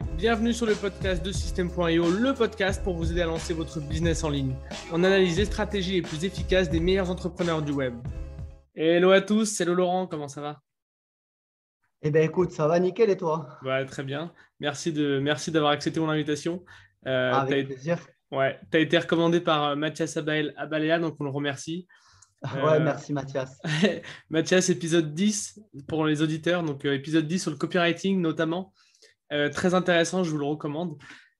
Bienvenue sur le podcast de System.io, le podcast pour vous aider à lancer votre business en ligne. On analyse les stratégies les plus efficaces des meilleurs entrepreneurs du web. Hello à tous, c'est Laurent, comment ça va? Eh bien écoute, ça va nickel et toi? Ouais, très bien. Merci de merci d'avoir accepté mon invitation. Euh, Avec plaisir. Ouais, tu as été recommandé par euh, Mathias Abalea, donc on le remercie. Ouais, euh, merci Mathias. Mathias, épisode 10 pour les auditeurs, donc épisode 10 sur le copywriting notamment. Euh, très intéressant, je vous le recommande.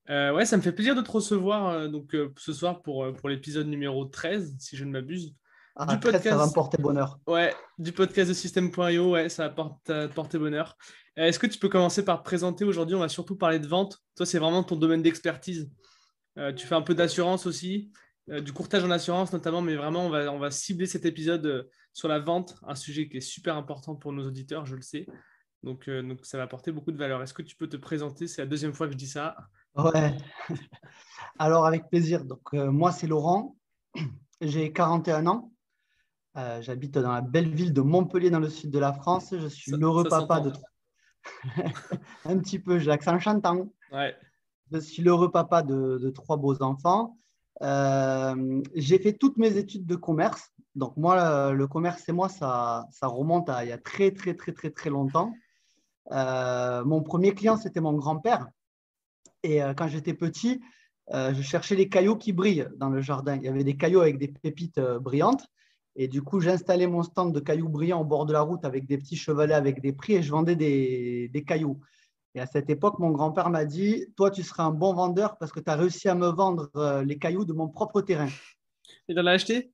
Euh, ouais, ça me fait plaisir de te recevoir euh, donc, ce soir pour, pour l'épisode numéro 13, si je ne m'abuse. Ah, du podcast... ça va me porter bonheur. Ouais, du podcast de System.io, ouais, ça va te porter bonheur. Est-ce que tu peux commencer par te présenter aujourd'hui? On va surtout parler de vente. Toi, c'est vraiment ton domaine d'expertise. tu fais un peu d'assurance aussi, du courtage en assurance notamment, mais vraiment, on va, on va cibler cet épisode sur la vente, un sujet qui est super important pour nos auditeurs, je le sais. Donc, euh, donc, ça va apporter beaucoup de valeur. Est-ce que tu peux te présenter? C'est la deuxième fois que je dis ça. Ouais. Alors, avec plaisir. Donc, euh, moi, c'est Laurent. J'ai 41 ans. Euh, j'habite dans la belle ville de Montpellier, dans le sud de la France. Je suis l'heureux papa de. Un petit peu, j'ai l'accent chantant. Ouais. Je suis l'heureux papa de, de, trois beaux enfants. j'ai fait toutes mes études de commerce. Donc, moi, le commerce et moi, ça, ça remonte à il y a très, très, très, très, très longtemps. Euh, mon premier client, c'était mon grand-père. Et euh, quand j'étais petit, euh, je cherchais les cailloux qui brillent dans le jardin. Il y avait des cailloux avec des pépites brillantes. Et du coup, j'installais mon stand de cailloux brillants au bord de la route avec des petits chevalets avec des prix et je vendais des, des cailloux. Et à cette époque, mon grand-père m'a dit Toi, tu seras un bon vendeur parce que tu as réussi à me vendre les cailloux de mon propre terrain. Et tu en as acheté?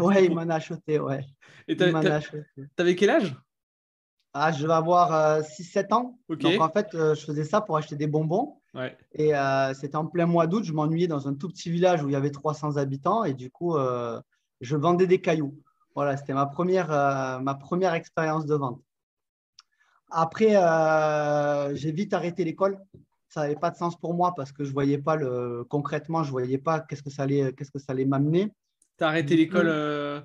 Ouais, il m'en a acheté, ouais. Et tu avais quel âge? Ah, je vais avoir 6-7 euh, ans. Donc, en fait, euh, je faisais ça pour acheter des bonbons. Et euh, c'était en plein mois d'août. Je m'ennuyais dans un tout petit village où il y avait 300 habitants. Et du coup, je vendais des cailloux. Voilà, c'était ma première, ma première expérience de vente. Après, j'ai vite arrêté l'école. Ça n'avait pas de sens pour moi parce que je ne voyais pas le, concrètement, je ne voyais pas qu'est-ce que ça allait, qu'est-ce que ça allait m'amener. Tu as arrêté l'école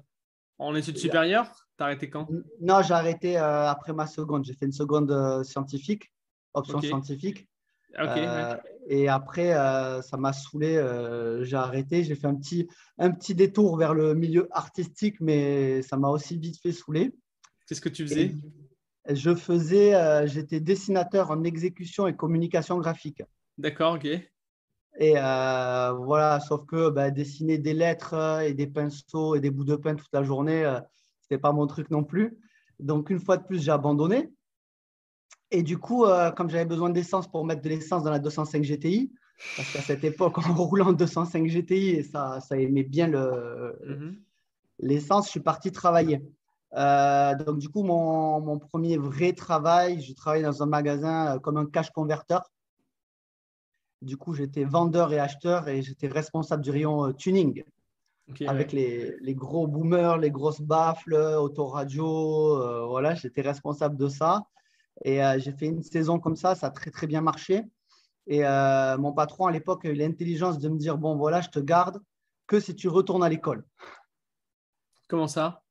en études supérieures? T'as arrêté quand? Non, j'ai arrêté euh, après ma seconde. J'ai fait une seconde euh, scientifique, option scientifique. Euh, et après, ça m'a saoulé. j'ai arrêté. J'ai fait un petit, un petit détour vers le milieu artistique, mais ça m'a aussi vite fait saouler. Qu'est-ce que tu faisais? Je faisais, j'étais dessinateur en exécution et communication graphique. D'accord, ok. Et voilà, sauf que bah, dessiner des lettres et des pinceaux et des bouts de pain toute la journée, n'était pas mon truc non plus. Donc, une fois de plus, j'ai abandonné. Et du coup, euh, comme j'avais besoin d'essence pour mettre de l'essence dans la 205 GTI, parce qu'à cette époque, en roulant 205 GTI, et ça, ça aimait bien mhm. l'essence, je suis parti travailler. Euh, donc, du coup, mon, mon, premier vrai travail, je travaillais dans un magasin euh, comme un cash converteur. Du coup, j'étais vendeur et acheteur et j'étais responsable du rayon tuning avec les, les, gros boomers, les grosses baffles, autoradio. Euh, voilà, j'étais responsable de ça. Et euh, j'ai fait une saison comme ça, ça a très très bien marché. Et euh, mon patron à l'époque a eu l'intelligence de me dire Bon, voilà, je te garde que si tu retournes à l'école. Comment ça?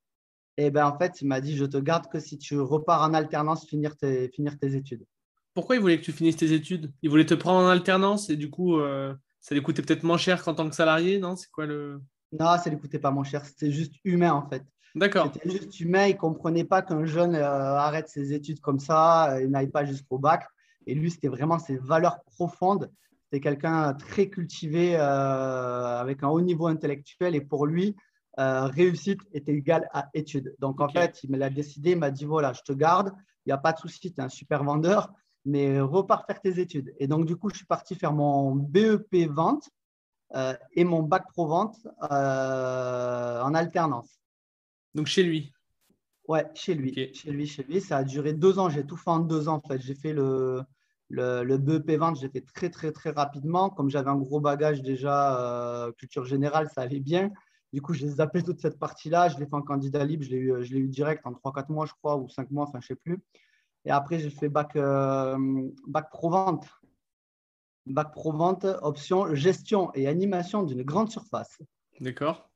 Et eh bien en fait, il m'a dit Je te garde que si tu repars en alternance, finir tes, finir tes études. Pourquoi il voulait que tu finisses tes études? Il voulait te prendre en alternance et du coup, ça lui coûtait peut-être moins cher qu'en tant que salarié, non? C'est quoi le. Non, ça ne lui coûtait pas moins cher. C'était juste humain, en fait. D'accord. C'était juste humain. Il ne comprenait pas qu'un jeune euh, arrête ses études comme ça, et euh, n'aille pas jusqu'au bac. Et lui, c'était vraiment ses valeurs profondes. C'était quelqu'un très cultivé, euh, avec un haut niveau intellectuel. Et pour lui, réussite était égale à études. Donc, en fait, il me l'a décidé. Il m'a dit voilà, je te garde. Il n'y a pas de souci. Tu es un super vendeur. Mais repars faire tes études. Et donc, du coup, je suis parti faire mon BEP vente et mon bac pro vente euh, en alternance. Donc chez lui? Ouais, chez lui. Chez lui, chez lui. Ça a duré deux ans. J'ai tout fait en deux ans. En fait, j'ai fait le, le, le, BEP vente. J'ai fait très, très, très rapidement. Comme j'avais un gros bagage déjà, euh, culture générale, ça allait bien. Du coup, j'ai zappé toute cette partie-là. Je l'ai fait en candidat libre. Je l'ai eu, je eu direct en 3-4 mois, je crois, ou 5 mois, enfin, je ne sais plus. Et après, j'ai fait bac, bac pro vente. Bac Pro Vente, option gestion et animation d'une grande surface. D'accord.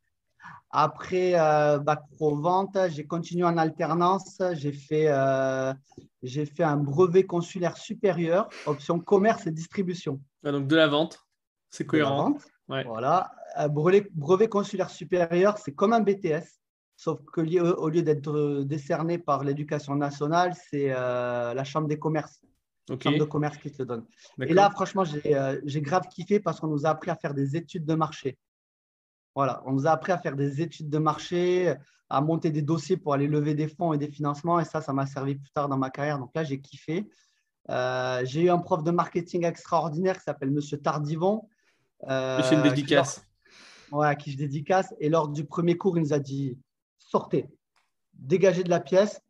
Après euh, Bac Pro Vente, j'ai continué en alternance. J'ai fait, euh, j'ai fait un brevet consulaire supérieur, option commerce et distribution. Ah, donc de la vente, c'est cohérent. Voilà. Un brevet, brevet consulaire supérieur, c'est comme un BTS, sauf que au lieu d'être décerné par l'éducation nationale, c'est euh, la Chambre des commerces. Chambre de commerce qui te le donne. Et là, franchement, euh, j'ai grave kiffé parce qu'on nous a appris à faire des études de marché. Voilà, on nous a appris à faire des études de marché, à monter des dossiers pour aller lever des fonds et des financements. Et ça, ça m'a servi plus tard dans ma carrière. Donc là, j'ai kiffé. Euh, j'ai eu un prof de marketing extraordinaire qui s'appelle Monsieur Tardivon. Euh, une dédicace. ouais, à qui je dédicace. Et lors du premier cours, il nous a dit sortez, dégagez de la pièce,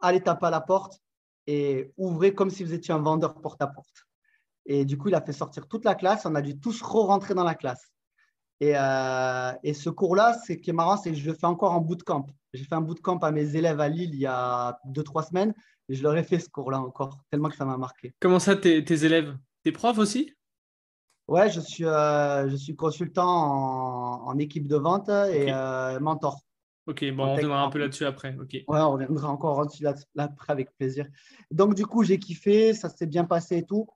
allez taper à la porte et ouvrez comme si vous étiez un vendeur porte-à-porte. Et du coup, il a fait sortir toute la classe. On a dû tous re-rentrer dans la classe. Et, euh, et ce cours-là, ce qui est marrant, c'est que je le fais encore en bootcamp. J'ai fait un bootcamp à mes élèves à Lille il y a deux, trois semaines. Et je leur ai fait ce cours-là encore, tellement que ça m'a marqué. Comment ça, tes, tes élèves? Tes profs aussi? Ouais, je suis, euh, je suis consultant en, en, équipe de vente et euh, mentor. Ok, bon, on reviendra un peu là-dessus après. Ok. Ouais, on reviendra encore là-dessus après avec plaisir. Donc, du coup, j'ai kiffé, ça s'est bien passé et tout.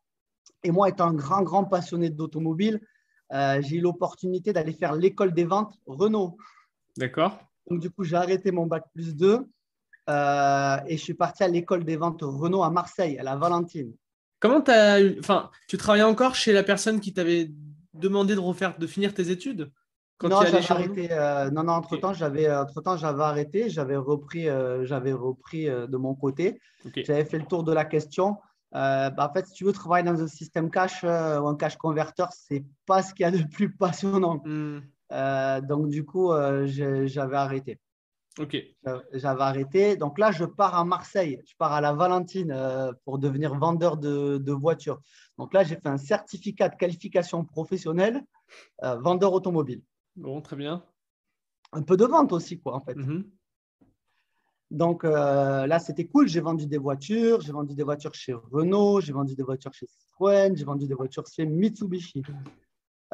Et moi, étant un grand, grand passionné d'automobile, euh, j'ai eu l'opportunité d'aller faire l'école des ventes Renault. D'accord. Donc, du coup, j'ai arrêté mon bac plus 2 euh, et je suis parti à l'école des ventes Renault à Marseille, à la Valentine. Comment tu as Enfin, tu travaillais encore chez la personne qui t'avait demandé de refaire, de finir tes études? Non, j'avais arrêté. Euh, non, non, entre-temps, j'avais, entre-temps, j'avais arrêté. J'avais repris, j'avais repris de mon côté. J'avais fait le tour de la question. Euh, bah, en fait, si tu veux travailler dans un système cash euh, ou un cash converteur, c'est pas ce qu'il y a de plus passionnant. Hmm. Euh, donc, du coup, j'avais arrêté. Ok. J'avais arrêté. Donc là, je pars à Marseille. Je pars à la Valentine pour devenir vendeur de, de voitures. Donc là, j'ai fait un certificat de qualification professionnelle vendeur automobile. Bon, très bien. Un peu de vente aussi, quoi, en fait. Mm-hmm. Donc euh, là, c'était cool. J'ai vendu des voitures. J'ai vendu des voitures chez Renault. J'ai vendu des voitures chez Citroën. J'ai vendu des voitures chez Mitsubishi.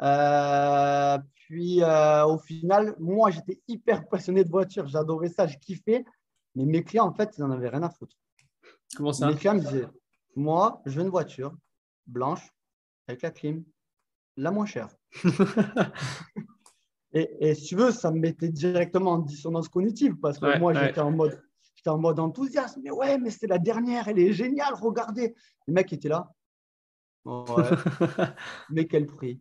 Euh, puis euh, au final, moi, j'étais hyper passionné de voitures. J'adorais ça. Je kiffais. Mais mes clients, en fait, ils n'en avaient rien à foutre. Comment ça Mes clients me disaient Moi, je veux une voiture blanche avec la clim, la moins chère. et, et, si tu veux, ça me mettait directement en dissonance cognitive parce que moi, j'étais en mode J'étais en mode enthousiasme. Mais ouais, mais c'est la dernière, elle est géniale, regardez. Le mec était là. mais quel prix.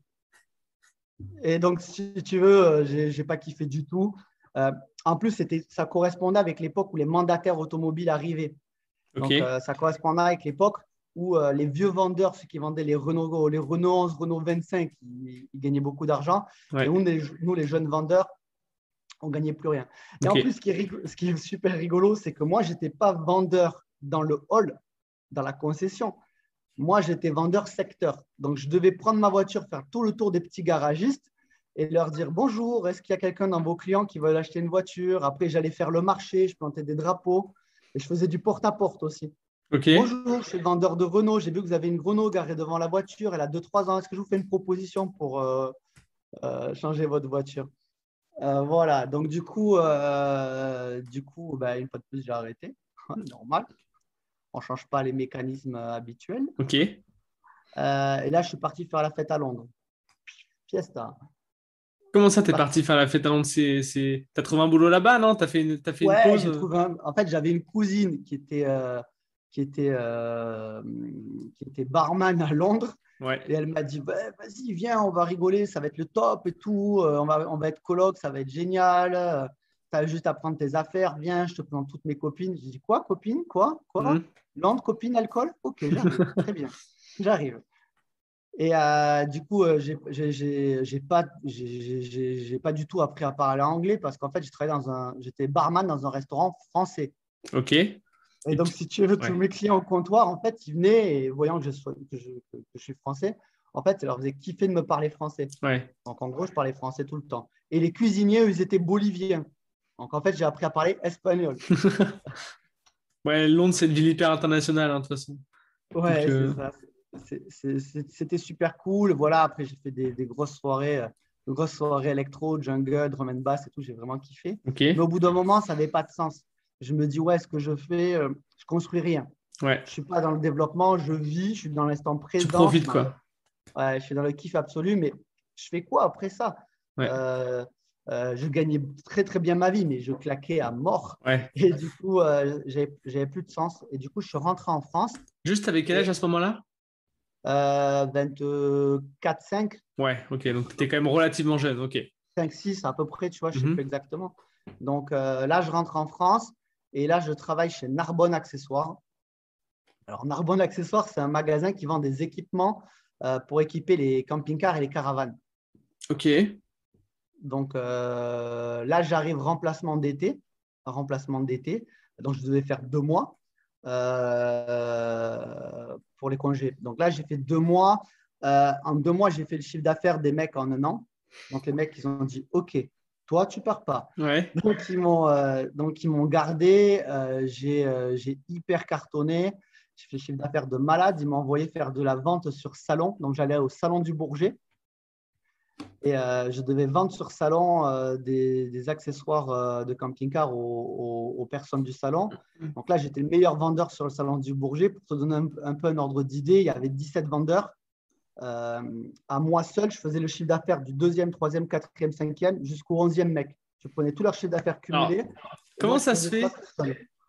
Et donc, si tu veux, euh, je n'ai pas kiffé du tout. Euh, en plus, ça correspondait avec l'époque où les mandataires automobiles arrivaient. Donc, euh, ça correspondait avec l'époque où les vieux vendeurs, ceux qui vendaient les Renault, les Renault 11, Renault 25, ils, gagnaient beaucoup d'argent. Et nous, les, jeunes vendeurs, on gagnait plus rien. Et en plus, ce qui, est ce qui est super rigolo, c'est que moi, je n'étais pas vendeur dans le hall, dans la concession. Moi, j'étais vendeur secteur. Donc, je devais prendre ma voiture, faire tout le tour des petits garagistes et leur dire bonjour, est-ce qu'il y a quelqu'un dans vos clients qui veut acheter une voiture? Après, j'allais faire le marché, je plantais des drapeaux et je faisais du porte-à-porte aussi. Bonjour, je suis vendeur de Renault. J'ai vu que vous avez une Renault garée devant la voiture. Elle a 2-3 ans. Est-ce que je vous fais une proposition pour euh, euh, changer votre voiture? Euh, voilà, donc du coup, du coup bah, une fois de plus, j'ai arrêté. Normal. On ne change pas les mécanismes habituels. Ok. Et là, je suis parti faire la fête à Londres. Fiesta. Comment ça, tu es parti faire la fête à Londres? Tu as trouvé un boulot là-bas, non? Tu as fait une, as fait une pause En fait, j'avais une cousine qui était, qui, était, qui était barman à Londres. Et elle m'a dit, vas-y, viens, on va rigoler, ça va être le top et tout. Euh, on, va, on va être coloc, ça va être génial. Tu as juste à prendre tes affaires, viens, je te présente toutes mes copines. J'ai dit, quoi, copine Quoi Quoi? Mm copine, alcool? Ok, j'arrive. Très bien, j'arrive. Et euh, du coup, euh, j'ai j'ai pas, pas du tout appris à parler anglais parce qu'en fait, j'étais barman dans un restaurant français. Ok. Et donc, si tu veux, tous mes clients au comptoir, en fait, ils venaient et voyant que je, suis français, en fait, ça leur faisait kiffer de me parler français. Donc, en gros, je parlais français tout le temps. Et les cuisiniers, eux, ils étaient boliviens. Donc, en fait, j'ai appris à parler espagnol. ouais, Londres, c'est une ville hyper internationale, hein, de toute façon. Ouais, c'est euh, ça. C'était super cool. Voilà, après, j'ai fait des, grosses soirées. Euh, grosses soirées électro, jungle, drum and bass et tout, j'ai vraiment kiffé. Mais au bout d'un moment, ça n'avait pas de sens je me dis, ouais, ce que je fais, euh, je construis rien. Ouais. Je suis pas dans le développement, je vis, je suis dans l'instant présent. Tu profites, quoi. Ouais, je suis dans le kiff absolu, mais je fais quoi après ça? Ouais. Euh, euh, Je gagnais très très bien ma vie, mais je claquais à mort. Ouais. Et du coup, euh, j'avais plus de sens. Et du coup, je suis rentré en France, Juste avec quel âge à ce moment-là? Euh, 24, 5, Ouais, ok. Donc, tu étais quand même relativement jeune. Ok. 5, 6 à peu près, tu vois, je ne sais Mhm. plus exactement. Donc euh, là, je rentre en France et là, je travaille chez Narbonne Accessoires. Alors, Narbonne Accessoires, c'est un magasin qui vend des équipements euh, pour équiper les camping-cars et les caravanes. Ok. Donc euh, là, j'arrive remplacement d'été, remplacement d'été. Donc je devais faire deux mois euh, pour les congés. Donc là, j'ai fait deux mois. Euh, en deux mois, j'ai fait le chiffre d'affaires des mecs en un an. Donc les mecs, ils ont dit OK, toi, tu pars pas. Ouais. Donc ils m'ont euh, donc ils m'ont gardé. Euh, j'ai euh, j'ai hyper cartonné. J'ai fait chiffre d'affaires de malade. Ils m'ont envoyé faire de la vente sur salon. Donc j'allais au salon du Bourget. Et je devais vendre sur salon des, des accessoires de camping-car aux, aux- aux personnes du salon. Donc là, j'étais le meilleur vendeur sur le salon du Bourget. Pour te donner un, un peu un ordre d'idée, il y avait 17 vendeurs. Euh, à moi seul, je faisais le chiffre d'affaires du deuxième, troisième, quatrième, cinquième jusqu'au onzième mec. Je prenais tout leur chiffre d'affaires cumulé. Comment ça se fait.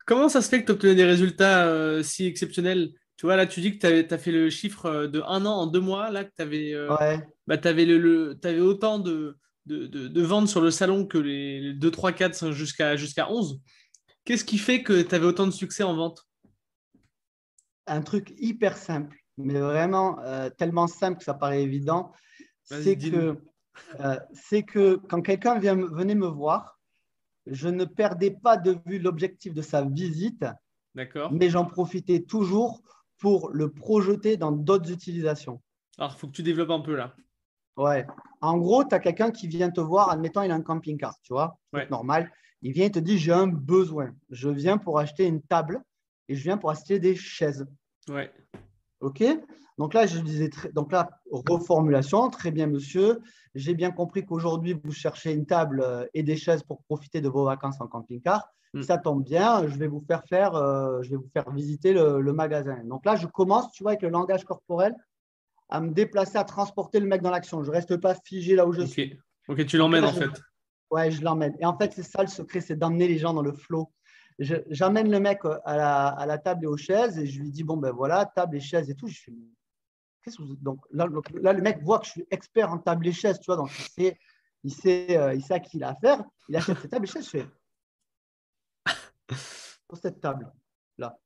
Comment ça se fait que tu obtenais des résultats euh, si exceptionnels? Tu vois, là, tu dis que tu as fait le chiffre euh, de un an en deux mois, là, que tu avais, Ouais. avais, le, le- t'avais autant de, de, de- de ventes sur le salon que les, les 2, 3, 4 jusqu'à jusqu'à 11. Qu'est-ce qui fait que tu avais autant de succès en vente? Un truc hyper simple, mais vraiment euh, tellement simple que ça paraît évident, c'est que, euh, c'est que quand quelqu'un venait me voir, je ne perdais pas de vue l'objectif de sa visite, D'accord mais j'en profitais toujours pour le projeter dans d'autres utilisations. Alors, il faut que tu développes un peu là. Ouais. En gros, tu as quelqu'un qui vient te voir, admettons, il a un camping-car, tu vois, Ouais. normal. Il vient et te dit, j'ai un besoin. Je viens pour acheter une table et je viens pour acheter des chaises. Ouais. OK Donc là, je disais, très- donc là, reformulation, très bien, monsieur. J'ai bien compris qu'aujourd'hui, vous cherchez une table euh, et des chaises pour profiter de vos vacances en camping-car. Mm. Ça tombe bien, je vais vous faire faire, euh, je vais vous faire visiter le, le magasin. Donc là, je commence, tu vois, avec le langage corporel, à me déplacer, à transporter le mec dans l'action. Je ne reste pas figé là où je suis. Ok. Tu l'emmènes en je- fait. Ouais, je l'emmène. Et en fait, c'est ça le secret, c'est d'emmener les gens dans le flow. J'emmène le mec à la, à la table et aux chaises et je lui dis bon ben voilà, table et chaises et tout. Je fais qu'est-ce que vous- donc là, le- là, le mec voit que je suis expert en table et chaises, tu vois, donc il sait, il sait, euh, il sait à qui il a affaire. Il achète ses tables et chaises. Je fais pour cette table là,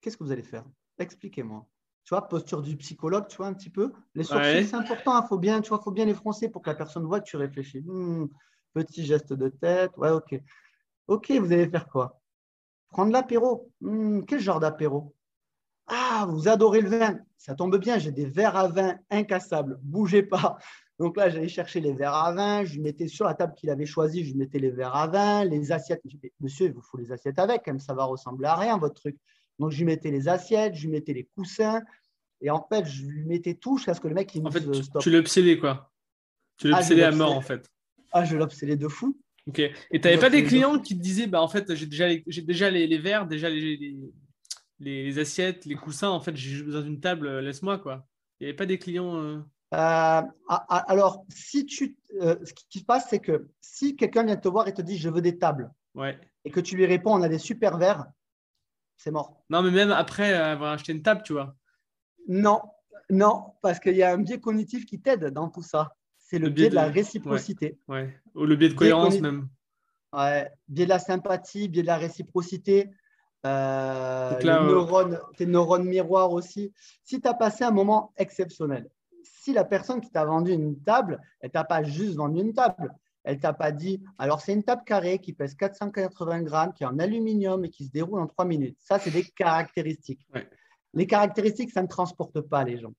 qu'est-ce que vous allez faire? Expliquez-moi. Tu vois, posture du psychologue, tu vois, un petit peu. Les sourcils, Ouais. c'est important. Il faut bien, tu vois, faut bien les froncer pour que la personne voit que tu réfléchis. Hmm, petit geste de tête. Ouais, ok. Ok, vous allez faire quoi? Prendre l'apéro. Hmm, quel genre d'apéro? Ah, vous adorez le vin. Ça tombe bien, j'ai des verres à vin incassables. Bougez pas. Donc là, j'allais chercher les verres à vin. Je mettais sur la table qu'il avait choisie, je mettais les verres à vin, les assiettes. Je dis, Monsieur, il vous faut les assiettes avec, même, ça va ressembler à rien, votre truc. Donc, je lui mettais les assiettes, je lui mettais les coussins. Et en fait, je lui mettais tout jusqu'à ce que le mec il me En fait, dise tu, stop. tu l'obsédais quoi. Tu Ah, l'obsédais à mort en fait. Ah, je l'obsédais de fou. Ok. Et tu n'avais pas des clients qui te disaient, bah en fait, j'ai déjà les, j'ai déjà les, les verres, déjà les, les, les- les assiettes, les coussins, en fait, j'ai besoin d'une table, euh, laisse-moi quoi. Il n'y avait pas des clients. euh, Euh, alors, si tu, euh, ce qui se passe, c'est que si quelqu'un vient te voir et te dit je veux des tables Ouais. et que tu lui réponds on a des super verres, c'est mort. Non, mais même après avoir acheté une table, tu vois. Non, non, parce qu'il y a un biais cognitif qui t'aide dans tout ça. C'est le, Le biais biais de la réciprocité. Ouais. Ou le biais de cohérence même. Ouais, biais de la sympathie, biais de la réciprocité, euh, là, les euh, neurones, tes neurones miroirs aussi. Si tu as passé un moment exceptionnel, si la personne qui t'a vendu une table, elle t'a pas juste vendu une table, elle t'a pas dit, alors c'est une table carrée qui pèse 480 grammes, qui est en aluminium et qui se déroule en trois minutes. Ça, c'est des caractéristiques. Ouais. Les caractéristiques, ça ne transporte pas les gens.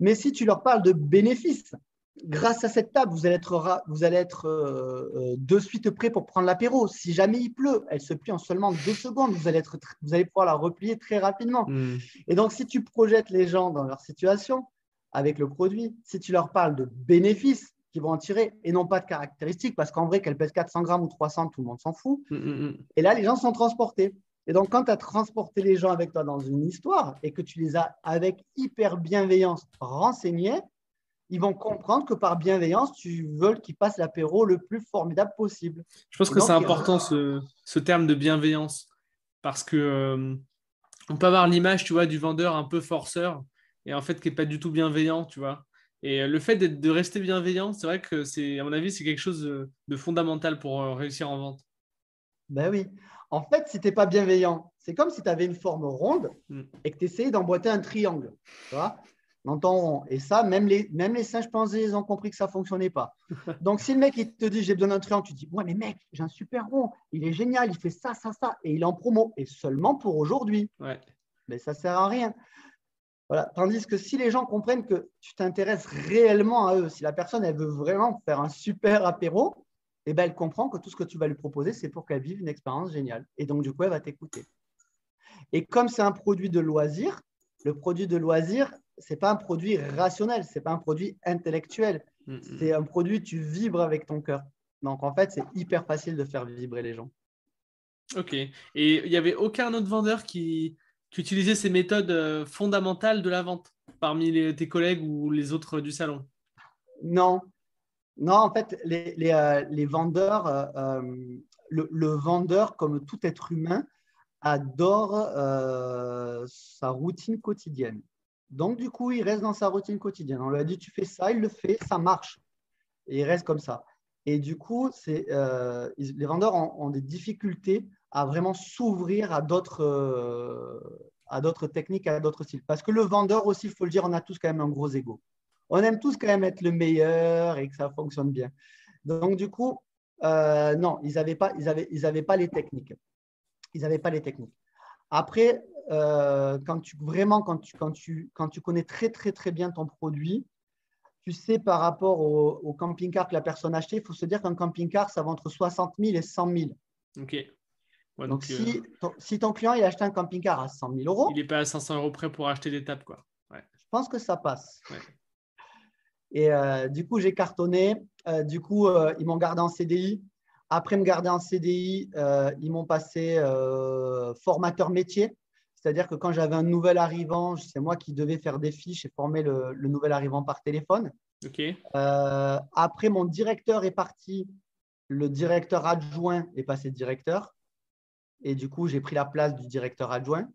Mais si tu leur parles de bénéfices, grâce à cette table, vous allez être, vous allez être euh, euh, de suite prêt pour prendre l'apéro. Si jamais il pleut, elle se plie en seulement deux secondes. Vous allez, être, tr- vous allez pouvoir la replier très rapidement. Hmm. Et donc, si tu projettes les gens dans leur situation avec le produit, si tu leur parles de bénéfices qu'ils vont en tirer et non pas de caractéristiques, parce qu'en vrai, qu'elle pèse 400 grammes ou 300, tout le monde s'en fout. Hmm, hmm. Et là, les gens sont transportés. Et donc, quand tu as transporté les gens avec toi dans une histoire et que tu les as avec hyper bienveillance renseignés, ils vont comprendre que par bienveillance, tu veux qu'ils passent l'apéro le plus formidable possible. Je pense que c'est important ce, ce, terme de bienveillance parce que euh, on peut avoir l'image, tu vois, du vendeur un peu forceur et en fait qui n'est pas du tout bienveillant, tu vois. Et euh, le fait de rester bienveillant, c'est vrai que c'est, à mon avis, c'est quelque chose de, fondamental pour euh, réussir en vente. Ben oui. En fait, si tu n'es pas bienveillant, c'est comme si tu avais une forme ronde mm. et que tu essayais d'emboîter un triangle. Tu vois et ça, même les, même les singes pensés, ils ont compris que ça ne fonctionnait pas. Donc, si le mec il te dit j'ai besoin d'un triangle, tu dis ouais, mais mec, j'ai un super rond, il est génial, il fait ça, ça, ça, et il est en promo, et seulement pour aujourd'hui. Ouais. Mais ça ne sert à rien. Voilà. Tandis que si les gens comprennent que tu t'intéresses réellement à eux, si la personne elle veut vraiment faire un super apéro, eh ben, elle comprend que tout ce que tu vas lui proposer, c'est pour qu'elle vive une expérience géniale. Et donc, du coup, elle va t'écouter. Et comme c'est un produit de loisir, le produit de loisir, ce n'est pas un produit rationnel, ce n'est pas un produit intellectuel. Mm, mm. C'est un produit, tu vibres avec ton cœur. Donc, en fait, c'est hyper facile de faire vibrer les gens. Ok. Et il n'y avait aucun autre vendeur qui, qui utilisait ces méthodes euh, fondamentales de la vente parmi tes collègues ou les autres du salon? Non. Non, en fait, les, les, euh, vendeurs, euh, le, vendeur, comme tout être humain, adore sa routine quotidienne. Donc, du coup, il reste dans sa routine quotidienne. On lui a dit, tu fais ça, il le fait, ça marche. Et il reste comme ça. Et du coup, euh, les vendeurs ont, des difficultés à vraiment s'ouvrir à d'autres euh, à d'autres techniques, à d'autres styles. Parce que le vendeur aussi, il faut le dire, on a tous quand même un gros ego. On aime tous quand même être le meilleur et que ça fonctionne bien. Donc, du coup, euh, non, ils n'avaient ils avaient pas les techniques. Ils n'avaient pas les techniques. Après, euh, quand tu, vraiment, quand tu, quand, tu, quand tu connais très, très, très bien ton produit, tu sais par rapport au, camping-car que la personne a acheté, il faut se dire qu'un camping-car, ça va entre 60 000 et 100 000. OK. donc, si, euh, ton, si, ton, client il a acheté un camping-car à 100 000 euros. Il n'est pas à 500 euros près pour acheter l'étape. quoi. Je pense que ça passe. Et euh, du coup, j'ai cartonné. du coup, ils m'ont gardé en CDI. Après me garder en CDI, ils m'ont passé formateur métier. C'est-à-dire que quand j'avais un nouvel arrivant, c'est moi qui devais faire des fiches et former le, nouvel arrivant par téléphone. Euh, après, mon directeur est parti. Le directeur adjoint est passé directeur. Et du coup, j'ai pris la place du directeur adjoint.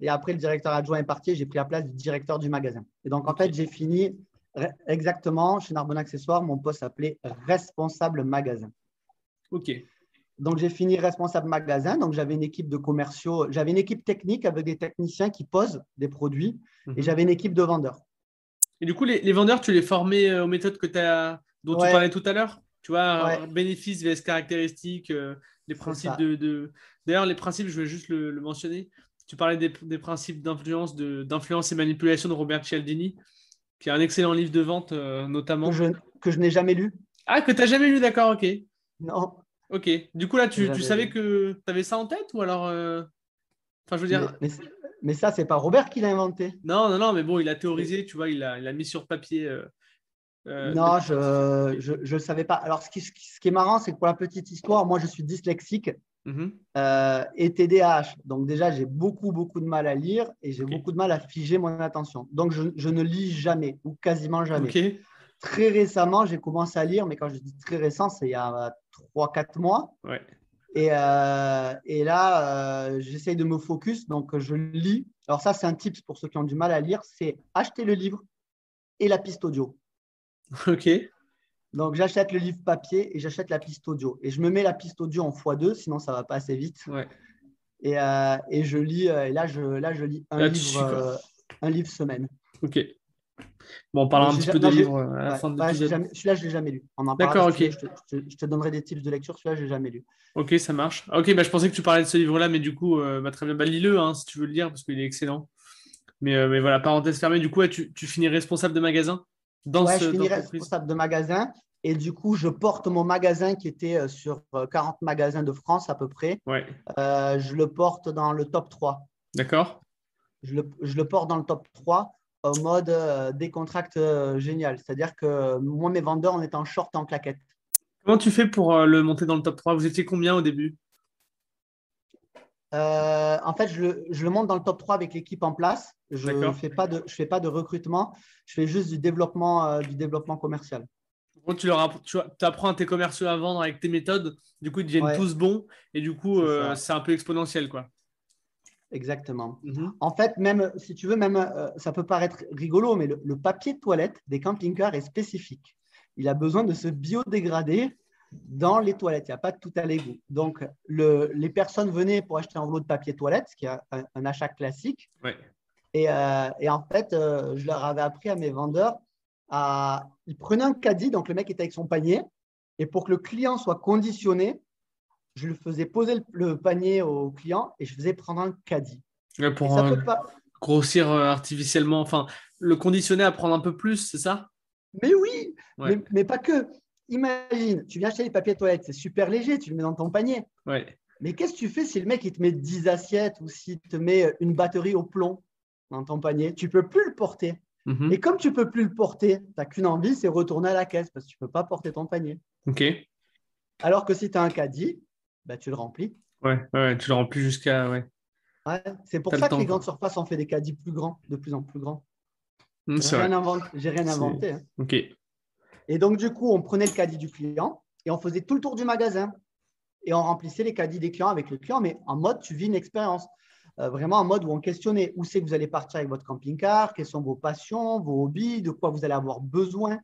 Et après, le directeur adjoint est parti, j'ai pris la place du directeur du magasin. Et donc, en fait, j'ai fini exactement chez Narbonne Accessoires, mon poste s'appelait responsable magasin. OK. Donc, j'ai fini responsable magasin. Donc, j'avais une équipe de commerciaux, j'avais une équipe technique avec des techniciens qui posent des produits et mhm. j'avais une équipe de vendeurs. Et du coup, les, vendeurs, tu les formais euh, aux méthodes que as, dont tu parlais tout à l'heure? Tu vois, bénéfices vs caractéristiques, euh, les principes de, D'ailleurs, les principes, je vais juste le, mentionner. Tu parlais des, principes d'influence, d'influence et manipulation de Robert Cialdini, qui est un excellent livre de vente, euh, notamment. Que je, que je n'ai jamais lu. Ah, que tu n'as jamais lu, d'accord, ok. Non. Ok. Du coup, là, tu, savais que tu avais ça en tête ou alors. Euh, enfin, je veux dire. Mais, mais, ça, c'est pas Robert qui l'a inventé. Non, non, non, mais bon, il a théorisé, tu vois, il a, il a mis sur papier. Euh, euh, non, je ne savais pas. Alors, ce qui, ce qui est marrant, c'est que pour la petite histoire, moi, je suis dyslexique mhm. et TDAH. Donc, déjà, j'ai beaucoup, beaucoup de mal à lire et j'ai beaucoup de mal à figer mon attention. Donc, je, je ne lis jamais ou quasiment jamais. Ok. Très récemment, j'ai commencé à lire, mais quand je dis très récent, c'est il y a 3-4 mois. Et, euh, et, là, euh, j'essaye de me focus, donc je lis. Alors ça, c'est un tip pour ceux qui ont du mal à lire, c'est acheter le livre et la piste audio. Ok. Donc j'achète le livre papier et j'achète la piste audio. Et je me mets la piste audio en x2, sinon ça va pas assez vite. Ouais. Et, euh, et, je lis, et là je, là, je lis un, livre, un livre semaine. Ok. Bon, on parlera un petit peu de livres à la fin de Celui-là, je ne l'ai jamais lu. D'accord, ok. Je te, donnerai des tips de lecture. Celui-là, je ne l'ai jamais lu. Ok, ça marche. Ok, bah, je pensais que tu parlais de ce livre-là, mais du coup, euh, bah, très bien. Bah, lis-le hein, si tu veux le lire, parce qu'il est excellent. Mais, euh, mais voilà, parenthèse fermée. Du coup, tu, tu, finis responsable de magasin dans ouais, je finis responsable de magasin. Et du coup, je porte mon magasin qui était euh, sur 40 magasins de France à peu près. Ouais. je le porte dans le top 3. D'accord. Je le, je le porte dans le top 3 au mode euh, des contracts euh, génial. C'est-à-dire que moi, mes vendeurs, on est en short en claquette. Comment tu fais pour euh, le monter dans le top 3 Vous étiez combien au début? Euh, en fait, je le, je le, monte dans le top 3 avec l'équipe en place. Je ne fais, pas de, je fais pas de recrutement. Je fais juste du développement, du développement commercial. tu, leur tu apprends à tes commerciaux à vendre avec tes méthodes. Du coup, ils deviennent tous bons. Et du coup, c'est un peu exponentiel. quoi. Exactement. Mhm. En fait, même si tu veux, même ça peut paraître rigolo, mais le, le papier de toilette des camping-cars est spécifique. Il a besoin de se biodégrader dans les toilettes. Il n'y a pas de tout à l'égout. Donc, les personnes venaient pour acheter un rouleau de papier toilette, ce qui est un, achat classique. Et, euh, et, en fait, euh, je leur avais appris à mes vendeurs à. Ils prenaient un caddie, donc le mec était avec son panier, et pour que le client soit conditionné, je lui faisais poser le, panier au client et je faisais prendre un caddie. pour ça peut pas... grossir euh, artificiellement, enfin, le conditionner à prendre un peu plus, c'est ça? Mais oui, mais, pas que imagine, tu viens acheter des papiers de toilette, c'est super léger, tu le mets dans ton panier. Ouais. Mais qu'est-ce que tu fais si le mec il te met 10 assiettes ou s'il te met une batterie au plomb dans ton panier? Tu ne peux plus le porter. Mhm. Et comme tu ne peux plus le porter, tu n'as qu'une envie, c'est retourner à la caisse parce que tu ne peux pas porter ton panier. Ok. Alors que si tu as un caddie, bah, tu le remplis. Ouais, ouais, tu le remplis jusqu'à. Ouais. ouais c'est pour ça que les grandes surfaces ont fait des caddies plus grands, de plus en plus grands. Mmh, J'ai rien, inventé. rien inventé. Hein. Ok. Et donc, du coup, on prenait le caddie du client et on faisait tout le tour du magasin. Et on remplissait les caddies des clients avec le client, mais en mode, tu vis une expérience. Euh, vraiment en mode où on questionnait où c'est que vous allez partir avec votre camping-car, quelles sont vos passions, vos hobbies, de quoi vous allez avoir besoin.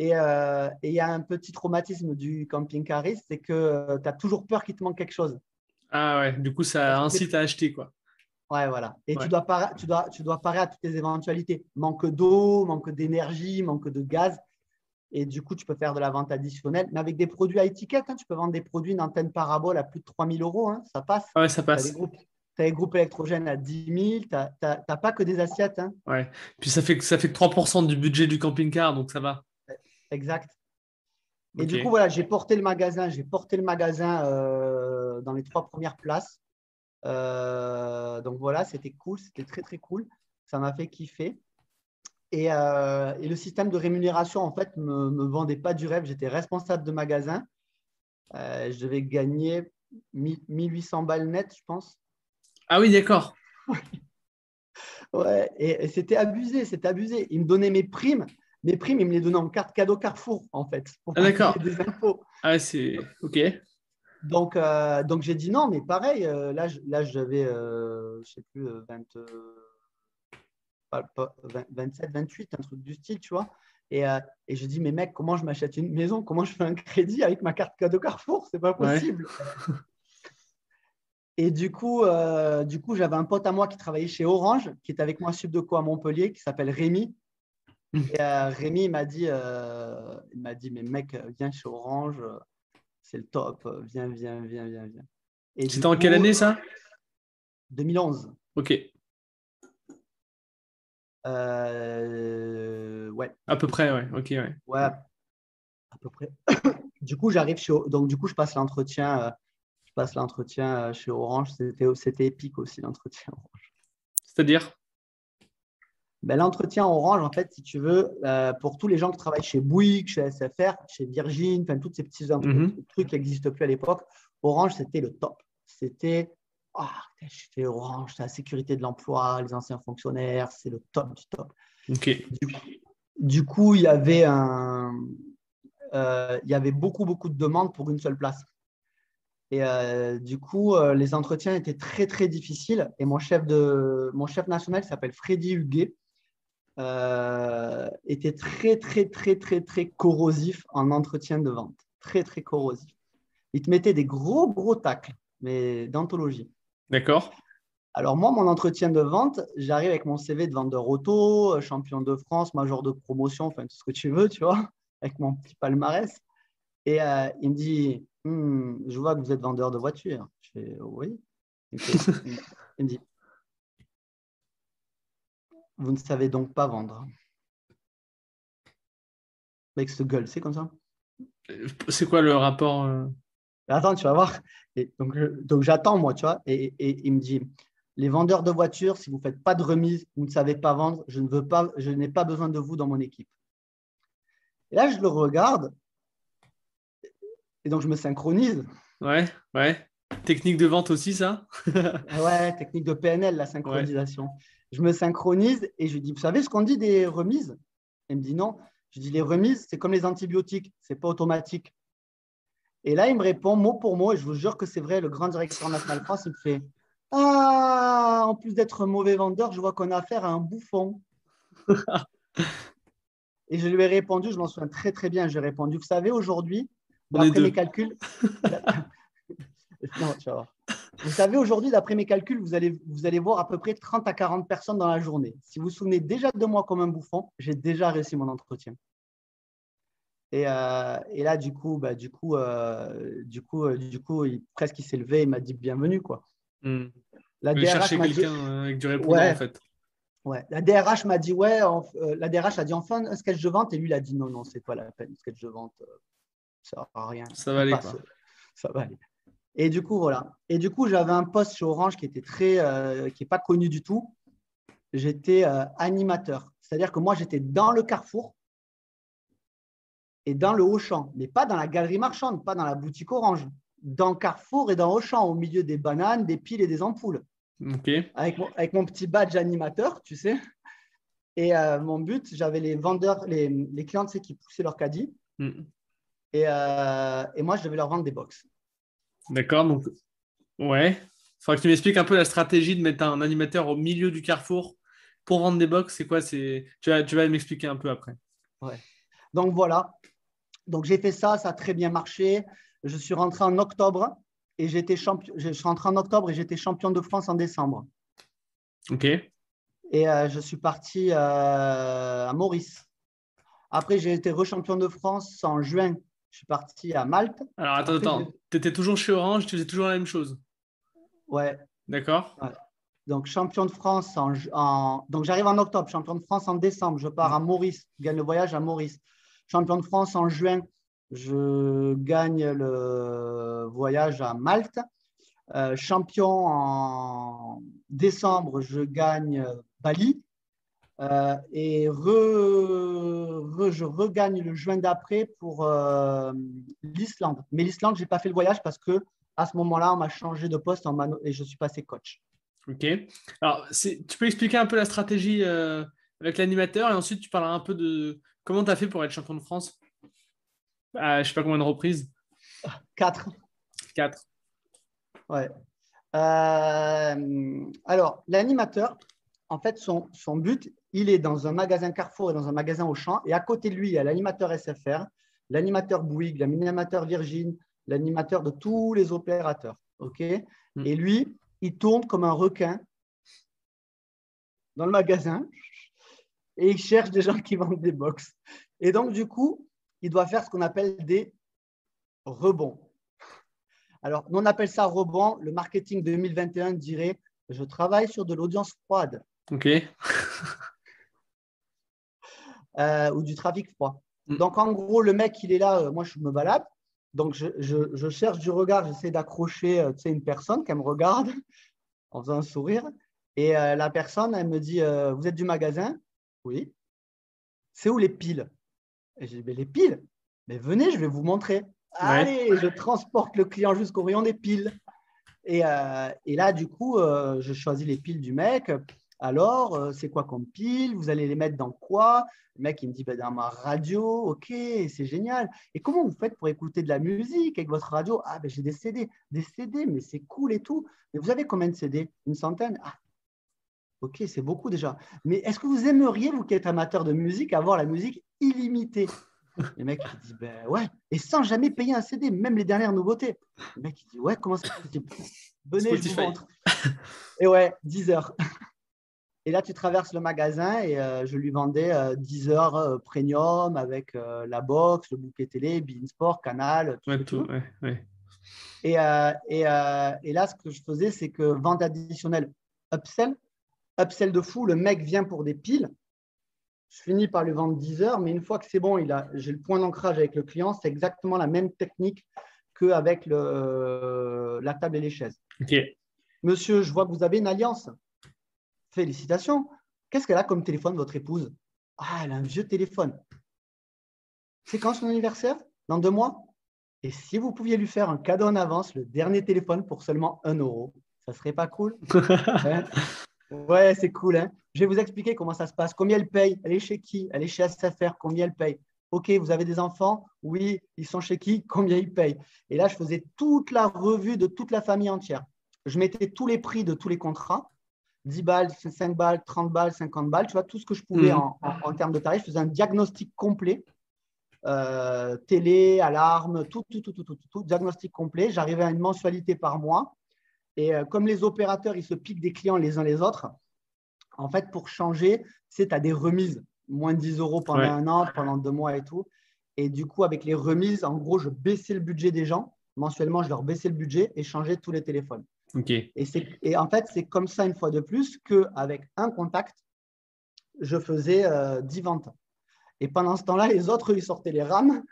Euh, et il y a un petit traumatisme du camping-cariste, c'est que euh, tu as toujours peur qu'il te manque quelque chose. Ah ouais, du coup, ça incite à acheter, quoi. Ouais, voilà. Et Tu, dois parer, tu, dois, tu dois parer à toutes les éventualités. Manque d'eau, manque d'énergie, manque de gaz. Et du coup, tu peux faire de la vente additionnelle, mais avec des produits à étiquette. Hein, tu peux vendre des produits, une antenne parabole à plus de 3 000 euros. Hein, ça passe. Ouais, ça passe. Tu as des groupes électrogènes à 10 000. Tu n'as pas que des assiettes. Hein. Ouais. Puis ça fait, ça fait 3% du budget du camping-car, donc ça va. Exact. Et du coup, voilà, j'ai porté le magasin. J'ai porté le magasin euh, dans les trois premières places. Euh, donc voilà, c'était cool. C'était très, très cool. Ça m'a fait kiffer. Euh, et, le système de rémunération, en fait, ne me, vendait pas du rêve. J'étais responsable de magasin. Je devais gagner 1800 balles net, je pense. Ah oui, d'accord. ouais, et, c'était abusé, c'était abusé. Il me donnait mes primes. Mes primes, il me les donnait en carte cadeau Carrefour, en fait. Pour ah, d'accord. Des infos. Ah, c'est OK. Donc, euh, donc j'ai dit non, mais pareil, là, là j'avais, je ne sais plus, 20 27, 28, un truc du style, tu vois. Et, euh, et, je dis, mais mec, comment je m'achète une maison? Comment je fais un crédit avec ma carte cadeau Carrefour? C'est pas possible. et du coup, euh, du coup j'avais un pote à moi qui travaillait chez Orange, qui était avec moi à Subdeco à Montpellier, qui s'appelle Rémi. Hmm. Et euh, Rémi m'a dit, il m'a dit, mais mec, viens chez Orange, c'est le top, viens, viens, viens, viens, viens. C'était en quelle année ça? 2011. Ok. Euh, ouais. À peu près, ouais. Ok, ouais. Ouais, à peu près. du coup, j'arrive chez. Donc, du coup, je passe l'entretien. Euh, je passe l'entretien euh, chez Orange. C'était, c'était épique aussi, l'entretien Orange. C'est-à-dire? Ben, L'entretien Orange, en fait, si tu veux, pour tous les gens qui travaillent chez Bouygues, chez SFR, chez Virgin, enfin, toutes ces petits mm-hmm. trucs qui n'existent plus à l'époque, Orange, c'était le top. C'était oh, je fais Orange, c'est la sécurité de l'emploi, les anciens fonctionnaires, c'est le top du top. Du, coup, il y avait un, euh, il y avait beaucoup beaucoup de demandes pour une seule place. Et euh, du coup, euh, les entretiens étaient très très difficiles. Et mon chef de, mon chef national, s'appelle Freddy Huguet, était très très très très très corrosif en entretien de vente, très très corrosif. Il te mettait des gros gros tacles, mais d'anthologie. D'accord. Alors moi, mon entretien de vente, j'arrive avec mon CV de vendeur auto, euh, champion de France, major de promotion, enfin tout ce que tu veux, tu vois, avec mon petit palmarès. Et euh, il me dit, hmm, je vois que vous êtes vendeur de voitures. Je fais, oui. il me dit, vous ne savez donc pas vendre. Avec ce gueule, c'est comme ça. C'est quoi le rapport euh, Attends, tu vas voir. Et donc, donc j'attends, moi, tu vois. Et, il me dit les vendeurs de voitures, si vous ne faites pas de remise, vous ne savez pas vendre, je ne veux pas, je n'ai pas besoin de vous dans mon équipe. Et là, je le regarde. Et donc, je me synchronise. Ouais, ouais. Technique de vente aussi, ça Ouais, technique de PNL, la synchronisation. Je me synchronise et je lui dis, vous savez ce qu'on dit des remises? Il me dit non. Je dis, les remises, c'est comme les antibiotiques, c'est pas automatique. Et là, il me répond mot pour mot, et je vous jure que c'est vrai, le grand directeur national France, il me fait Ah, en plus d'être un mauvais vendeur, je vois qu'on a affaire à un bouffon. et je lui ai répondu, je m'en souviens très très bien, j'ai répondu Vous savez, aujourd'hui, d'après mes calculs, non, tu vas voir. Vous savez, aujourd'hui, d'après mes calculs, vous allez, vous allez voir à peu près 30 à 40 personnes dans la journée. Si vous vous souvenez déjà de moi comme un bouffon, j'ai déjà réussi mon entretien. Et, euh, et, là, du coup, bah, du coup, euh, du coup, euh, du coup, il, presque il s'est levé, il m'a dit bienvenue, quoi. Hmm. La DRH m'a dit... avec du répondant, ouais, en fait. Ouais. La DRH m'a dit ouais, la DRH a dit enfin un sketch de vente et lui il a dit non non c'est pas la peine, sketch de vente ça sert à rien. Ça va aller quoi. Ça va aller. Et du coup, voilà. Et du coup, j'avais un poste chez Orange qui était très, euh, qui n'est pas connu du tout. J'étais euh, animateur. C'est-à-dire que moi, j'étais dans le carrefour et dans le Auchan, mais pas dans la galerie marchande, pas dans la boutique Orange. Dans Carrefour et dans Auchan, au milieu des bananes, des piles et des ampoules. Avec mon, avec mon petit badge animateur, tu sais. Et euh, mon but, j'avais les vendeurs, les, les clients tu sais, qui poussaient leur caddie. Mm. Et, et moi, je devais leur vendre des box. D'accord, donc ouais. Il faudrait que tu m'expliques un peu la stratégie de mettre un animateur au milieu du carrefour pour vendre des box. C'est quoi c'est... Tu vas, tu vas m'expliquer un peu après. Ouais. Donc voilà. Donc j'ai fait ça, ça a très bien marché. Je suis rentré en octobre et j'étais champion. Je suis rentré en octobre et j'étais champion de France en décembre. Ok. Et euh, je suis parti euh, à Maurice. Après, j'ai été rechampion de France en juin je suis parti à Malte. Alors attends, attends. Tu étais toujours chez Orange, tu faisais toujours la même chose Ouais. D'accord. Donc, champion de France en. Donc, j'arrive en octobre, champion de France en décembre. Je pars à Maurice, je gagne le voyage à Maurice. Champion de France en juin, je gagne le voyage à Malte. Euh, champion en décembre, je gagne Bali. Euh, et je regagne le juin d'après pour euh, l'Islande. Mais l'Islande, je n'ai pas fait le voyage parce que à ce moment-là, on m'a changé de poste et je suis passé coach. Ok. Alors, tu peux expliquer un peu la stratégie euh, avec l'animateur et ensuite tu parleras un peu de comment tu as fait pour être champion de France? Je ne sais pas combien de reprises. Quatre. Quatre. Ouais. alors, l'animateur, en fait, son, son, but, il est dans un magasin Carrefour et dans un magasin Auchan. Et à côté de lui, il y a l'animateur SFR, l'animateur Bouygues, l'animateur Virgin, l'animateur de tous les opérateurs. OK? Hmm. Et lui, il tourne comme un requin dans le magasin et il cherche des gens qui vendent des box. Et donc, du coup, il doit faire ce qu'on appelle des rebonds. Alors, on appelle ça rebond. Le marketing 2021 dirait je travaille sur de l'audience froide. OK. Euh, ou du trafic froid. Mm. Donc, en gros, le mec, il est là, euh, moi, je me balade. Donc, je, cherche du regard, j'essaie d'accrocher euh, une personne qui me regarde en faisant un sourire. Et la personne, elle me dit Vous êtes du magasin? Oui. C'est où les piles? Et j'ai dit Les piles? Mais venez, je vais vous montrer. Allez, je transporte le client jusqu'au rayon des piles. Et, et là, du coup, je choisis les piles du mec. Alors, euh, c'est quoi comme pile? Vous allez les mettre dans quoi? Le mec, il me dit bah, dans ma radio. Ok, c'est génial. Et comment vous faites pour écouter de la musique avec votre radio? Ah, ben j'ai des CD. Des CD, mais c'est cool et tout. Mais vous avez combien de CD Une centaine? Ah, ok, c'est beaucoup déjà. Mais est-ce que vous aimeriez, vous qui êtes amateur de musique, avoir la musique illimitée? Le mec il dit ben ouais, et sans jamais payer un CD, même les dernières nouveautés. Le mec il dit ouais, comment ça Venez, je vous montre. Et ouais, 10 heures. Et là, tu traverses le magasin et euh, je lui vendais 10 euh, heures euh, premium avec la box, le bouquet télé, Beansport, Canal, tout. Et, et, et, là, ce que je faisais, c'est que vente additionnelle, upsell, upsell de fou, le mec vient pour des piles. Je finis par lui vendre 10 heures, mais une fois que c'est bon, j'ai le point d'ancrage avec le client, c'est exactement la même technique qu'avec la table et les chaises. Monsieur, je vois que vous avez une alliance. Félicitations. Qu'est-ce qu'elle a comme téléphone, votre épouse? Ah, elle a un vieux téléphone. C'est quand son anniversaire? Dans deux mois? Et si vous pouviez lui faire un cadeau en avance, le dernier téléphone pour seulement 1 euro, ça serait pas cool hein? Ouais, c'est cool. Hein je vais vous expliquer comment ça se passe. Combien elle paye? Elle est chez qui? Elle est chez SFR. Combien elle paye? Ok, vous avez des enfants? Oui, ils sont chez qui? Combien ils payent? Et là, je faisais toute la revue de toute la famille entière. Je mettais tous les prix de tous les contrats. 10 balles, 5 balles, 30 balles, 50 balles, tu vois, tout ce que je pouvais mhm. en, termes de tarifs. Je faisais un diagnostic complet. Euh, télé, alarme, tout, tout, tout, tout, tout, tout, diagnostic complet. J'arrivais à une mensualité par mois. Et euh, comme les opérateurs, ils se piquent des clients les uns les autres, en fait, pour changer, c'est à des remises, moins de 10 euros pendant un an, pendant deux mois et tout. Et du coup, avec les remises, en gros, je baissais le budget des gens. Mensuellement, je leur baissais le budget et changeais tous les téléphones. Et, et, en fait, c'est comme ça, une fois de plus, qu'avec un contact, je faisais 10 euh, ventes. Et pendant ce temps-là, les autres, ils sortaient les rames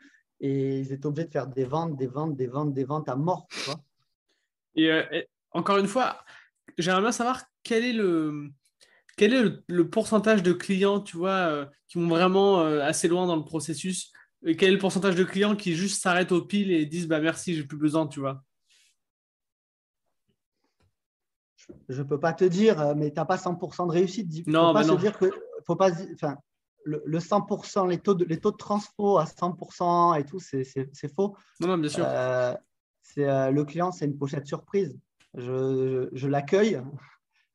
et ils étaient obligés de faire des ventes, des ventes, des ventes, des ventes à mort. et, euh, encore une fois, j'aimerais bien savoir quel est le, quel est le, pourcentage de clients, tu vois, euh, qui vont vraiment euh, assez loin dans le processus et quel est le pourcentage de clients qui juste s'arrêtent au pile et disent bah merci, j'ai plus besoin, tu vois? Je ne peux pas te dire, euh, mais tu n'as pas 100% de réussite. non, faut pas se dire que faut pas, enfin, le, 100%, les taux, de, les taux de transfo à 100% et tout, c'est faux. Non, non, bien sûr. c'est le client, c'est une pochette surprise. Je, je l'accueille,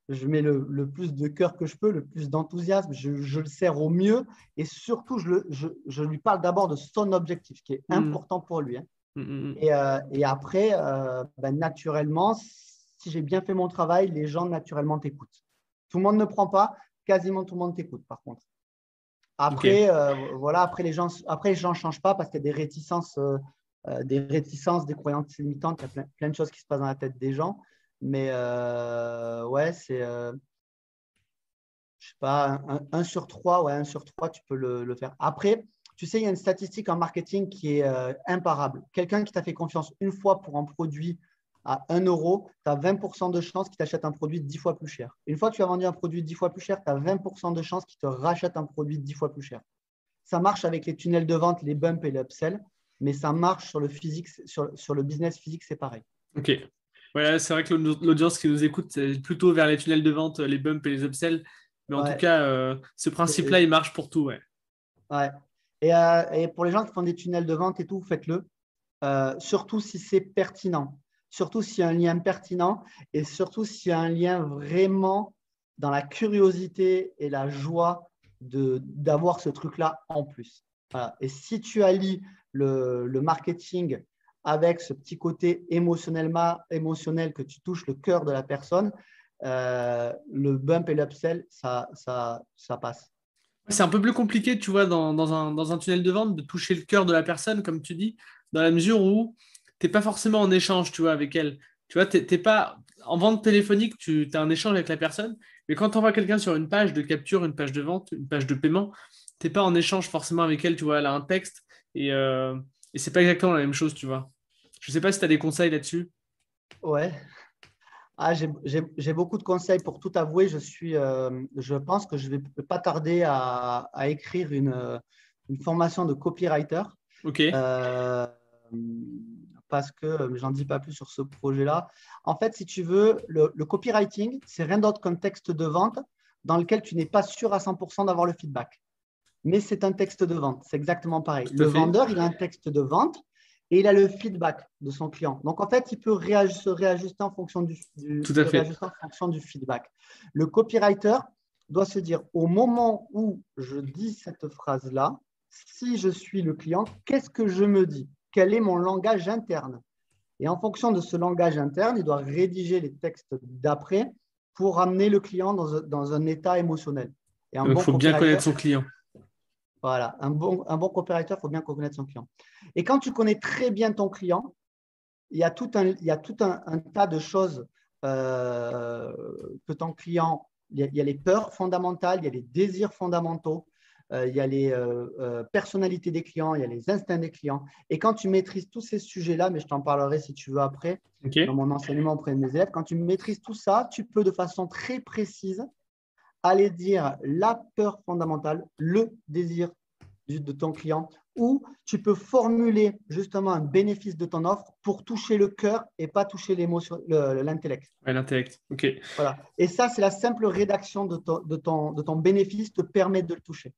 je mets le, plus de cœur que je peux, le plus d'enthousiasme, je, le sers au mieux et surtout, je, lui parle d'abord de son objectif qui est mm. important pour lui. Hein. Mm, mm, euh, et, après, euh, ben, naturellement, si j'ai bien fait mon travail, les gens naturellement t'écoutent. Tout le monde ne prend pas, quasiment tout le monde t'écoute par contre. Après, euh, voilà, après les gens, après les gens ne changent pas parce qu'il y a des réticences, des réticences, des croyances limitantes, il y a plein, plein, de choses qui se passent dans la tête des gens. Mais euh, ouais, c'est, euh, je sais pas, un, sur trois, ouais, un sur trois, tu peux le, faire. Après, tu sais, il y a une statistique en marketing qui est euh, imparable. Quelqu'un qui t'a fait confiance une fois pour un produit à 1 euro, tu as 20% de chances qu'il t'achète un produit 10 fois plus cher. Une fois que tu as vendu un produit 10 fois plus cher, tu as 20% de chances qu'il te rachète un produit 10 fois plus cher. Ça marche avec les tunnels de vente, les bumps et les upsells, mais ça marche sur le physique, sur, sur le business physique, c'est pareil. Ok. Ouais, c'est vrai que l'audience qui nous écoute, c'est plutôt vers les tunnels de vente, les bumps et les upsells. Mais en tout cas, euh, ce principe-là, il marche pour tout. Ouais. ouais. Euh, et, pour les gens qui font des tunnels de vente et tout, faites-le. Euh, surtout si c'est pertinent. Surtout s'il y a un lien pertinent et surtout s'il y a un lien vraiment dans la curiosité et la joie d'avoir ce truc-là en plus. Et si tu allies le, le marketing avec ce petit côté émotionnellement, émotionnel que tu touches le cœur de la personne, euh, le bump et l'upsell, ça, ça, ça passe. C'est un peu plus compliqué, tu vois, dans, dans, un, dans, un, tunnel de vente, de toucher le cœur de la personne, comme tu dis, dans la mesure où tu n'es pas forcément en échange, tu vois, avec elle. Tu vois, t'es pas en vente téléphonique, tu as un échange avec la personne, mais quand tu envoies quelqu'un sur une page de capture, une page de vente, une page de paiement, tu n'es pas en échange forcément avec elle, tu vois, elle a un texte et, euh, et c'est pas exactement la même chose, tu vois. Je ne sais pas si tu as des conseils là-dessus. Ouais. Ah, j'ai beaucoup de conseils. Pour tout avouer, je, suis, euh, je pense que je ne vais pas tarder à, écrire une, une, formation de copywriter. OK. Euh, parce que j'en dis pas plus sur ce projet-là. En fait, si tu veux, le, le copywriting, c'est rien d'autre qu'un texte de vente dans lequel tu n'es pas sûr à 100% d'avoir le feedback. Mais c'est un texte de vente. C'est exactement pareil. le vendeur, il a un texte de vente et il a le feedback de son client. Donc, en fait, il peut se réajuster en fonction du, en fonction du feedback. Le copywriter doit se dire, au moment où je dis cette phrase-là, si je suis le client, qu'est-ce que je me dis? Quel est mon langage interne Et en fonction de ce langage interne, il doit rédiger les textes d'après pour amener le client dans, un état émotionnel. il faut bien connaître son client. Voilà, un bon, un bon coopérateur, il faut bien connaître son client. Et quand tu connais très bien ton client, il y a tout un, il y a tout un, tas de choses euh, que ton client, il y, a, les peurs fondamentales, il y a les désirs fondamentaux, il y a les euh, personnalités des clients, il y a les instincts des clients. Et quand tu maîtrises tous ces sujets-là, mais je t'en parlerai si tu veux après, dans mon enseignement auprès de mes élèves, quand tu maîtrises tout ça, tu peux de façon très précise aller dire la peur fondamentale, le désir de ton client, ou tu peux formuler justement un bénéfice de ton offre pour toucher le cœur et pas toucher l'émotion, l'intellect. Ouais, l'intellect, ok. Voilà. Et ça, c'est la simple rédaction de ton, de, ton, de ton bénéfice te permet de le toucher.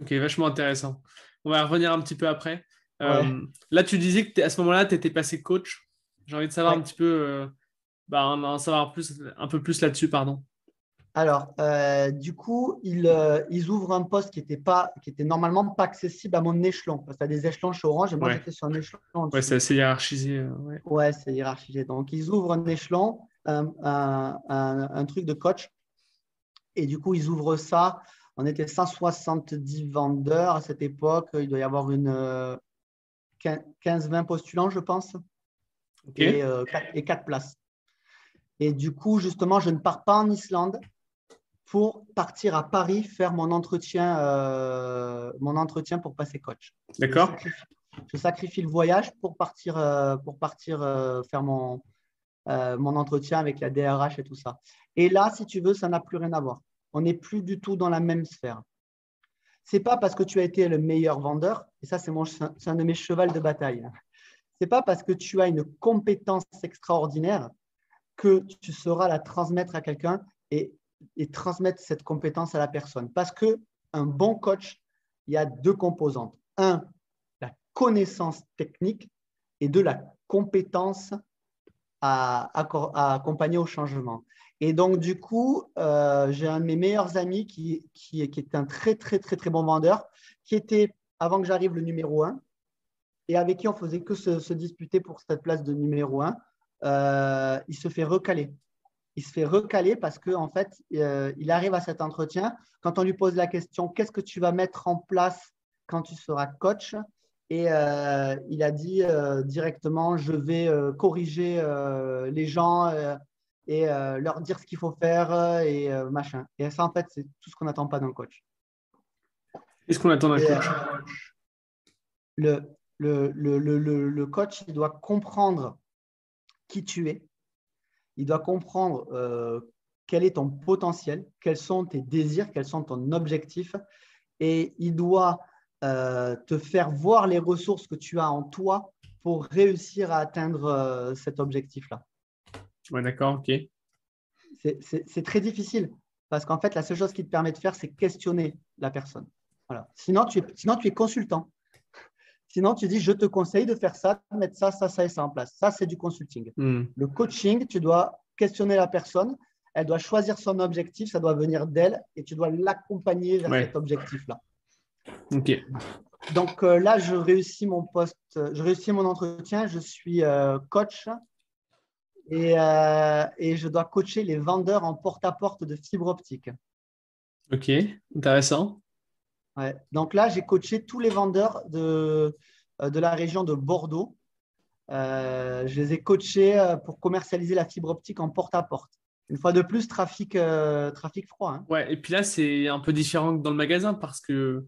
Ok, vachement intéressant. On va revenir un petit peu après. Euh, là, tu disais que à ce moment-là, tu étais passé coach. J'ai envie de savoir un petit peu, euh, bah, en savoir plus, un peu plus là-dessus, pardon. Alors, euh, du coup, ils, ils, ouvrent un poste qui était, pas, qui était normalement pas accessible à mon échelon. Parce que tu as des échelons chez Orange et moi, j'étais sur un échelon. Ouais, c'est assez hiérarchisé. Ouais, ouais c'est hiérarchisé. Donc, ils ouvrent un échelon, un, un, un, truc de coach. Et du coup, ils ouvrent ça. On était 170 vendeurs à cette époque. Il doit y avoir une 15-20 postulants, je pense. Et, 4, et 4 places. Et du coup, justement, je ne pars pas en Islande pour partir à Paris faire mon entretien, euh, mon entretien pour passer coach. D'accord. Je, sacrifie le voyage pour partir, euh, pour partir euh, faire mon, mon entretien avec la DRH et tout ça. Et là, si tu veux, ça n'a plus rien à voir. On n'est plus du tout dans la même sphère. C'est pas parce que tu as été le meilleur vendeur, et ça, c'est un de mes chevals de bataille. C'est pas parce que tu as une compétence extraordinaire que tu sauras la transmettre à quelqu'un et, transmettre cette compétence à la personne. Parce que un bon coach, il y a deux composantes. Un, la connaissance technique et deux, la compétence à, accompagner au changement. Et donc, du coup, euh, j'ai un de mes meilleurs amis qui, qui, est un très, très, très, très bon vendeur, qui était, avant que j'arrive, le numéro un, et avec qui on faisait que se, disputer pour cette place de numéro un. Euh, il se fait recaler. Il se fait recaler parce qu'en en fait, euh, il arrive à cet entretien. Quand on lui pose la question, qu'est-ce que tu vas mettre en place quand tu seras coach? Et il a dit directement, je vais corriger les gens et leur dire ce qu'il faut faire et machin. Et ça, en fait, c'est tout ce qu'on n'attend pas d'un coach. Qu'est-ce qu'on attend d'un coach? le, le, le, le, coach il doit comprendre qui tu es, il doit comprendre euh, quel est ton potentiel, quels sont tes désirs, quels sont ton objectif, et il doit euh, te faire voir les ressources que tu as en toi pour réussir à atteindre euh, cet objectif-là. Oui, d'accord, ok. C'est très difficile parce qu'en fait, la seule chose qui te permet de faire, c'est questionner la personne. Voilà. Sinon, tu es, sinon, tu es consultant. Sinon, tu dis, je te conseille de faire ça, de mettre ça, ça, ça et ça en place. Ça, c'est du consulting. Hmm. Le coaching, tu dois questionner la personne. Elle doit choisir son objectif, ça doit venir d'elle et tu dois l'accompagner vers cet objectif-là. OK. Donc euh, là, je réussis mon poste, je réussis mon entretien, je suis euh, coach et, euh, et, je dois coacher les vendeurs en porte-à-porte de fibre optique. Ok, intéressant. Donc là, j'ai coaché tous les vendeurs de, euh, de la région de Bordeaux. Euh, je les ai coachés pour commercialiser la fibre optique en porte-à-porte. Une fois de plus, trafic, trafic froid. Hein. Ouais, et puis là, c'est un peu différent que dans le magasin parce que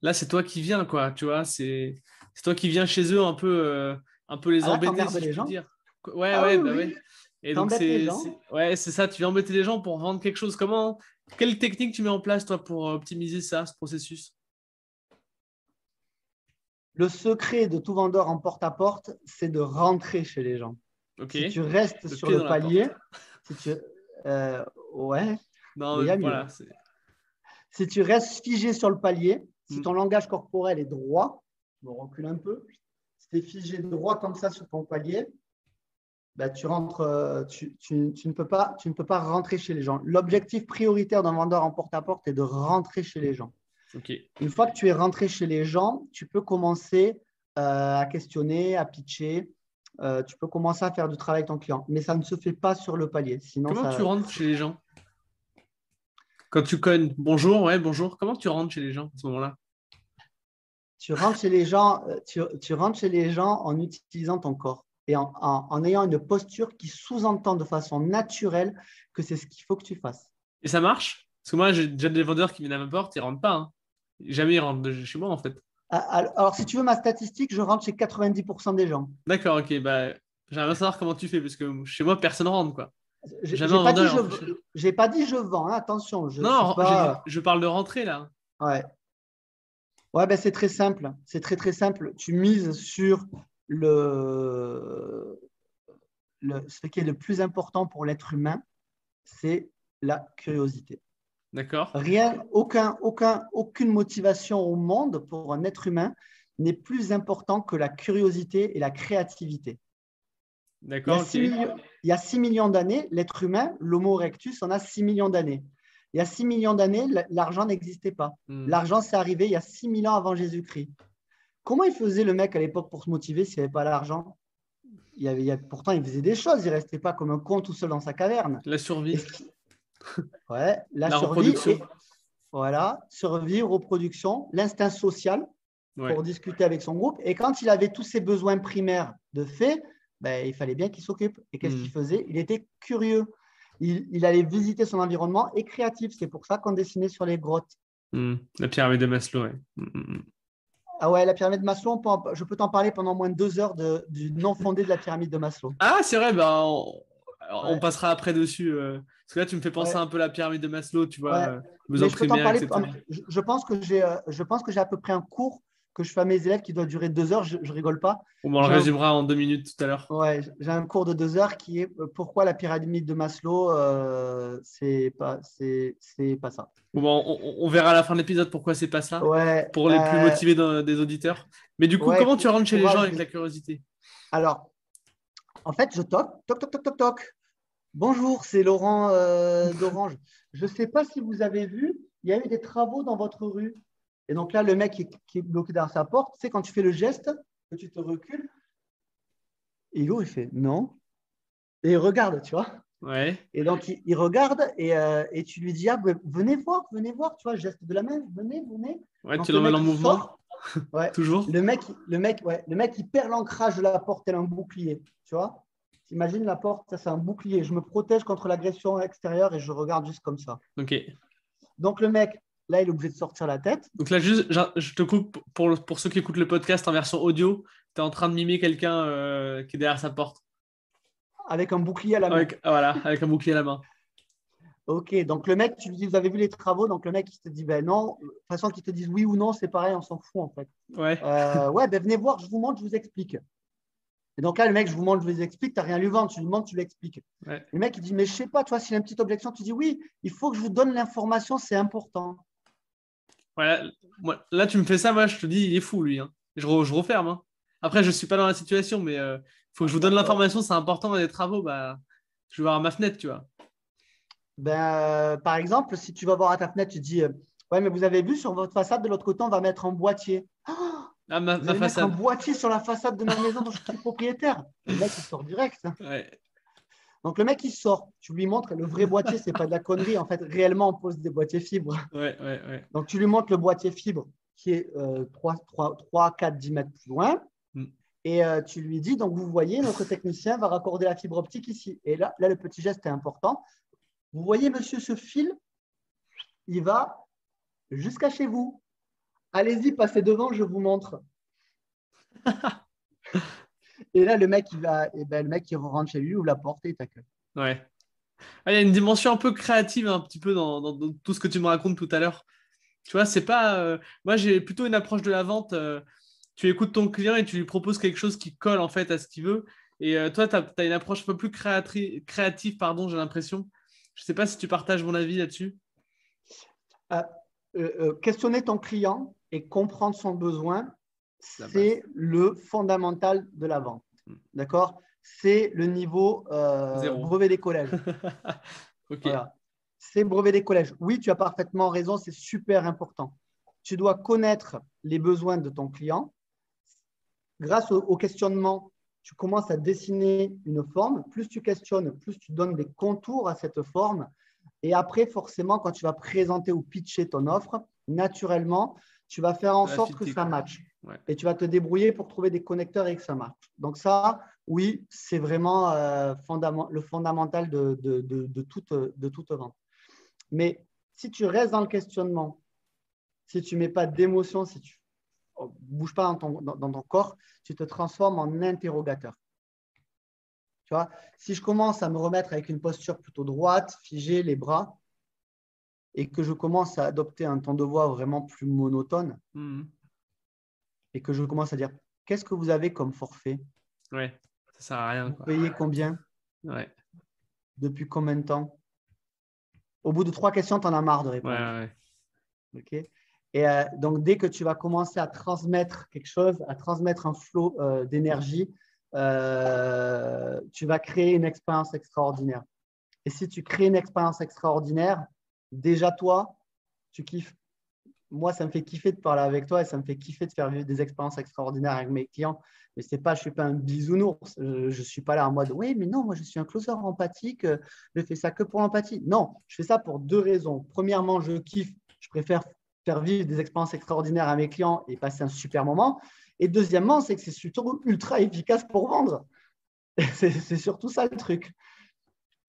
là, c'est toi qui viens, quoi. Tu vois, c'est toi qui viens chez eux un peu, un peu les ah embêter, si les gens. dire. Ouais, ah ouais, bah ouais. Et donc, c'est ouais, ça, tu viens embêter les gens pour vendre quelque chose. Comment, quelle technique tu mets en place, toi, pour optimiser ça, ce processus? Le secret de tout vendeur en porte-à-porte, c'est de rentrer chez les gens. Si tu restes sur le palier, si tu, euh, ouais. Non, voilà, si tu restes figé sur le palier, si hmm. ton langage corporel est droit, je me recule un peu, si tu es figé droit comme ça sur ton palier, bah, tu, rentres, euh, tu, ne peux pas, tu ne peux pas rentrer chez les gens. L'objectif prioritaire d'un vendeur en porte-à-porte est de rentrer chez les gens. Une fois que tu es rentré chez les gens, tu peux commencer euh, à questionner, à pitcher. Euh, tu peux commencer à faire du travail avec ton client. Mais ça ne se fait pas sur le palier. Sinon, Comment tu rentres chez les gens? Quand tu connais bonjour, ouais, bonjour. Comment tu rentres chez les gens à ce moment-là? Tu rentres chez les gens, tu rentres chez les gens en utilisant ton corps et en, ayant une posture qui sous-entend de façon naturelle que c'est ce qu'il faut que tu fasses. Et ça marche? Parce que moi, j'ai déjà des vendeurs qui viennent à ma porte, ils ne rentrent pas. Hein. Jamais ils rentrent chez moi, en fait. Ah, alors, si tu veux ma statistique, je rentre chez 90% des gens. D'accord, ok. Bah, J'aimerais savoir comment tu fais, parce que chez moi, personne ne rentre. Quoi. J'ai pas, dit je... pas dit je vends, hein, attention. Je non, je parle de rentrer là. Ouais. Ouais, ben, c'est très simple. C'est très, très simple. Tu mises sur le, le, ce qui est le plus important pour l'être humain, c'est la curiosité. D'accord. Rien, aucun, aucun, aucune motivation au monde pour un être humain n'est plus important que la curiosité et la créativité. D'accord. Il, y a 6 millions d'années, l'être humain, l'Homo erectus, en a 6 millions d'années. Il y a 6 millions d'années, l'argent n'existait pas. Hmm. L'argent, c'est arrivé il y a 6 000 ans avant Jésus-Christ. Comment il faisait le mec à l'époque pour se motiver s'il n'y avait pas l'argent? Il y avait, Pourtant, il faisait des choses. Il ne restait pas comme un con tout seul dans sa caverne. La survie. Ouais, la, survie. voilà, survie, reproduction, l'instinct social pour discuter avec son groupe. Et quand il avait tous ses besoins primaires de fait, ben, il fallait bien qu'il s'occupe. Et qu'est-ce hmm. qu'il faisait? Il était curieux. Il, allait visiter son environnement et créatif. C'est pour ça qu'on dessinait sur les grottes. Hmm. La pyramide de Maslow, oui. Hmm, ah ouais, la pyramide de Maslow, je peux t'en parler pendant moins de deux heures de, du non fondé de la pyramide de Maslow. Ah, c'est vrai, ben, on, passera après dessus. Euh, parce que là, tu me fais penser un peu à la pyramide de Maslow, tu vois, besoins primaires, etc. Je, pense que j'ai, je pense que j'ai à peu près un cours que je fais à mes élèves qui doit durer deux heures, je, rigole pas. On le résumera en deux minutes tout à l'heure. Ouais, j'ai un cours de deux heures qui est euh, pourquoi la pyramide de Maslow, euh, c'est pas, c'est, pas ça. Bon, on, verra à la fin de l'épisode pourquoi c'est pas ça. Ouais, pour les plus euh, motivés des auditeurs. Mais du coup, comment tu rentres chez les gens avec la curiosité? Alors, en fait, je toque, toc, toc, toc, toc, toc. Bonjour, c'est Laurent d'Orange. je ne sais pas si vous avez vu, il y a eu des travaux dans votre rue. Et donc là, le mec qui, est bloqué derrière sa porte, tu sais, quand tu fais le geste, que tu te recules, et il fait non. Et il regarde, tu vois. Ouais. Et donc, il, regarde euh, et, tu lui dis ah, venez voir, venez voir, tu vois, geste de la main, venez, venez. Ouais, tu l'emmènes en mouvement. ouais. Toujours. Le mec, le, mec, ouais, le mec, il perd l'ancrage de la porte, elle a un bouclier, tu vois. Imagine la porte, ça c'est un bouclier. Je me protège contre l'agression extérieure et je regarde juste comme ça. Ok. Donc le mec, Là, il est obligé de sortir la tête. Donc là, juste, je te coupe pour, pour ceux qui écoutent le podcast en version audio. Tu es en train de mimer quelqu'un euh, qui est derrière sa porte. Avec un bouclier à la main. voilà, avec un bouclier à la main. Ok, donc le mec, tu lui dis, vous avez vu les travaux, donc le mec, il te dit, ben non, de toute façon, qu'il te dise oui ou non, c'est pareil, on s'en fout en fait. Ouais. Euh, ouais, ben venez voir, je vous montre, je vous explique. Et donc là, le mec, je vous montre, je vous explique, tu n'as rien à lui vendre, tu lui demandes, tu lui expliques. Le mec, il dit, mais je sais pas, toi, s'il a une petite objection, tu dis oui, il faut que je vous donne l'information, c'est important là, tu me fais ça, moi, je te dis, il est fou, lui. Hein. Je, referme. Hein. Après, je ne suis pas dans la situation, mais il euh, faut que je vous donne l'information, c'est important dans les travaux. Bah, je vais voir à ma fenêtre, tu vois. Ben, par exemple, si tu vas voir à ta fenêtre, tu dis euh, Ouais, mais vous avez vu sur votre façade, de l'autre côté, on va mettre un boîtier. ah, ma, vous mettre un boîtier sur la façade de ma maison dont je suis propriétaire. Le mec, il sort direct. Ouais. Donc le mec il sort, tu lui montres le vrai boîtier, c'est pas de la connerie. En fait, réellement, on pose des boîtiers fibres. Ouais, ouais, ouais. Donc tu lui montres le boîtier fibre qui est 3, 3, 3, 4, 10 mètres plus loin. Mm. Et euh, tu lui dis, donc vous voyez, notre technicien va raccorder la fibre optique ici. Et là, là, le petit geste est important. Vous voyez, monsieur, ce fil, il va jusqu'à chez vous. Allez-y, passez devant, je vous montre. Et là, le mec, il va, et ben, le mec, il rentre chez lui, ouvre la porte et il t'accueille. Ouais. Ah, il y a une dimension un peu créative, un petit peu dans, tout ce que tu me racontes tout à l'heure. Tu vois, c'est pas. Euh, moi, j'ai plutôt une approche de la vente. Euh, tu écoutes ton client et tu lui proposes quelque chose qui colle en fait à ce qu'il veut. Et euh, toi, tu as, une approche un peu plus créative, pardon, j'ai l'impression. Je ne sais pas si tu partages mon avis là-dessus. questionner ton client et comprendre son besoin, c'est le fondamental de la vente. Hmm. D'accord? C'est le niveau euh, brevet des collèges. C'est brevet des collèges. Oui, tu as parfaitement raison, c'est super important. Tu dois connaître les besoins de ton client. Grâce au, questionnement, tu commences à dessiner une forme. Plus tu questionnes, plus tu donnes des contours à cette forme. Et après, forcément, quand tu vas présenter ou pitcher ton offre, naturellement, tu vas faire en sorte que ça matche. Et tu vas te débrouiller pour trouver des connecteurs et que ça marche. Donc ça, oui, c'est vraiment euh, le fondamental de, de, toute, de toute vente. Mais si tu restes dans le questionnement, si tu ne mets pas d'émotion, si tu ne bouges pas dans ton, dans, ton, corps, tu te transformes en interrogateur. Tu vois, si je commence à me remettre avec une posture plutôt droite, figée, les bras, et que je commence à adopter un ton de voix vraiment plus monotone, mmh et que je commence à dire qu'est-ce que vous avez comme forfait? Ouais, ça sert à rien. Vous payez combien? Ouais. Depuis combien de temps? Au bout de trois questions, tu en as marre de répondre. Ouais, ouais. Ok. Et euh, donc, dès que tu vas commencer à transmettre quelque chose, à transmettre un flot euh, d'énergie, euh, tu vas créer une expérience extraordinaire. Et si tu crées une expérience extraordinaire, déjà toi, tu kiffes. Moi, ça me fait kiffer de parler avec toi et ça me fait kiffer de faire vivre des expériences extraordinaires avec mes clients. Mais c'est pas, je suis pas un bisounours. Je, ne suis pas là en mode, oui, mais non, moi, je suis un closer empathique. Je fais ça que pour l'empathie. Non, je fais ça pour deux raisons. Premièrement, je kiffe. Je préfère faire vivre des expériences extraordinaires à mes clients et passer un super moment. Et deuxièmement, c'est que c'est surtout ultra efficace pour vendre. C'est surtout ça le truc.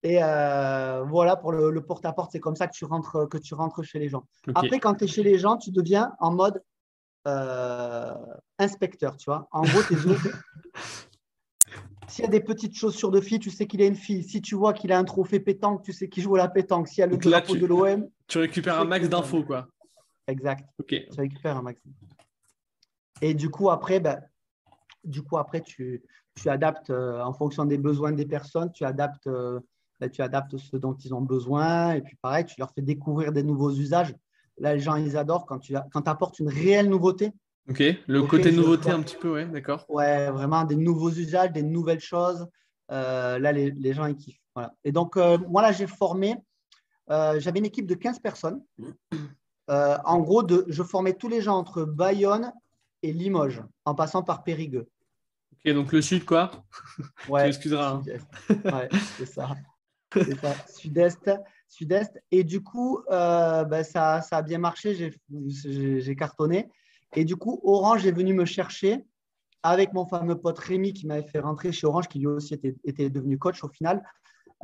Et euh, voilà pour le, porte-à-porte, c'est comme ça que tu rentres, que tu rentres chez les gens. Après, quand tu es chez les gens, tu deviens en mode euh, inspecteur, tu vois. En gros, tes S'il y a des petites chaussures de fille, tu sais qu'il est une fille. Si tu vois qu'il a un trophée pétanque, tu sais qu'il joue à la pétanque. S'il y a le drapeau de l'OM. Tu récupères un max d'infos, quoi. Exact. Tu récupères un max. Et du coup, après, ben, du coup, après tu, tu adaptes euh, en fonction des besoins des personnes, tu adaptes, euh, ben, tu adaptes ce dont ils ont besoin. Et puis, pareil, tu leur fais découvrir des nouveaux usages. Là, les gens, ils adorent quand tu quand apportes une réelle nouveauté. Ok, le côté nouveauté un petit peu, ouais, d'accord. Ouais, vraiment des nouveaux usages, des nouvelles choses. Euh, là, les, les, gens, ils kiffent. Voilà. Et donc, moi, là, j'ai formé, j'avais une équipe de 15 personnes. Euh, en gros, de, je formais tous les gens entre Bayonne et Limoges, en passant par Périgueux. Ok, donc le sud, quoi Ouais. tu m'excuseras. Hein. Ouais, c'est ça. Sud-est. Sud-est. Et du coup, euh, ben, ça, ça, a bien marché. J'ai cartonné. Et du coup, Orange est venu me chercher avec mon fameux pote Rémi qui m'avait fait rentrer chez Orange, qui lui aussi était, était devenu coach au final.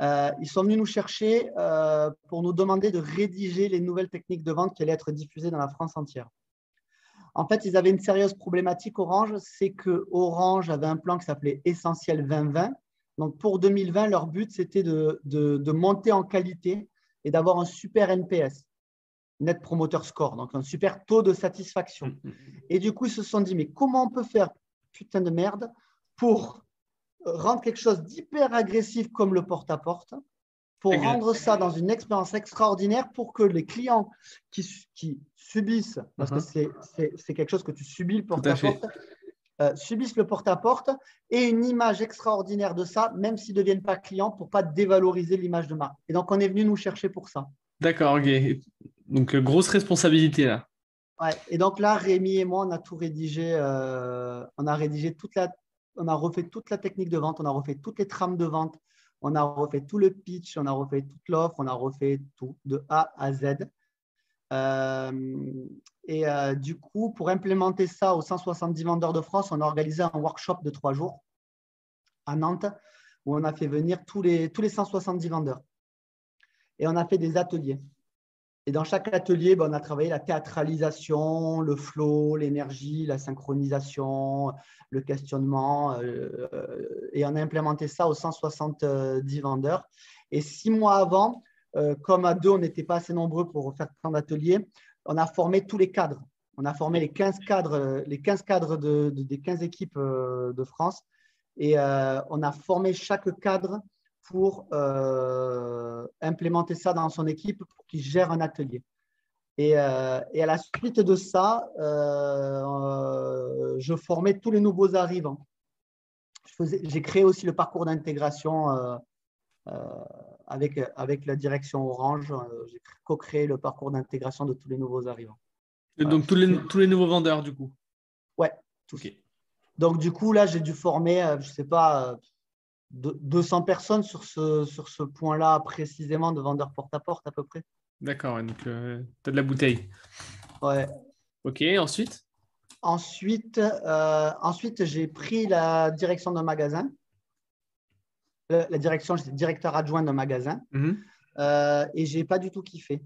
Euh, ils sont venus nous chercher euh, pour nous demander de rédiger les nouvelles techniques de vente qui allaient être diffusées dans la France entière. En fait, ils avaient une sérieuse problématique Orange, c'est que Orange avait un plan qui s'appelait Essentiel 2020. Donc pour 2020, leur but, c'était de, de, monter en qualité et d'avoir un super NPS, Net Promoter Score, donc un super taux de satisfaction. Mm, mm, mm. Et du coup, ils se sont dit, mais comment on peut faire putain de merde pour rendre quelque chose d'hyper agressif comme le porte-à-porte, pour rendre ça dans une expérience extraordinaire pour que les clients qui, qui subissent, parce que uh-huh. c'est quelque chose que tu subis le porte-à-porte, euh, subissent le porte-à-porte et une image extraordinaire de ça, même s'ils ne deviennent pas clients, pour pas dévaloriser l'image de marque. Et donc, on est venu nous chercher pour ça. D'accord, ok. Donc, euh, grosse responsabilité là. Ouais. Et donc là, Rémi et moi, on a tout rédigé. Euh, on a rédigé toute la, on a refait toute la technique de vente, on a refait toutes les trames de vente, on a refait tout le pitch, on a refait toute l'offre, on a refait tout de A à Z. Euh, et euh, du coup, pour implémenter ça aux 170 vendeurs de France, on a organisé un workshop de trois jours à Nantes où on a fait venir tous les, tous les 170 vendeurs. Et on a fait des ateliers. Et dans chaque atelier, ben, on a travaillé la théâtralisation, le flow, l'énergie, la synchronisation, le questionnement. Euh, et on a implémenté ça aux 170 vendeurs. Et six mois avant, comme à deux, on n'était pas assez nombreux pour faire tant d'ateliers, on a formé tous les cadres. On a formé les 15 cadres, les 15 cadres de, des 15 équipes euh, de France. Et on a formé chaque cadre pour euh, implémenter ça dans son équipe pour qu'il gère un atelier. Et, euh, et, à la suite de ça, euh, je formais tous les nouveaux arrivants. J'ai créé aussi le parcours d'intégration avec, avec la direction Orange. J'ai co-créé le parcours d'intégration de tous les nouveaux arrivants. Et donc tous, les, tous les nouveaux vendeurs, du coup? Ouais. Ok. Donc du coup, là, j'ai dû former, je ne sais pas, 200 personnes sur ce, sur ce point-là précisément de vendeur porte-à-porte à peu près. D'accord, donc euh, tu as de la bouteille. Ouais. Ok, ensuite? Ensuite, euh, ensuite j'ai pris la direction d'un magasin. Euh, la direction, j'étais directeur adjoint d'un magasin. Mhm. et je n'ai pas du tout kiffé.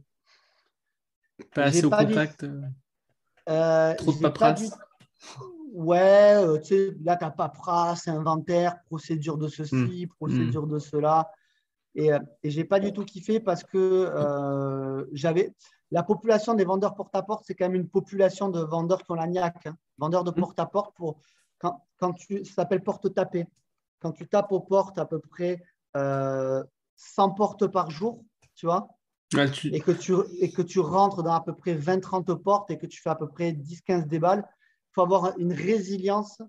Pas assez au contact Trop de paperasse ouais, euh, tu sais, là, tu as paperasse, inventaire, procédure de ceci, hmm. procédure de cela. Et, euh, et je n'ai pas du tout kiffé parce que euh, j'avais. la population des vendeurs porte-à-porte, c'est quand même une population de vendeurs qui ont la niaque. Hein. Vendeurs de mmh. porte-à-porte, pour, quand, quand tu, ça s'appelle porte-taper. Quand tu tapes aux portes à peu près 100 euh, portes par jour, tu vois, et, que tu, et que tu rentres dans à peu près 20-30 portes et que tu fais à peu près 10-15 déballes, il faut avoir une résilience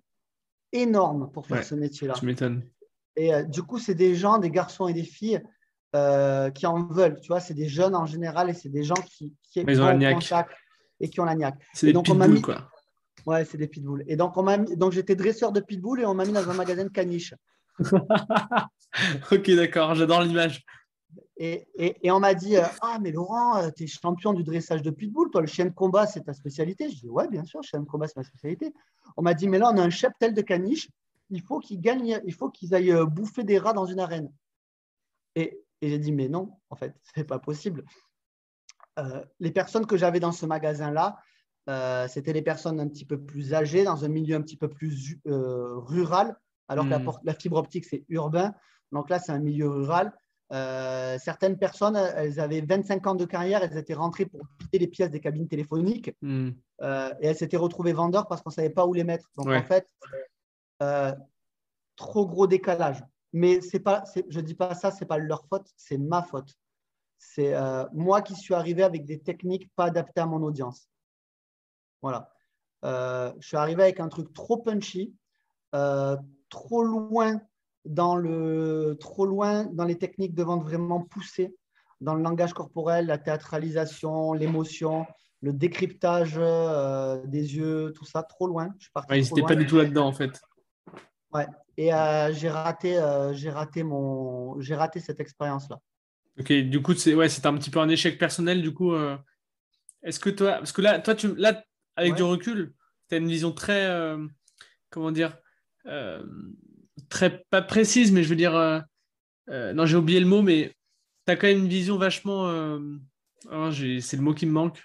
énorme pour faire ce métier-là. Tu m'étonnes. Et euh, du coup, c'est des gens, des garçons et des filles euh, qui en veulent. Tu vois, c'est des jeunes en général et c'est des gens qui, qui ont la contact et qui ont la niaque. C'est des donc, pitbulls, quoi. Ouais, c'est des pitbulls. Et donc, on donc j'étais dresseur de pitbull et on m'a mis dans un magasin de caniche. ok, d'accord, j'adore l'image. Et, et, on m'a dit Ah, mais Laurent, euh, tu es champion du dressage de pitbull, toi, le chien de combat, c'est ta spécialité? Je dis Ouais, bien sûr, chien de combat, c'est ma spécialité. On m'a dit Mais là, on a un cheptel de caniche, il faut qu'ils gagnent, il faut qu'ils aillent euh, bouffer des rats dans une arène. Et, et j'ai dit Mais non, en fait, c'est pas possible. Euh, les personnes que j'avais dans ce magasin-là, c'était les personnes un petit peu plus âgées, dans un milieu un petit peu plus rural, alors que la, hmm. la, fibre optique, c'est urbain. Donc là, c'est un milieu rural. Euh, certaines personnes, elles avaient 25 ans de carrière, elles étaient rentrées pour piquer les pièces des cabines téléphoniques hmm. euh, et elles s'étaient retrouvées vendeurs parce qu'on ne savait pas où les mettre. Donc en fait, euh, trop gros décalage. Mais c'est pas, je ne dis pas ça, ce n'est pas leur faute, c'est ma faute. C'est moi qui suis arrivé avec des techniques pas adaptées à mon audience. Voilà. je suis arrivé avec un truc trop punchy, trop loin dans le trop loin dans les techniques de vente vraiment poussées, dans le langage corporel, la théâtralisation, l'émotion, le décryptage euh, des yeux, tout ça, trop loin. Je suis pas du tout là-dedans en fait. Ouais. Et euh, j'ai raté, euh, j'ai raté mon, j'ai raté cette expérience-là. Ok. Du coup, c'est ouais, c'était un petit peu un échec personnel. Du coup, est-ce que toi, parce que là, toi, tu, là, avec du recul, tu as une vision très, comment dire très pas précise, mais je veux dire, euh, euh, non, j'ai oublié le mot, mais tu as quand même une vision vachement, euh, oh, c'est le mot qui me manque,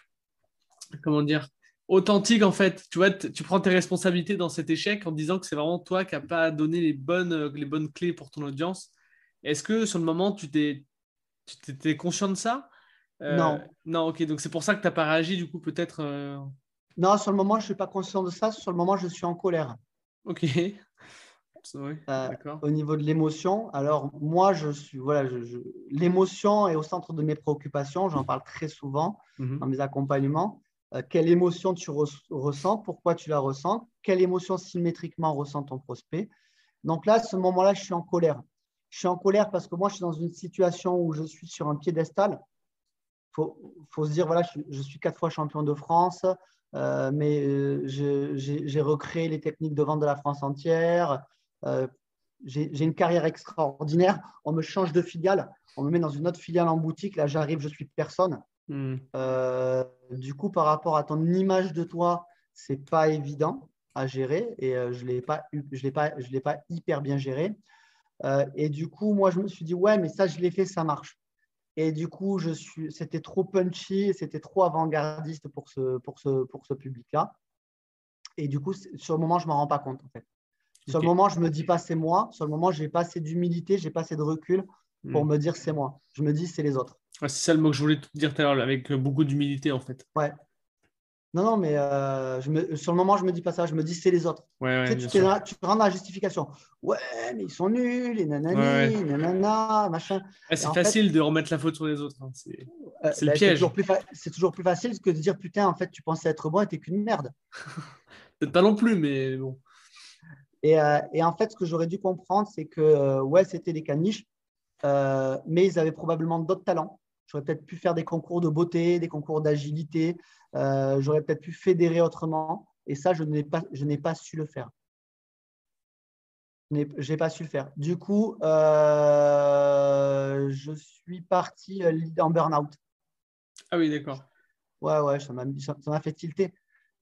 comment dire, authentique en fait. Tu vois, tu prends tes responsabilités dans cet échec en disant que c'est vraiment toi qui n'as pas donné les bonnes, les bonnes clés pour ton audience. Est-ce que sur le moment, tu t'es, tu étais conscient de ça? Non. Non, ok, donc c'est pour ça que tu n'as pas réagi du coup peut-être. Non, sur le moment, je ne suis pas conscient de ça. Sur le moment, je suis en colère. Ok. Euh, au niveau de l'émotion, alors moi, je suis voilà, l'émotion est au centre de mes préoccupations. J'en parle très souvent mhm. dans mes accompagnements. Euh, quelle émotion tu ressens? Pourquoi tu la ressens? Quelle émotion symétriquement ressent ton prospect? Donc là, à ce moment-là, je suis en colère. Je suis en colère parce que moi, je suis dans une situation où je suis sur un piédestal. Il faut, faut, se dire, voilà, je, suis quatre fois champion de France, euh, mais j'ai recréé les techniques de vente de la France entière. Euh, j'ai une carrière extraordinaire. On me change de filiale, on me met dans une autre filiale en boutique. Là, j'arrive, je suis personne. Hmm. Euh, du coup, par rapport à ton image de toi, c'est pas évident à gérer et euh, je l'ai pas, je l'ai pas, je l'ai pas hyper bien géré. et du coup, moi, je me suis dit ouais, mais ça, je l'ai fait, ça marche. Et du coup, je suis, c'était trop punchy, c'était trop avant-gardiste pour ce, pour ce, pour ce public-là. Et du coup, sur le moment, je m'en rends pas compte en fait. Sur le moment, je ne me dis pas c'est moi. Sur le moment, je n'ai pas assez d'humilité, je n'ai pas assez de recul pour hmm. me dire c'est moi. Je me dis c'est les autres. c'est ça le mot que je voulais te dire tout à l'heure, avec beaucoup d'humilité en fait. Ouais. Non, non, mais euh, je me, sur le moment, je ne me dis pas ça. Je me dis c'est les autres. Ouais, tu, sais, tu, tu, rends la justification. Ouais, mais ils sont nuls, et nanani, nanana, machin. c'est facile de remettre la faute sur les autres. Hein. C'est euh, le bah, piège. C'est toujours, plus facile que de dire putain, en fait, tu pensais être bon et t'es qu'une merde. Peut-être pas non plus, mais bon. Euh, et, en fait, ce que j'aurais dû comprendre, c'est que, ouais, c'était des caniches, mais ils avaient probablement d'autres talents. J'aurais peut-être pu faire des concours de beauté, des concours d'agilité. J'aurais peut-être pu fédérer autrement. Et ça, je n'ai pas, je n'ai pas su le faire. Je n'ai pas su le faire. Du coup, je suis parti en burn-out. Ah oui, d'accord. Ouais, ouais, ça m'a fait tilter.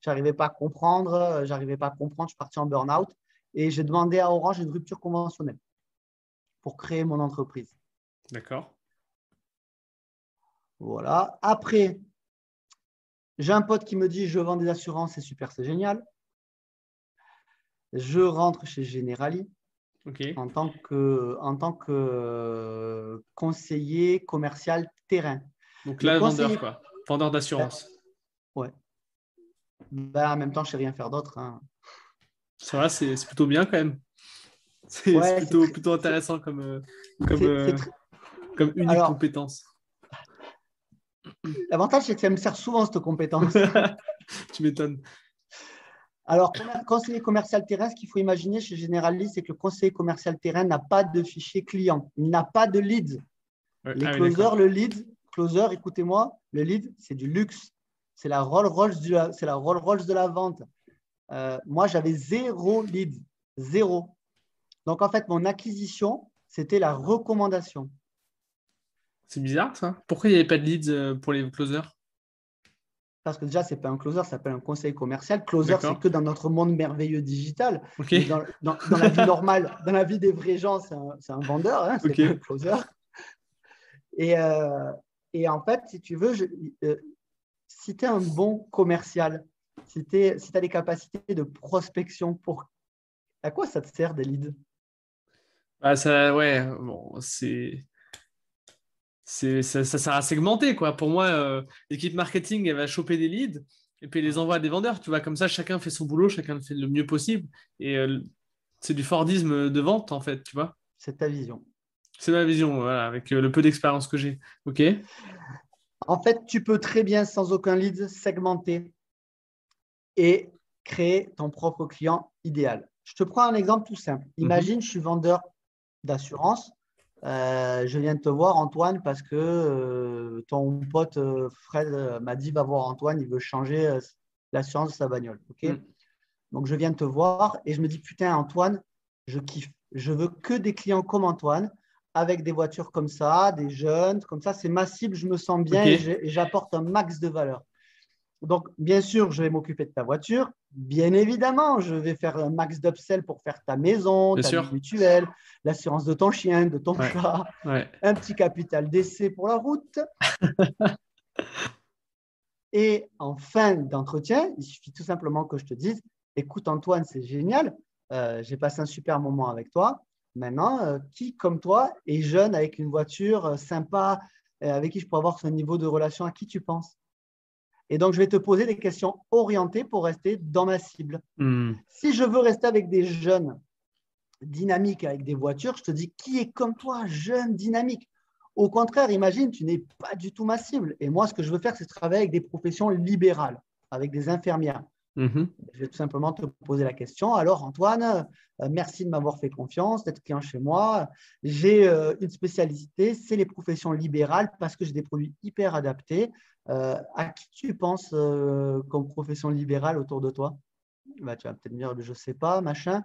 J'arrivais pas à comprendre, j'arrivais pas à comprendre, je suis parti en burn-out. Et j'ai demandé à Orange une rupture conventionnelle pour créer mon entreprise. D'accord. Voilà. Après, j'ai un pote qui me dit je vends des assurances, c'est super, c'est génial. Je rentre chez Generali en, tant que, en tant que conseiller commercial terrain. Donc là, vendeur, quoi. vendeur d'assurance. Ouais. Ben, en même temps, je sais rien faire d'autre. Hein. Ça va, c'est plutôt bien quand même. C'est plutôt, plutôt intéressant comme, euh, comme, euh, comme unique compétence. L'avantage, c'est que ça me sert souvent cette compétence. tu m'étonnes. Alors, conseiller commercial terrain, ce qu'il faut imaginer chez Generali, c'est que le conseiller commercial terrain n'a pas de fichier client, il n'a pas de leads. Les ah closers, le lead, closer, écoutez-moi, le lead, c'est du luxe. C'est la Rolls Royce de la, la, Rolls de la vente. Euh, moi, j'avais zéro lead, zéro. Donc, en fait, mon acquisition, c'était la recommandation. C'est bizarre, ça. Pourquoi il n'y avait pas de leads euh, pour les closers? Parce que déjà, ce n'est pas un closer, ça s'appelle un conseil commercial. Closer, c'est que dans notre monde merveilleux digital. Dans, la vie normale, dans la vie des vrais gens, c'est un, vendeur, hein, c'est un closer. Et, euh, et, en fait, si tu veux, euh, si tu es un bon commercial, si tu as des capacités de prospection, pour, à quoi ça te sert des leads? Bah ça, Ouais, bon, c'est ça, ça, sert à segmenter. Quoi. Pour moi, euh, l'équipe marketing, elle va choper des leads et puis les envoie à des vendeurs. Tu vois, comme ça, chacun fait son boulot, chacun fait le mieux possible. Et euh, c'est du Fordisme de vente, en fait, tu vois. C'est ta vision. C'est ma vision, voilà, avec euh, le peu d'expérience que j'ai. OK? En fait, tu peux très bien, sans aucun lead, segmenter et créer ton propre client idéal. Je te prends un exemple tout simple. Mhm. Imagine, je suis vendeur d'assurance euh, je viens de te voir, Antoine, parce que euh, ton pote euh, Fred m'a dit va voir Antoine, il veut changer l'assurance de sa bagnole. ok? Mm. Donc, je viens de te voir et je me dis putain, Antoine, je kiffe. Je veux que des clients comme Antoine, avec des voitures comme ça, des jeunes, comme ça, c'est ma cible, je me sens bien et j'apporte un max de valeur. Donc, bien sûr, je vais m'occuper de ta voiture. Bien évidemment, je vais faire un max d'upsell pour faire ta maison, ta mutuelle, l'assurance de ton chien, de ton chat, un petit capital d'essai pour la route. Et en fin d'entretien, il suffit tout simplement que je te dise écoute, Antoine, c'est génial. Euh, j'ai passé un super moment avec toi. Maintenant, euh, qui, comme toi, est jeune avec une voiture euh, sympa, avec qui je peux avoir ce niveau de relation À qui tu penses? Et donc, je vais te poser des questions orientées pour rester dans ma cible. Hmm. Si je veux rester avec des jeunes dynamiques, avec des voitures, je te dis qui est comme toi, jeune, dynamique? Au contraire, imagine, tu n'es pas du tout ma cible. Et moi, ce que je veux faire, c'est travailler avec des professions libérales, avec des infirmières. Mhm. Je vais tout simplement te poser la question. Alors, Antoine, euh, merci de m'avoir fait confiance, d'être client chez moi. J'ai euh, une spécialité, c'est les professions libérales parce que j'ai des produits hyper adaptés. Euh, à qui tu penses comme profession libérale autour de toi? Bah, Tu vas peut-être me dire, je ne sais pas, machin.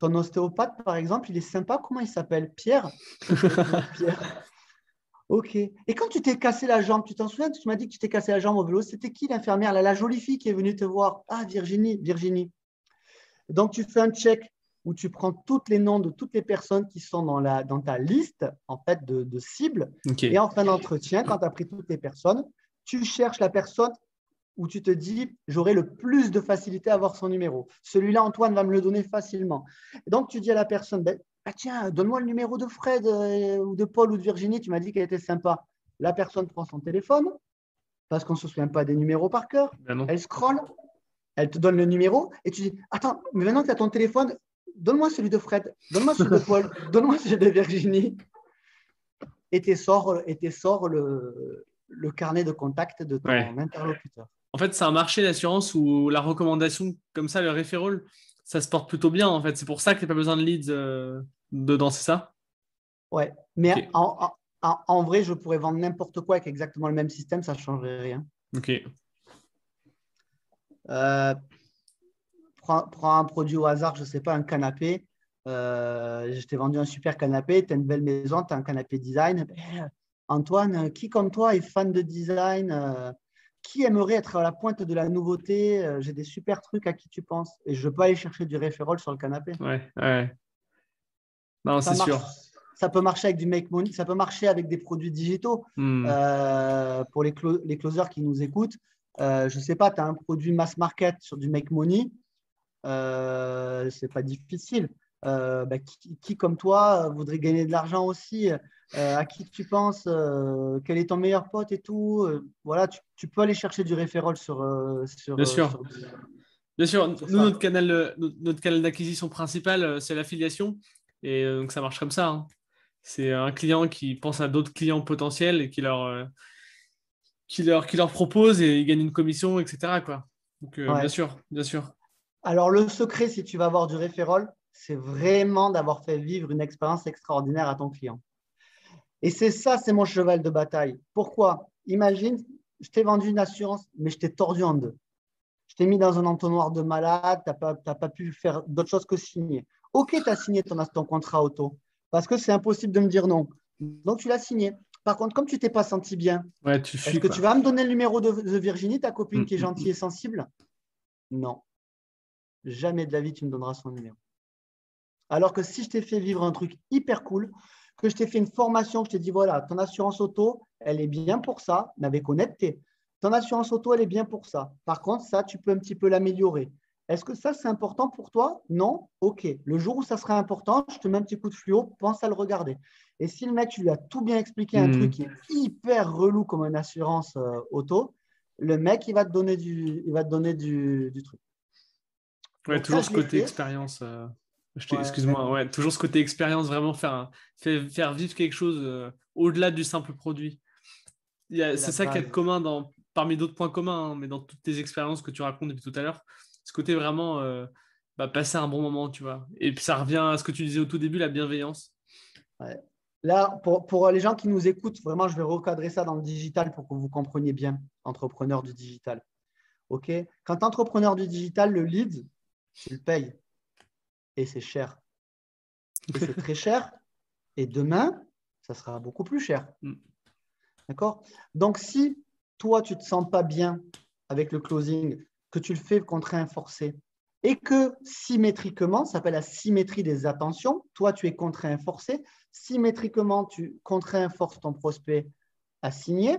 Ton ostéopathe, par exemple, il est sympa. Comment il s'appelle? Pierre? Pierre. Ok. Et quand tu t'es cassé la jambe, tu t'en souviens Tu m'as dit que tu t'es cassé la jambe au vélo. C'était qui l'infirmière la, jolie fille qui est venue te voir? Ah, Virginie, Virginie. Donc, tu fais un check où tu prends tous les noms de toutes les personnes qui sont dans, la, dans ta liste en fait, de, de cibles. Et en fin d'entretien, quand tu as pris toutes les personnes, tu cherches la personne où tu te dis j'aurai le plus de facilité à avoir son numéro. Celui-là, Antoine va me le donner facilement. Et donc, tu dis à la personne ben, ah, tiens, donne-moi le numéro de Fred euh, ou de Paul ou de Virginie, tu m'as dit qu'elle était sympa. La personne prend son téléphone, parce qu'on ne se souvient pas des numéros par cœur. Ben elle scrolle, elle te donne le numéro, et tu dis Attends, mais maintenant que tu as ton téléphone, donne-moi celui de Fred, donne-moi celui de Paul, donne-moi celui de Virginie. Et tu sors, et sors le, le, carnet de contact de ton interlocuteur. En fait, c'est un marché d'assurance où la recommandation, comme ça, le référol, ça se porte plutôt bien. En fait, c'est pour ça que tu n'as pas besoin de leads. Euh, dedans, c'est ça? Ouais, mais en, vrai, je pourrais vendre n'importe quoi avec exactement le même système, ça ne changerait rien. Ok. Euh, prends, un produit au hasard, je ne sais pas, un canapé. Euh, je t'ai vendu un super canapé, tu as une belle maison, tu as un canapé design. Ben, Antoine, qui comme toi est fan de design euh, Qui aimerait être à la pointe de la nouveauté J'ai des super trucs à qui tu penses Et je peux aller chercher du référol sur le canapé. Ouais, ouais. Non, c'est sûr. Ça peut marcher avec du make money, ça peut marcher avec des produits digitaux. Hmm. Euh, pour les, les closers qui nous écoutent, euh, je ne sais pas, tu as un produit mass market sur du make money, euh, c'est pas difficile. Bah, qui, comme toi, voudrait gagner de l'argent aussi À qui tu penses Quel est ton meilleur pote et tout Voilà, tu, peux aller chercher du référol sur. sur Bien sûr. Bien sûr, nous, notre canal, notre canal d'acquisition principal, c'est l'affiliation. Et donc, ça marche comme ça. Hein. C'est un client qui pense à d'autres clients potentiels et qui leur, qui leur, qui leur propose et ils gagnent une commission, etc. Quoi. Donc, euh, bien sûr, bien sûr. Alors, le secret, si tu vas avoir du référol, c'est vraiment d'avoir fait vivre une expérience extraordinaire à ton client. Et c'est ça, c'est mon cheval de bataille. Pourquoi? Imagine, je t'ai vendu une assurance, mais je t'ai tordu en deux. Je t'ai mis dans un entonnoir de malade, tu n'as pas, pas, pu faire d'autre chose que signer. Ok, tu as signé ton, ton contrat auto, parce que c'est impossible de me dire non. Donc, tu l'as signé. Par contre, comme tu t'es pas senti bien, est-ce que tu vas me donner le numéro de, Virginie, ta copine qui est mm, mm, gentille et mm. sensible? Non. Jamais de la vie, tu me donneras son numéro. Alors que si je t'ai fait vivre un truc hyper cool, que je t'ai fait une formation, que je t'ai dit, voilà, ton assurance auto, elle est bien pour ça, mais avec honnêteté. Ton assurance auto, elle est bien pour ça. Par contre, ça, tu peux un petit peu l'améliorer. Est-ce que ça, c'est important pour toi? Non? Ok. Le jour où ça sera important, je te mets un petit coup de fluo, pense à le regarder. Et si le mec, tu lui as tout bien expliqué, un truc qui est hyper relou comme une assurance euh, auto, le mec, il va te donner du, il va te donner du, truc. Ouais, toujours ce côté expérience. Euh, excuse-moi, ouais, toujours ce côté expérience, vraiment faire, faire vivre quelque chose euh, au-delà du simple produit. C'est ça qui est commun dans, parmi d'autres points communs, hein, mais dans toutes tes expériences que tu racontes depuis tout à l'heure, ce côté vraiment bah, passer un bon moment, tu vois. Et puis ça revient à ce que tu disais au tout début, la bienveillance. Ouais. Là, pour, les gens qui nous écoutent, vraiment, je vais recadrer ça dans le digital pour que vous compreniez bien, entrepreneur du digital. OK? Quand entrepreneur du digital, le lead, tu le payes. Et c'est cher. Et c'est très cher. Et demain, ça sera beaucoup plus cher. Mm. D'accord? Donc, si toi, tu ne te sens pas bien avec le closing, que tu le fais contre un forcé, et que symétriquement, ça s'appelle la symétrie des attentions, toi tu es contraint forcé, symétriquement tu contrains force ton prospect à signer,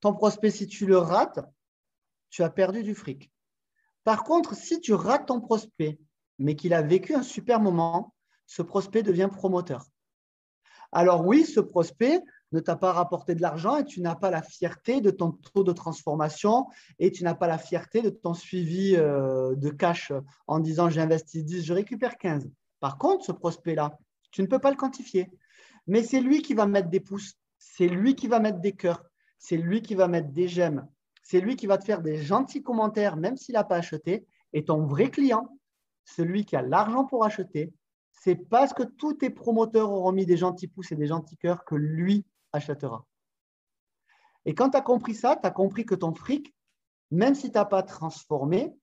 ton prospect si tu le rates, tu as perdu du fric. Par contre, si tu rates ton prospect, mais qu'il a vécu un super moment, ce prospect devient promoteur. Alors oui, ce prospect, ne t'a pas rapporté de l'argent et tu n'as pas la fierté de ton taux de transformation et tu n'as pas la fierté de ton suivi euh, de cash en disant j'investis 10, je récupère 15. Par contre, ce prospect-là, tu ne peux pas le quantifier. Mais c'est lui qui va mettre des pouces, c'est lui qui va mettre des cœurs, c'est lui qui va mettre des j'aime, c'est lui qui va te faire des gentils commentaires même s'il n'a pas acheté. Et ton vrai client, celui qui a l'argent pour acheter, c'est parce que tous tes promoteurs auront mis des gentils pouces et des gentils cœurs que lui achètera. Et quand tu as compris ça, tu as compris que ton fric, même si tu n'as pas transformé,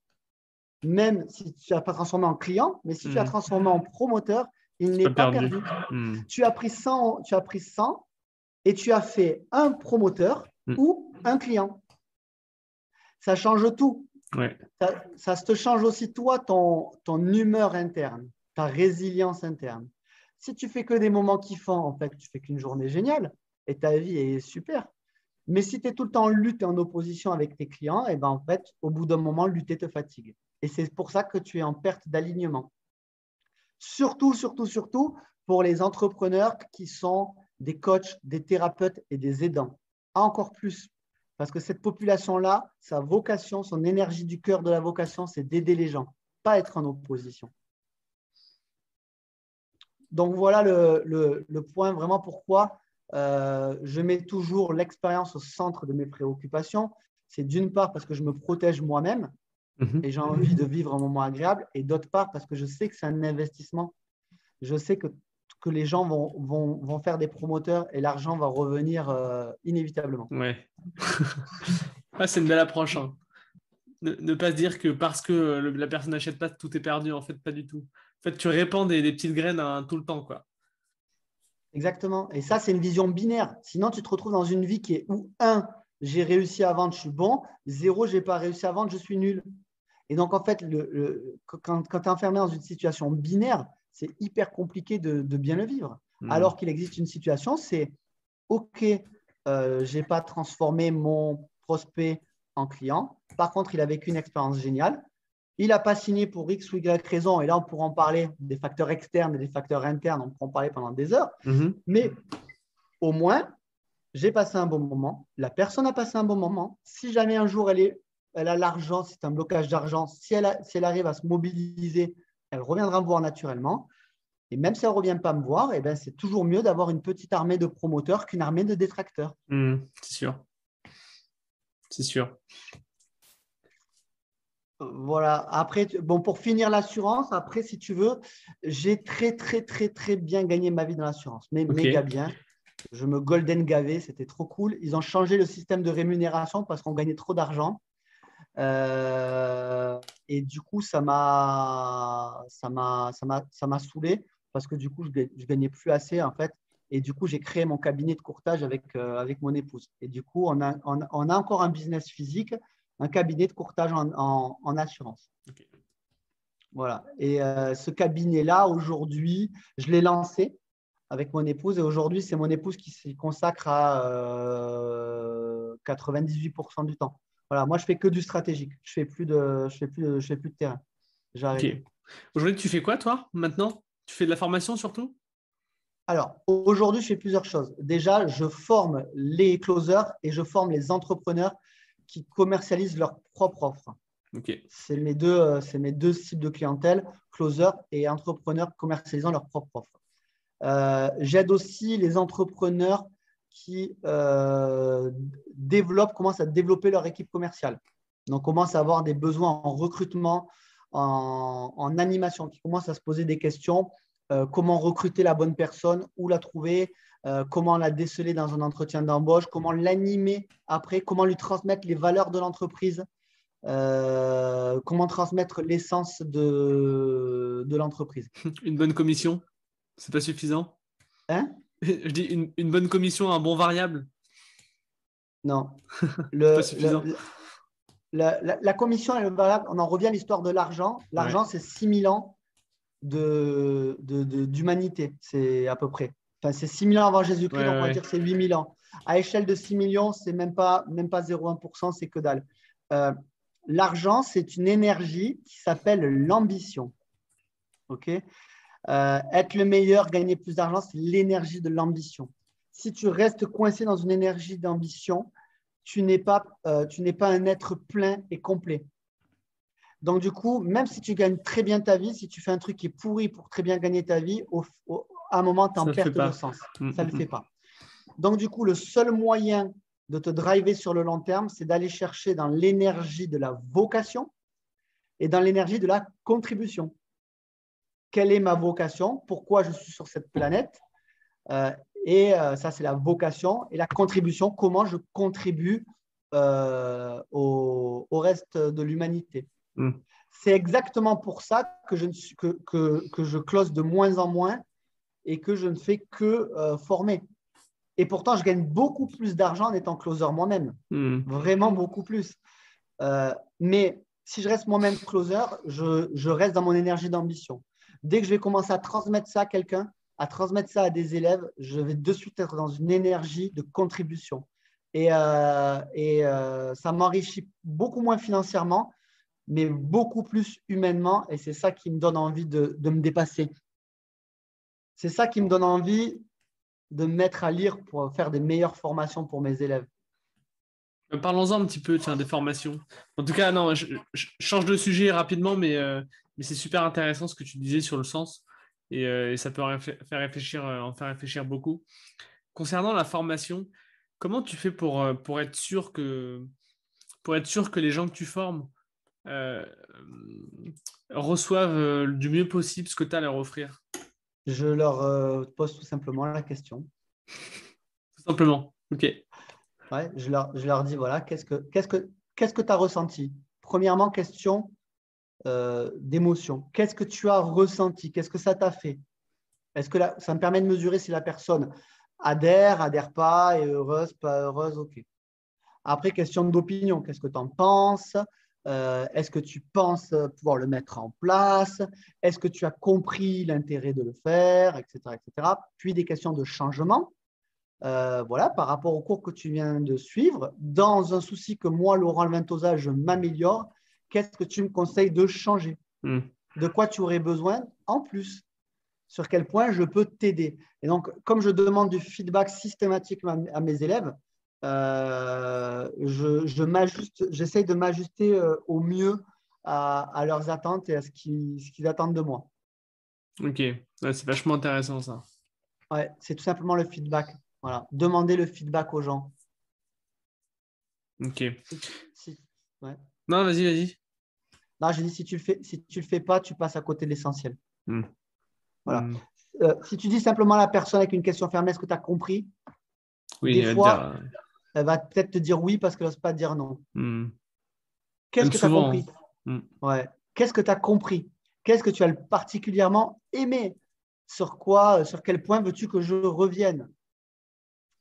même si tu n'as pas transformé en client, mais si tu as hmm. transformé en promoteur, il n'est pas perdu. Hmm. Tu, as pris 100, tu as pris 100 et tu as fait un promoteur hmm. ou un client. Ça change tout. Ça, ça, te change aussi toi, ton, ton humeur interne, ta résilience interne. Si tu fais que des moments kiffants, en fait, tu fais qu'une journée géniale et ta vie est super. Mais si tu es tout le temps en lutte et en opposition avec tes clients, et eh ben en fait, au bout d'un moment, lutter te fatigue. Et c'est pour ça que tu es en perte d'alignement. Surtout, surtout, surtout pour les entrepreneurs qui sont des coachs, des thérapeutes et des aidants. Encore plus. Parce que cette population-là, sa vocation, son énergie du cœur de la vocation, c'est d'aider les gens, pas être en opposition. Donc voilà le, le point vraiment pourquoi euh, je mets toujours l'expérience au centre de mes préoccupations. C'est d'une part parce que je me protège moi-même mhm. et j'ai envie de vivre un moment agréable, et d'autre part parce que je sais que c'est un investissement. Je sais que, que les gens vont, vont, vont faire des promoteurs et l'argent va revenir euh, inévitablement. Ouais. ah, c'est une belle approche. Hein. Ne, pas se dire que parce que la personne n'achète pas, tout est perdu. En fait, pas du tout. En fait, tu répands des, des petites graines hein, tout le temps. quoi. Exactement. Et ça, c'est une vision binaire. Sinon, tu te retrouves dans une vie qui est où, un, j'ai réussi à vendre, je suis bon, zéro, je n'ai pas réussi à vendre, je suis nul. Et donc, en fait, le, quand, tu es enfermé dans une situation binaire, c'est hyper compliqué de, bien le vivre. Hmm. Alors qu'il existe une situation, c'est OK, euh, je n'ai pas transformé mon prospect en client. Par contre, il a vécu une expérience géniale. il n'a pas signé pour X ou Y raison, et là, on pourra en parler des facteurs externes et des facteurs internes, on pourra en parler pendant des heures. Mhm. Mais au moins, j'ai passé un bon moment, la personne a passé un bon moment. Si jamais un jour elle, est, elle a l'argent, c'est un blocage d'argent, si elle, si elle arrive à se mobiliser, elle reviendra me voir naturellement. Et même si elle ne revient pas me voir, eh ben, c'est toujours mieux d'avoir une petite armée de promoteurs qu'une armée de détracteurs. Mhm, c'est sûr. C'est sûr. Voilà. Après, bon, pour finir l'assurance, après, si tu veux, j'ai très, très, très, très bien gagné ma vie dans l'assurance. Mais méga bien. Je me golden gavé, c'était trop cool. Ils ont changé le système de rémunération parce qu'on gagnait trop d'argent. Euh, et du coup, ça m'a, ça m'a, ça m'a, ça m'a saoulé parce que du coup, je, ne gagnais plus assez en fait. Et du coup, j'ai créé mon cabinet de courtage avec, euh, avec mon épouse. Et du coup, on a, on, a encore un business physique, un cabinet de courtage en, en, assurance. Voilà. Et euh, ce cabinet-là, aujourd'hui, je l'ai lancé avec mon épouse. Et aujourd'hui, c'est mon épouse qui s'y consacre à 98% du temps. Voilà, moi, je fais que du stratégique. Je fais plus de, je fais plus je fais plus de terrain. J'arrête. Aujourd'hui, tu fais quoi, toi, maintenant? Tu fais de la formation surtout? Alors, aujourd'hui, je fais plusieurs choses. Déjà, je forme les closers et je forme les entrepreneurs qui commercialisent leur propre offre. C'est mes, deux, mes deux cibles de clientèle, closer et entrepreneurs commercialisant leur propre offre. Euh, j'aide aussi les entrepreneurs qui euh, développent, commencent à développer leur équipe commerciale. Donc, commencent à avoir des besoins en recrutement, en, animation, qui commencent à se poser des questions. Euh, comment recruter la bonne personne, où la trouver, comment la déceler dans un entretien d'embauche, comment l'animer après, comment lui transmettre les valeurs de l'entreprise, comment transmettre l'essence de, de l'entreprise. Une bonne commission c'est pas suffisant? Hein? Je dis une, bonne commission, un bon variable Non. Le, pas suffisant. la, commission et le variable, on en revient à l'histoire de l'argent. L'argent, c'est 6000 ans d'humanité, de, c'est à peu près. Enfin, c'est 6000 ans avant Jésus-Christ, donc on va dire c'est 8000 ans. À échelle de 6 millions, c'est même pas, même pas 0,1%, c'est que dalle. Euh, l'argent, c'est une énergie qui s'appelle l'ambition. OK? Euh, être le meilleur, gagner plus d'argent, c'est l'énergie de l'ambition. Si tu restes coincé dans une énergie d'ambition, tu n'es pas, euh, pas un être plein et complet. Donc, du coup, même si tu gagnes très bien ta vie, si tu fais un truc qui est pourri pour très bien gagner ta vie, à un moment, tu en perds le sens. Mm, Ça ne le mm, fait mm. pas. Donc, du coup, le seul moyen de te driver sur le long terme, c'est d'aller chercher dans l'énergie de la vocation et dans l'énergie de la contribution quelle est ma vocation, pourquoi je suis sur cette planète. Euh, et euh, ça, c'est la vocation et la contribution, comment je contribue euh, au, reste de l'humanité. Hmm. C'est exactement pour ça que je, ne suis, que, que, je close de moins en moins et que je ne fais que former. Et pourtant, je gagne beaucoup plus d'argent en étant closer moi-même. Hmm. Vraiment beaucoup plus. mais si je reste moi-même closer, je, je, reste dans mon énergie d'ambition. Dès que je vais commencer à transmettre ça à quelqu'un, à transmettre ça à des élèves, je vais de suite être dans une énergie de contribution. Et, euh, euh, ça m'enrichit beaucoup moins financièrement, mais beaucoup plus humainement. Et c'est ça qui me donne envie de, me dépasser. C'est ça qui me donne envie de me mettre à lire pour faire des meilleures formations pour mes élèves. Euh, parlons-en un petit peu tiens, des formations. En tout cas, non, je, change de sujet rapidement, mais mais c'est super intéressant ce que tu disais sur le sens et, euh, ça peut faire réfléchir, euh, en faire réfléchir beaucoup. Concernant la formation, comment tu fais pour, euh, pour, être, sûr que, pour être sûr que les gens que tu formes reçoivent du mieux possible ce que tu as à leur offrir? Je leur pose tout simplement la question. Tout simplement, ok. Ouais, je, leur, je leur dis voilà, qu'est-ce que tu que, qu'est-ce que as ressenti? Premièrement, question euh, d'émotion. Qu'est-ce que tu as ressenti? Qu'est-ce que ça t'a fait? Est-ce que ça me permet de mesurer si la personne adhère, adhère pas, est heureuse, pas heureuse? Ok. Après, question d'opinion. Qu'est-ce que tu en penses? Euh, Est-ce que tu penses pouvoir le mettre en place? Est-ce que tu as compris l'intérêt de le faire, etc., etc. Puis des questions de changement. Euh, voilà, par rapport au cours que tu viens de suivre, dans un souci que moi, Laurent Ventosa, je m'améliore, qu'est-ce que tu me conseilles de changer? Hmm. De quoi tu aurais besoin en plus? Sur quel point je peux t'aider? Et donc, comme je demande du feedback systématique à, à mes élèves, euh, je, je m'ajuste, j'essaye de m'ajuster euh, au mieux à, à leurs attentes et à ce qu'ils, ce qu'ils attendent de moi. Ok, Ouais, c'est vachement intéressant ça. Ouais, c'est tout simplement le feedback. Voilà, demander le feedback aux gens. Ok. Si- ouais. Non, vas-y, vas-y. Non, je dis si tu le fais, si tu le fais pas, tu passes à côté de l'essentiel. Voilà. Hmm. Euh, si tu dis simplement à la personne avec une question fermée, est-ce que tu as compris? Oui, Des elle va te fois- dire, Elle va peut-être te dire oui parce qu'elle n'ose pas dire non. euh, hmm. Qu'est-ce que tu as compris? Mm. Ouais. Qu'est-ce que tu as compris? Qu'est-ce que tu as particulièrement aimé? Sur quoi, euh, sur quel point veux-tu que je revienne?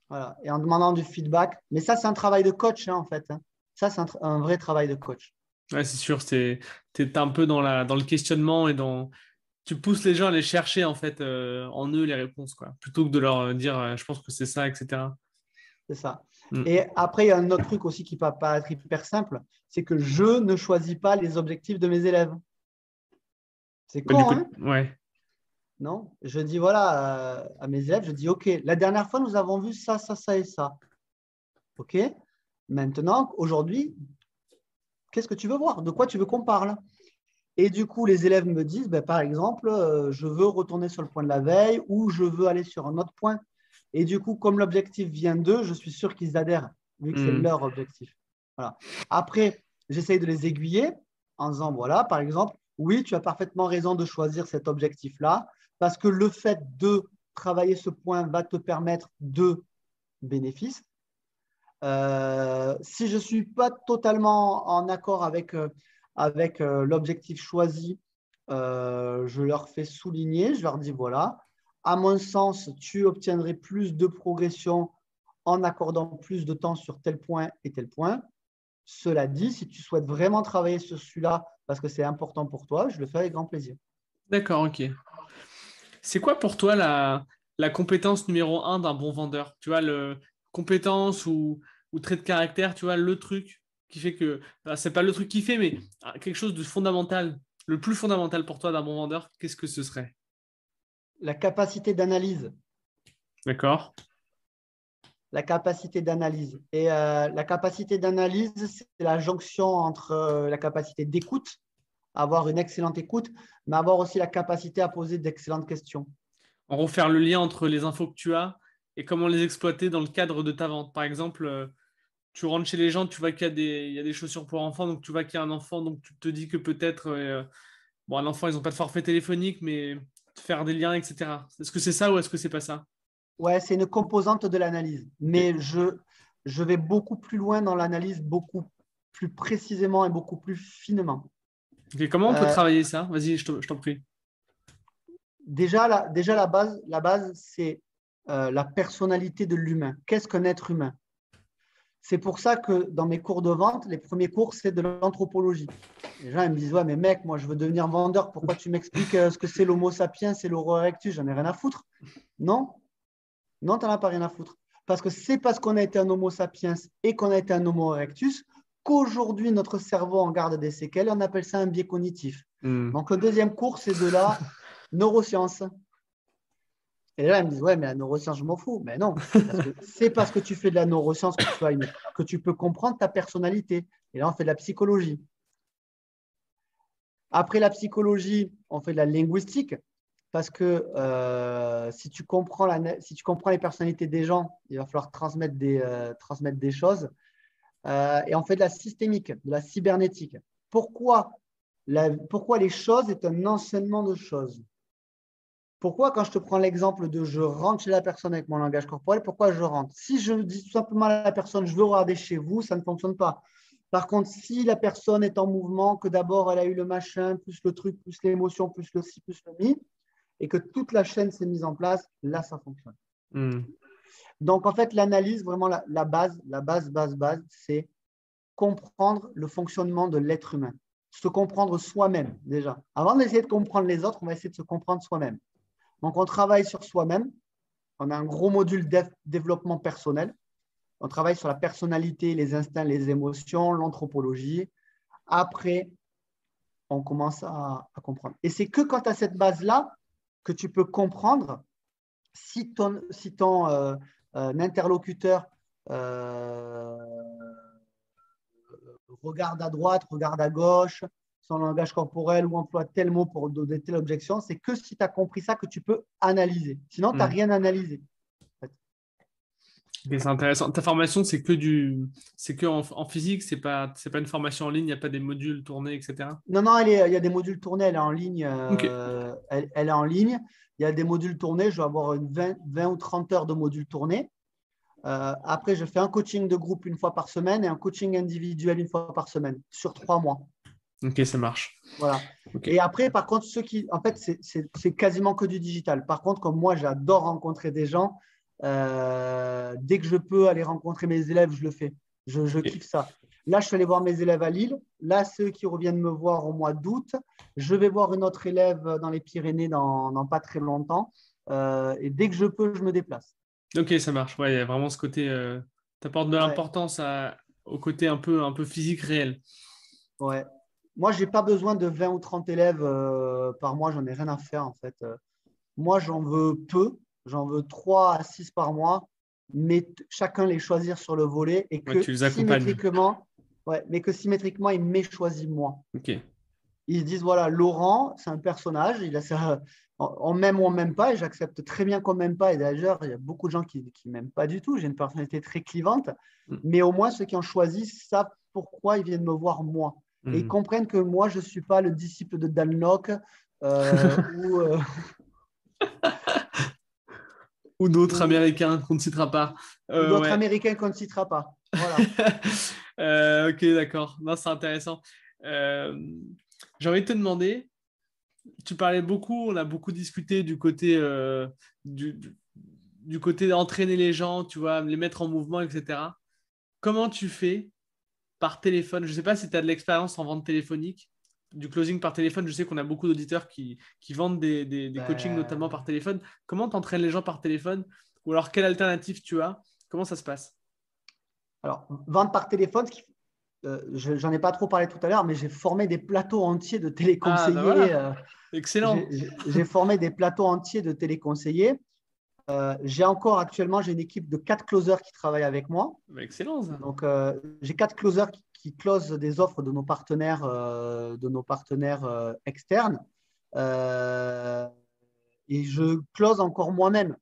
Voilà. Et en demandant du feedback. Mais ça, c'est un travail de coach, hein, en fait. hein. Ça, c'est un vrai travail de coach. Ouais, c'est sûr, tu es, un peu dans, la, dans le questionnement et dans. Tu pousses les gens à aller chercher en fait euh, en eux les réponses, quoi, plutôt que de leur euh, dire euh, je pense que c'est ça, etc. C'est ça. Mm. Et après, il y a un autre truc aussi qui peut paraître hyper simple, c'est que je ne choisis pas les objectifs de mes élèves. C'est Mais con, hein? ouais. Non? Je dis voilà à mes élèves, je dis OK, la dernière fois, nous avons vu ça, ça, ça et ça. OK? Maintenant, aujourd'hui, qu'est-ce que tu veux voir? De quoi tu veux qu'on parle? Et du coup, les élèves me disent, ben, par exemple, euh, je veux retourner sur le point de la veille ou je veux aller sur un autre point. Et du coup, comme l'objectif vient d'eux, je suis sûr qu'ils adhèrent, vu que c'est Mhm. leur objectif. Voilà. Après, j'essaye de les aiguiller en disant, voilà, par exemple, oui, tu as parfaitement raison de choisir cet objectif-là, parce que le fait de travailler ce point va te permettre de bénéfices. Euh, si je ne suis pas totalement en accord avec, euh, avec euh, l'objectif choisi, je leur fais souligner, je leur dis voilà, à mon sens, tu obtiendrais plus de progression en accordant plus de temps sur tel point et tel point. Cela dit, si tu souhaites vraiment travailler sur celui-là parce que c'est important pour toi, je le fais avec grand plaisir. D'accord, ok. C'est quoi pour toi la, la compétence numéro un d'un bon vendeur? Tu vois, le compétence ou, ou trait de caractère, tu vois, le truc qui fait que. ah, c'est pas le truc qui fait, mais quelque chose de fondamental, le plus fondamental pour toi d'un bon vendeur, qu'est-ce que ce serait? La capacité d'analyse. D'accord La capacité d'analyse. Et euh, la capacité d'analyse, c'est la jonction entre euh, la capacité d'écoute, avoir une excellente écoute, mais avoir aussi la capacité à poser d'excellentes questions. En refaire le lien entre les infos que tu as et comment les exploiter dans le cadre de ta vente. Par exemple, euh, tu rentres chez les gens, tu vois qu'il y a des, il y a des chaussures pour enfants, donc tu vois qu'il y a un enfant, donc tu te dis que peut-être, euh, bon, un enfant, ils n'ont pas de forfait téléphonique, mais faire des liens, etc. Est-ce que c'est ça ou est-ce que c'est pas ça? Ouais, c'est une composante de l'analyse, mais je, je vais beaucoup plus loin dans l'analyse, beaucoup plus précisément et beaucoup plus finement. Ok, Comment on peut Euh, travailler ça? Vas-y, je t'en prie. Déjà, la, déjà, la base, la base c'est euh, la personnalité de l'humain. Qu'est-ce qu'un être humain? C'est pour ça que dans mes cours de vente, les premiers cours, c'est de l'anthropologie. Les gens ils me disent Ouais, mais mec, moi, je veux devenir vendeur. Pourquoi tu m'expliques euh, ce que c'est l'homo sapiens et l'euro erectus? J'en ai rien à foutre. Non, non, tu n'en as pas rien à foutre. Parce que c'est parce qu'on a été un homo sapiens et qu'on a été un homo erectus qu'aujourd'hui, notre cerveau en garde des séquelles et on appelle ça un biais cognitif. Hmm. Donc, le deuxième cours, c'est de la neurosciences. Et là, ils me disent, ouais, mais la neuroscience, je m'en fous. Mais non, c'est parce que tu fais de la neuroscience que tu, as une- que tu peux comprendre ta personnalité. Et là, on fait de la psychologie. Après la psychologie, on fait de la linguistique. Parce que euh, si, tu comprends la, si tu comprends les personnalités des gens, il va falloir transmettre des, euh, transmettre des choses. Euh, et on fait de la systémique, de la cybernétique. Pourquoi, la- pourquoi les choses est un enseignement de choses? Pourquoi, quand je te prends l'exemple de je rentre chez la personne avec mon langage corporel, pourquoi je rentre? Si je dis tout simplement à la personne je veux regarder chez vous, ça ne fonctionne pas. Par contre, si la personne est en mouvement, que d'abord elle a eu le machin, plus le truc, plus l'émotion, plus le ci, plus le mi, et que toute la chaîne s'est mise en place, là, ça fonctionne. Hmm. Donc, en fait, l'analyse, vraiment la, la base, la base, base, base, c'est comprendre le fonctionnement de l'être humain. Se comprendre soi-même, déjà. Avant d'essayer de comprendre les autres, on va essayer de se comprendre soi-même. Donc, on travaille sur soi-même. On a un gros module dev- développement personnel. On travaille sur la personnalité, les instincts, les émotions, l'anthropologie. Après, on commence à, comprendre. Et c'est que quand tu as cette base-là que tu peux comprendre si ton, si ton euh, euh, interlocuteur euh, regarde à droite, regarde à gauche, son langage corporel ou emploie tel mot pour donner telle objection, c'est que si tu as compris ça que tu peux analyser. Sinon, tu n'as hmm. rien analysé. C'est intéressant. Ta formation, c'est que du, c'est que en, physique, c'est pas, c'est pas une formation en ligne. Il n'y a pas des modules tournés, etc. Non, non, il y a des modules tournés. Elle est en ligne. Euh, elle, est en ligne. Il y a des modules tournés. Je vais avoir une 20, ou 30 heures de modules tournés. Euh, après, je fais un coaching de groupe une fois par semaine et un coaching individuel une fois par semaine sur trois mois. Ok, ça marche. Voilà. Et après, par contre, ceux qui, en fait, c'est quasiment que du digital. Par contre, comme moi, j'adore rencontrer des gens. Euh, dès que je peux aller rencontrer mes élèves, je le fais. Je, kiffe ça. Là, je suis allé voir mes élèves à Lille. Là, ceux qui reviennent me voir au mois d'août. Je vais voir une autre élève dans les Pyrénées dans, pas très longtemps. Euh, et dès que je peux, je me déplace. Ok, ça marche. Ouais, il y a vraiment ce côté. Euh, tu apportes de l'importance au côté un peu, un peu physique réel. Ouais. Moi, je n'ai pas besoin de 20 ou 30 élèves par mois. J'en ai rien à faire, en fait. moi, j'en veux peu j'en veux 3 à 6 par mois, mais chacun les choisir sur le volet et que symétriquement, ouais, mais que symétriquement, ils m'aient choisi moi. Ils disent voilà, Laurent, c'est un personnage, il a ça, on m'aime ou on m'aime pas, et j'accepte très bien qu'on m'aime pas. Et d'ailleurs, il y a beaucoup de gens qui ne m'aiment pas du tout. J'ai une personnalité très clivante, mm. mais au moins ceux qui ont choisi savent pourquoi ils viennent me voir moi. Et ils mm. comprennent que moi, je ne suis pas le disciple de Dan Locke euh, ou, euh, ou d'autres Américains qu'on ne citera pas. Euh, d'autres Américains qu'on ne citera pas. Voilà. Euh, ok, d'accord. C'est intéressant. J'ai envie de te demander, tu parlais beaucoup, on a beaucoup discuté du côté du, du, côté d'entraîner les gens, tu vois, les mettre en mouvement, etc. Comment tu fais par téléphone Je ne sais pas si tu as de l'expérience en vente téléphonique du closing par téléphone. Je sais qu'on a beaucoup d'auditeurs qui, vendent des, des, coachings notamment par téléphone. Comment tu entraînes les gens par téléphone? Ou alors, quelle alternative tu as? Comment ça se passe? Alors, vendre par téléphone, euh, j'en ai pas trop parlé tout à l'heure, mais j'ai formé des plateaux entiers de téléconseillers. Ah, bah euh, Excellent. J'ai formé des plateaux entiers de téléconseillers. Euh, j'ai encore actuellement, j'ai une équipe de quatre closers qui travaillent avec moi. Excellent. Donc, j'ai quatre closers qui, qui close des offres de nos partenaires, euh, de nos partenaires euh, externes. Euh, et je close encore moi-même.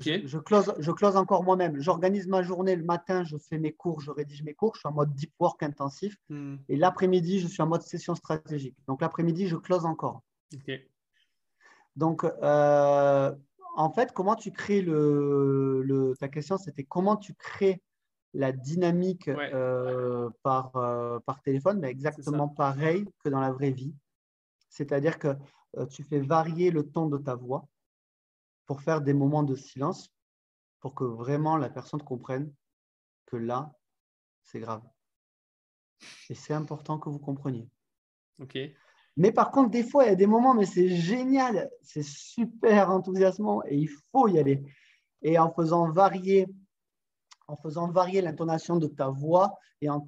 Je, close, je close encore moi-même. J'organise ma journée le matin, je fais mes cours, je rédige mes cours, je suis en mode deep work intensif. Hmm. Et l'après-midi, je suis en mode session stratégique. Donc l'après-midi, je close encore. Donc, en fait, comment tu crées le, le ta question, c'était comment tu crées la dynamique euh, par, euh, par téléphone, mais exactement pareil que dans la vraie vie. C'est-à-dire que euh, tu fais varier le ton de ta voix pour faire des moments de silence pour que vraiment la personne comprenne que là, c'est grave. Et c'est important que vous compreniez. Ok. Mais par contre, des fois, il y a des moments, mais c'est génial, c'est super enthousiasmant et il faut y aller. Et en faisant varier en faisant varier l'intonation de ta voix et en,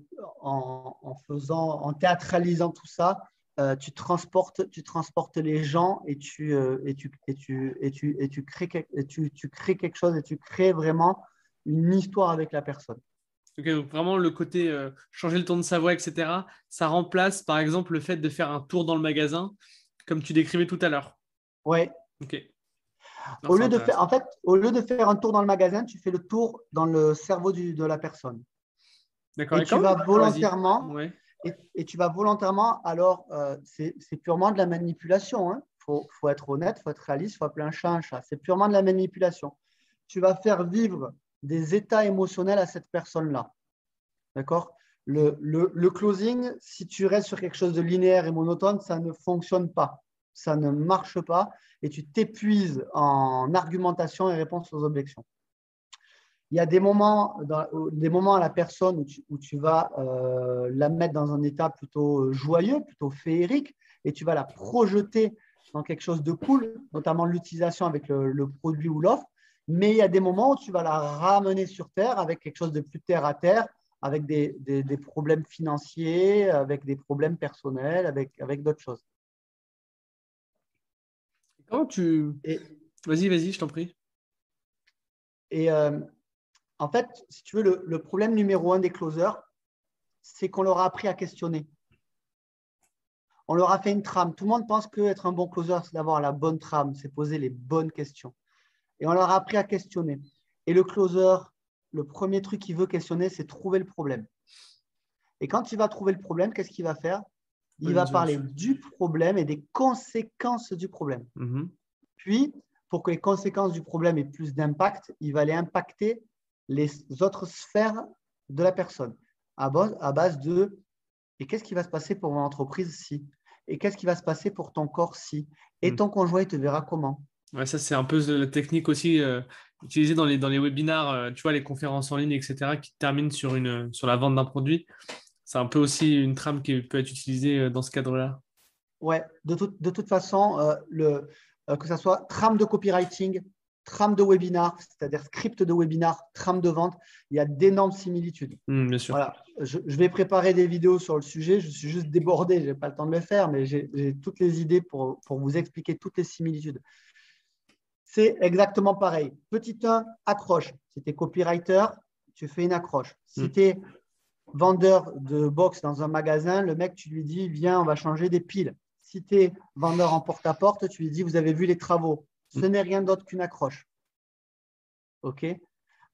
faisant, en théâtralisant tout ça, euh, tu, transportes, tu transportes les gens et tu, euh, et tu, et tu, et tu, et tu, crées, tu crées quelque chose et tu crées vraiment une histoire avec la personne. Donc vraiment le côté euh, changer le ton de sa voix, etc., ça remplace par exemple le fait de faire un tour dans le magasin, comme tu décrivais tout à l'heure. Oui. Ok. Au lieu de faire, en fait, au lieu de faire un tour dans le magasin, tu fais le tour dans le cerveau de la personne. D'accord. Et, tu vas volontairement. Et, tu vas volontairement. Alors, euh, c'est purement de la manipulation. Il hein. faut, être honnête, il faut être réaliste, il faut appeler un chat un chat. C'est purement de la manipulation. Tu vas faire vivre des états émotionnels à cette personne-là. D'accord? Le, closing, si tu restes sur quelque chose de linéaire et monotone, ça ne fonctionne pas ça ne marche pas et tu t'épuises en argumentation et réponse aux objections. Il y a des moments, des moments à la personne où tu, vas euh, la mettre dans un état plutôt joyeux, plutôt féerique, et tu vas la projeter dans quelque chose de cool, notamment l'utilisation avec le, produit ou l'offre. Mais il y a des moments où tu vas la ramener sur terre avec quelque chose de plus terre à terre, avec des, des, problèmes financiers, avec des problèmes personnels, avec, avec d'autres choses. Comment tu. Vas-y, vas-y, je t'en prie. Et euh, en fait, si tu veux, le, le problème numéro un des closers, c'est qu'on leur a appris à questionner. On leur a fait une trame. Tout le monde pense qu'être un bon closer, c'est d'avoir la bonne trame, c'est poser les bonnes questions. Et on leur a appris à questionner. Et le closer, le premier truc qu'il veut questionner, c'est trouver le problème. Et quand il va trouver le problème, qu'est-ce qu'il va faire? Il va parler du problème et des conséquences du problème. Mm-hmm. Puis, pour que les conséquences du problème aient plus d'impact, il va aller impacter les autres sphères de la personne à base de et qu'est-ce qui va se passer pour mon entreprise si? Et qu'est-ce qui va se passer pour ton corps si? Et mm. ton conjoint, il te verra comment? Ouais, ça, c'est un peu la technique aussi euh, utilisée dans les, dans les webinars, euh, tu vois, les conférences en ligne, etc., qui terminent sur, une, sur la vente d'un produit. C'est un peu aussi une trame qui peut être utilisée euh, dans ce cadre-là. Ouais, de, de toute façon, le, que ce soit trame de copywriting, trame de webinar, c'est-à-dire script de webinar, trame de vente, il y a d'énormes similitudes. Hmm, bien sûr. Voilà. Je, vais préparer des vidéos sur le sujet. Je suis juste débordé, je n'ai pas le temps de le faire, mais j'ai toutes les idées pour, vous expliquer toutes les similitudes. C'est exactement pareil. Petit 1, accroche. Si tu es copywriter, tu fais une accroche. Si hmm. tu es vendeur de box dans un magasin, le mec, tu lui dis, viens, on va changer des piles. Si tu es vendeur en porte-à-porte, -porte, tu lui dis, vous avez vu les travaux ce n'est rien d'autre qu'une accroche. OK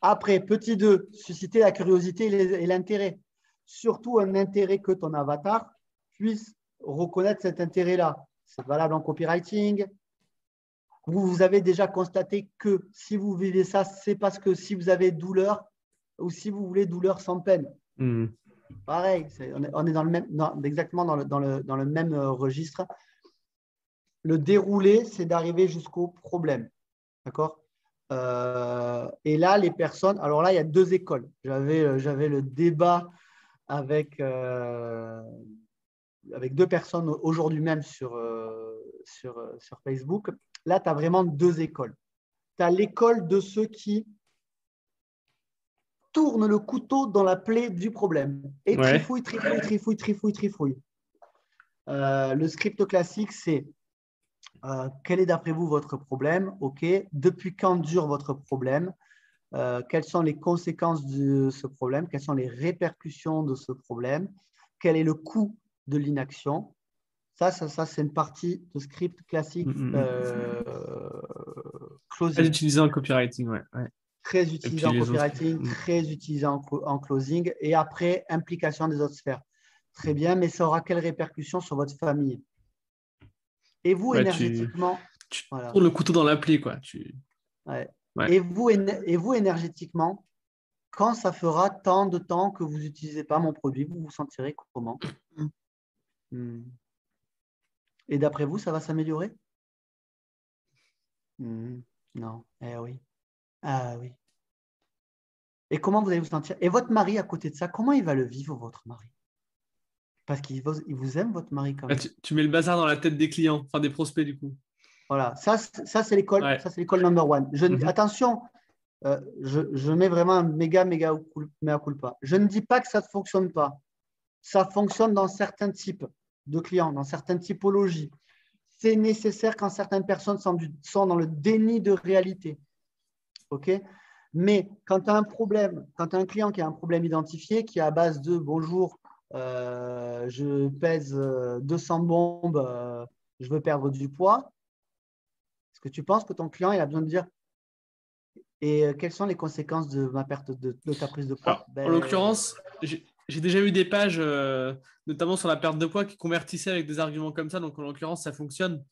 Après, petit 2, susciter la curiosité et l'intérêt. Surtout un intérêt que ton avatar puisse reconnaître cet intérêt-là. C'est valable en copywriting. Vous, avez déjà constaté que si vous vivez ça, c'est parce que si vous avez douleur ou si vous voulez douleur sans peine. Hmm. Pareil, on, est, dans le même, exactement dans le même euh, registre le déroulé, c'est d'arriver jusqu'au problème. D'accord? Euh, Et là, les personnes, alors là, il y a deux écoles. J'avais, euh, le débat avec, euh, avec deux personnes aujourd'hui même sur, sur, sur Facebook. Là, tu as vraiment deux écoles. Tu as l'école de ceux qui tournent le couteau dans la plaie du problème. Et trifouille, trifouille, trifouille, trifouille, trifouille. le script classique, c'est euh, quel est d'après vous votre problème? OK. Depuis quand dure votre problème? Euh, Quelles sont les conséquences de ce problème? Quelles sont les répercussions de ce problème? Quel est le coût de l'inaction? Ça, ça, ça c'est une partie de script classique mm, mm, mm. euh, Très utilisé en copywriting, ouais. Très utilisé en copywriting, très utilisé en, en, closing. Et après, implication des autres sphères. Très bien, mais ça aura quelles répercussions sur votre famille? Et vous, énergétiquement. Tu, le couteau dans l'appli, quoi. Tu... Et, vous, et vous, énergétiquement, quand ça fera tant de temps que vous n'utilisez pas mon produit, vous vous sentirez comment? Hmm. Et d'après vous, ça va s'améliorer? Hmm. Non. Eh oui. Ah oui. Et comment vous allez vous sentir? Et votre mari à côté de ça, comment il va le vivre, votre mari? Parce qu'il vous aime, votre mari, quand même. tu, mets le bazar dans la tête des clients, enfin des prospects, du coup. Voilà, ça, ça c'est l'école ça c'est l'école number one. Je, mhm. Attention, euh, je, mets vraiment un méga, méga mea culpa. Je ne dis pas que ça ne fonctionne pas. Ça fonctionne dans certains types de clients, dans certaines typologies. C'est nécessaire quand certaines personnes sont, sont dans le déni de réalité. OK? Mais quand tu as un problème, quand tu as un client qui a un problème identifié, qui est à base de bonjour, euh, je pèse 200 euh, bombes, euh, je veux perdre du poids. Est-ce que tu penses que ton client il a besoin de dire et quelles sont les conséquences de ma perte de, ta prise de poids? Ben, En l'occurrence, j'ai déjà eu des pages, notamment sur la perte de poids, qui convertissaient avec des arguments comme ça. Donc en l'occurrence, ça fonctionne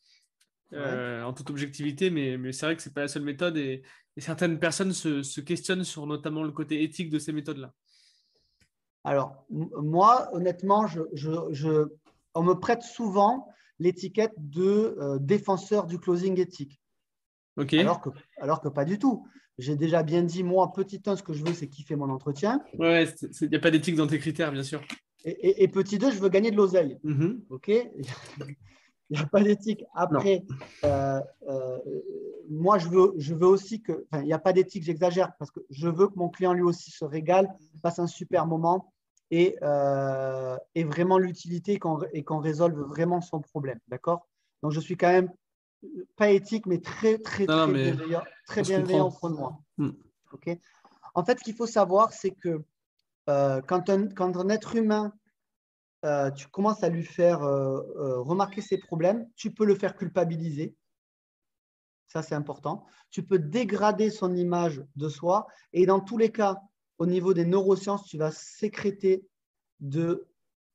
en toute objectivité, mais, mais c'est vrai que ce n'est pas la seule méthode et, certaines personnes se, se, questionnent sur notamment le côté éthique de ces méthodes-là. Alors, moi, honnêtement, je, on me prête souvent l'étiquette de euh, défenseur du closing éthique. Ok. Alors que, alors que pas du tout. J'ai déjà bien dit, moi, petit 1, ce que je veux, c'est kiffer mon entretien. Ouais, il n'y a pas d'éthique dans tes critères, bien sûr. Et, petit 2, je veux gagner de l'oseille. Mm-hmm. OK? Il n'y a pas d'éthique. Après, euh, euh, moi, je veux, je veux aussi que. Enfin, il n'y a pas d'éthique, j'exagère, parce que je veux que mon client lui aussi se régale, passe un super moment et, euh, et vraiment l'utilité et qu'on résolve vraiment son problème. D'accord? Donc, je suis quand même pas éthique, mais très, très, très bienveillant, très bienveillant de moi. Ok en fait, ce qu'il faut savoir, c'est que quand, un, quand un être humain euh, tu commences à lui faire euh, euh, remarquer ses problèmes, tu peux le faire culpabiliser. Ça, c'est important. Tu peux dégrader son image de soi. Et dans tous les cas, au niveau des neurosciences, tu vas sécréter de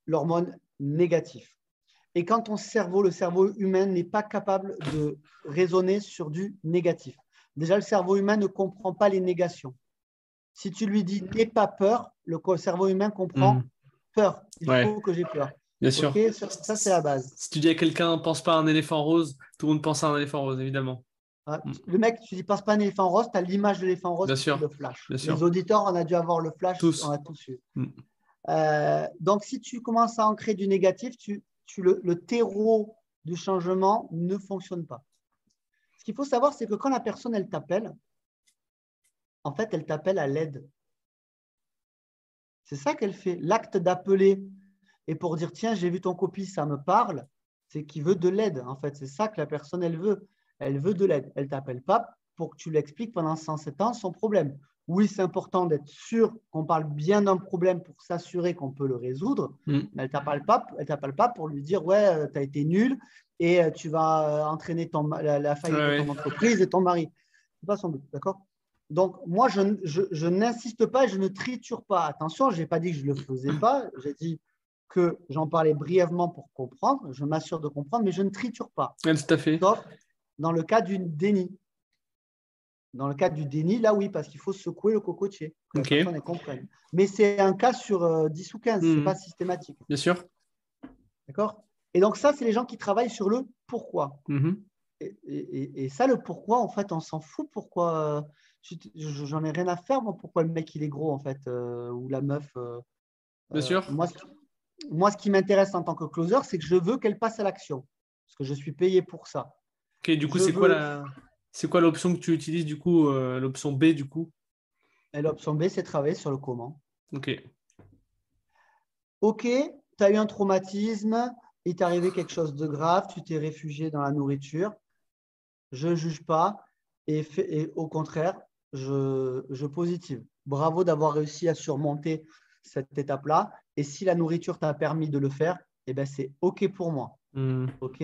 l'hormone négative. Et quand ton cerveau, le cerveau humain, n'est pas capable de raisonner sur du négatif. Déjà, le cerveau humain ne comprend pas les négations. Si tu lui dis n'aie pas peur, le cerveau humain comprend mmh peur. Il faut que j'ai peur. Bien sûr. ça, c'est la base. Si tu dis à quelqu'un, pense pas à un éléphant rose, tout le monde pense à un éléphant rose, évidemment. Mm. Le mec, tu dis, pense pas à un éléphant rose, tu as l'image de l'éléphant rose, Bien sûr. le flash. Les auditeurs, on a dû avoir le flash, tous. on a tous eu. Mm. Euh, donc, si tu commences à ancrer du négatif, tu, tu le, terreau du changement ne fonctionne pas. Ce qu'il faut savoir, c'est que quand la personne, elle t'appelle, en fait, elle t'appelle à l'aide. C'est ça qu'elle fait. L'acte d'appeler et pour dire tiens, j'ai vu ton copie, ça me parle, c'est qu'il veut de l'aide. En fait, c'est ça que la personne, elle veut. Elle veut de l'aide. Elle ne t'appelle pas pour que tu l'expliques pendant 107 ans son problème. Oui, c'est important d'être sûr qu'on parle bien d'un problème pour s'assurer qu'on peut le résoudre. Mm. Mais elle ne t'appelle pas, pas pour lui dire ouais, euh, tu as été nul et euh, tu vas euh, entraîner ton, la, faillite de ton entreprise et ton mari. Ce n'est pas son but, d'accord? Donc, moi, je, n'insiste pas et je ne triture pas. Attention, je n'ai pas dit que je ne le faisais pas. J'ai dit que j'en parlais brièvement pour comprendre. Je m'assure de comprendre, mais je ne triture pas. tout à fait. Sauf dans le cas du déni. Dans le cas du déni, là, oui, parce qu'il faut secouer le cocotier, que okay. comprenne. Mais c'est un cas sur 10 euh, ou 15, ce n'est pas systématique. Bien sûr. D'accord? Et donc, ça, c'est les gens qui travaillent sur le pourquoi. Mm-hmm. et, ça, le pourquoi, en fait, on s'en fout. Pourquoi j'en ai rien à faire, moi, pourquoi le mec il est gros en fait, euh, ou la meuf. Euh, Bien sûr. Euh, moi, moi, ce qui m'intéresse en tant que closer, c'est que je veux qu'elle passe à l'action, parce que je suis payé pour ça. Ok, du coup, c'est quoi la... C'est quoi l'option que tu utilises du coup, l'option B du coup? L'option B, c'est travailler sur le comment. Ok. Ok, tu as eu un traumatisme, il t'est arrivé quelque chose de grave, tu t'es réfugié dans la nourriture. Je ne juge pas. Et, et, au contraire, je, positive. Bravo d'avoir réussi à surmonter cette étape-là. Et si la nourriture t'a permis de le faire, eh ben, c'est OK pour moi. Hmm. OK?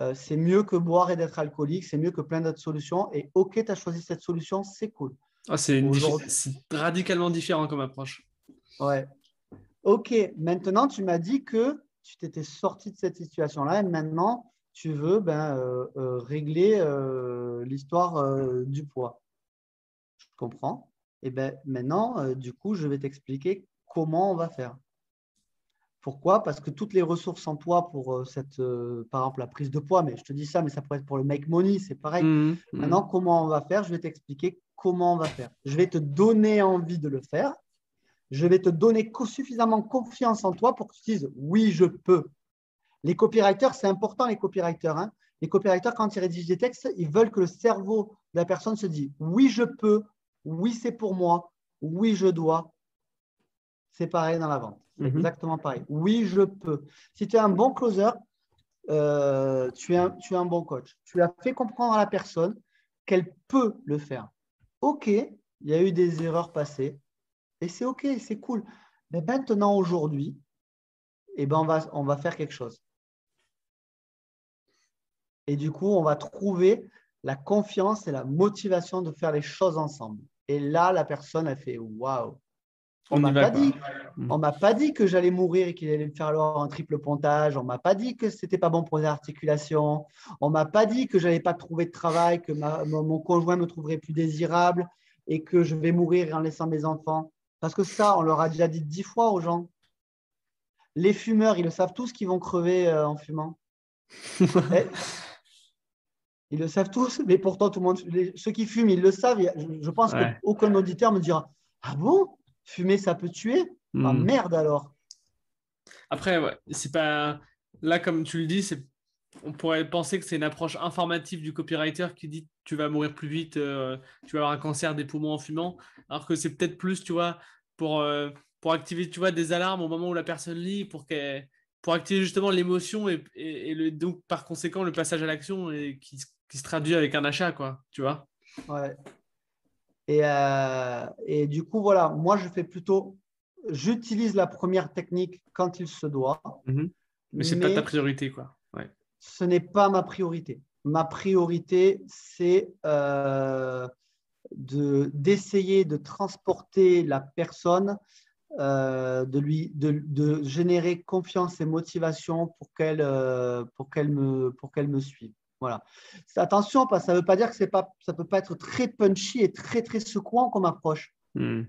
Euh, c'est mieux que boire et d'être alcoolique, c'est mieux que plein d'autres solutions. Et OK, tu as choisi cette solution, c'est cool. Ah, c'est radicalement différent comme approche. Ouais. OK, maintenant, tu m'as dit que tu t'étais sorti de cette situation-là et maintenant, tu veux ben, euh, euh, régler l'histoire du poids comprends Et eh bien maintenant, du coup, je vais t'expliquer comment on va faire. Pourquoi? Parce que toutes les ressources en toi pour euh, cette, euh, par exemple, la prise de poids, mais je te dis ça, mais ça pourrait être pour le make money, c'est pareil. Mmh, mmh. Maintenant, comment on va faire? Je vais t'expliquer comment on va faire. Je vais te donner envie de le faire. Je vais te donner suffisamment confiance en toi pour que tu dises oui, je peux. Les copywriters, c'est important, les copywriters. Hein. les copywriters, quand ils rédigent des textes, ils veulent que le cerveau de la personne se dise oui, je peux, oui, c'est pour moi, oui, je dois. C'est pareil dans la vente. C'est mhm. exactement pareil. Oui, je peux. Si tu es un bon closer, euh, tu, es un, tu es un bon coach. Tu as fait comprendre à la personne qu'elle peut le faire. OK, il y a eu des erreurs passées et c'est OK, c'est cool. Mais maintenant, aujourd'hui, eh ben, on, va, on va faire quelque chose. Et du coup, on va trouver la confiance et la motivation de faire les choses ensemble. Et là, la personne a fait waouh. On ne m'a pas dit, on m'a pas dit que j'allais mourir et qu'il allait me faire alors un triple pontage. On m'a pas dit que c'était pas bon pour les articulations. On m'a pas dit que j'allais pas trouver de travail, que mon conjoint me trouverait plus désirable et que je vais mourir en laissant mes enfants. Parce que ça, on leur a déjà dit dix fois aux gens. Les fumeurs, ils le savent tous qu'ils vont crever euh, en fumant. Eh, ils le savent tous, mais pourtant, tout le monde, ceux qui fument, ils le savent. Je, pense qu'aucun auditeur me dira Ah bon? Fumer, ça peut tuer ah. Merde alors Après, c'est pas. Là, comme tu le dis, c'est on pourrait penser que c'est une approche informative du copywriter qui dit tu vas mourir plus vite, euh, tu vas avoir un cancer des poumons en fumant, alors que c'est peut-être plus, tu vois, pour, euh, pour activer, tu vois, des alarmes au moment où la personne lit, pour, pour activer justement l'émotion et, et, le, donc par conséquent le passage à l'action et qui, qui, se traduit avec un achat, quoi, tu vois. Ouais. Et, euh, et du coup, voilà, moi je fais plutôt, j'utilise la première technique quand il se doit. Mm-hmm. Mais c'est pas ta priorité, quoi ce n'est pas ma priorité. Ma priorité, c'est euh, d'essayer de, transporter la personne, euh, de, lui, de, générer confiance et motivation pour qu'elle euh, me, me suive. Voilà. Attention, ça ne veut pas dire que pas, ça ne peut pas être très punchy et très, très secouant comme approche. Hmm.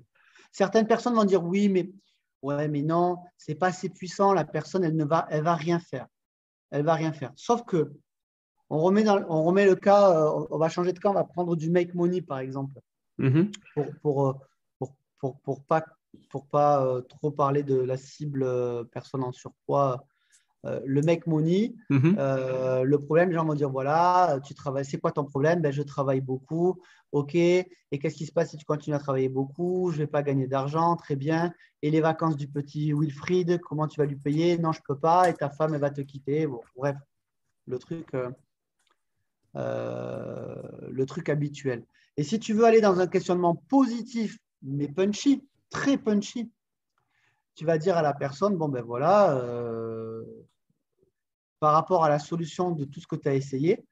Certaines personnes vont dire oui, mais, ouais, mais non, ce n'est pas assez puissant, la personne, elle ne va, elle va rien faire elle va rien faire. Sauf que on remet, on remet le cas, euh, on va changer de cas, on va prendre du make money par exemple, mm-hmm. pour, euh, pour, pour, pour, pas, pour pas euh, trop parler de la cible personne en surpoids. Le make money, mm-hmm. le problème, les gens vont dire voilà, tu travailles, c'est quoi ton problème? Ben, Je travaille beaucoup, ok. Et qu'est-ce qui se passe si tu continues à travailler beaucoup? Je ne vais pas gagner d'argent, très bien. Et les vacances du petit Wilfried, comment tu vas lui payer? Non, je ne peux pas. Et ta femme, elle va te quitter. Bon, bref, le truc, euh, euh, le truc habituel. Et si tu veux aller dans un questionnement positif, mais punchy, très punchy, tu vas dire à la personne, bon ben voilà, euh, par rapport à la solution de tout ce que tu as essayé,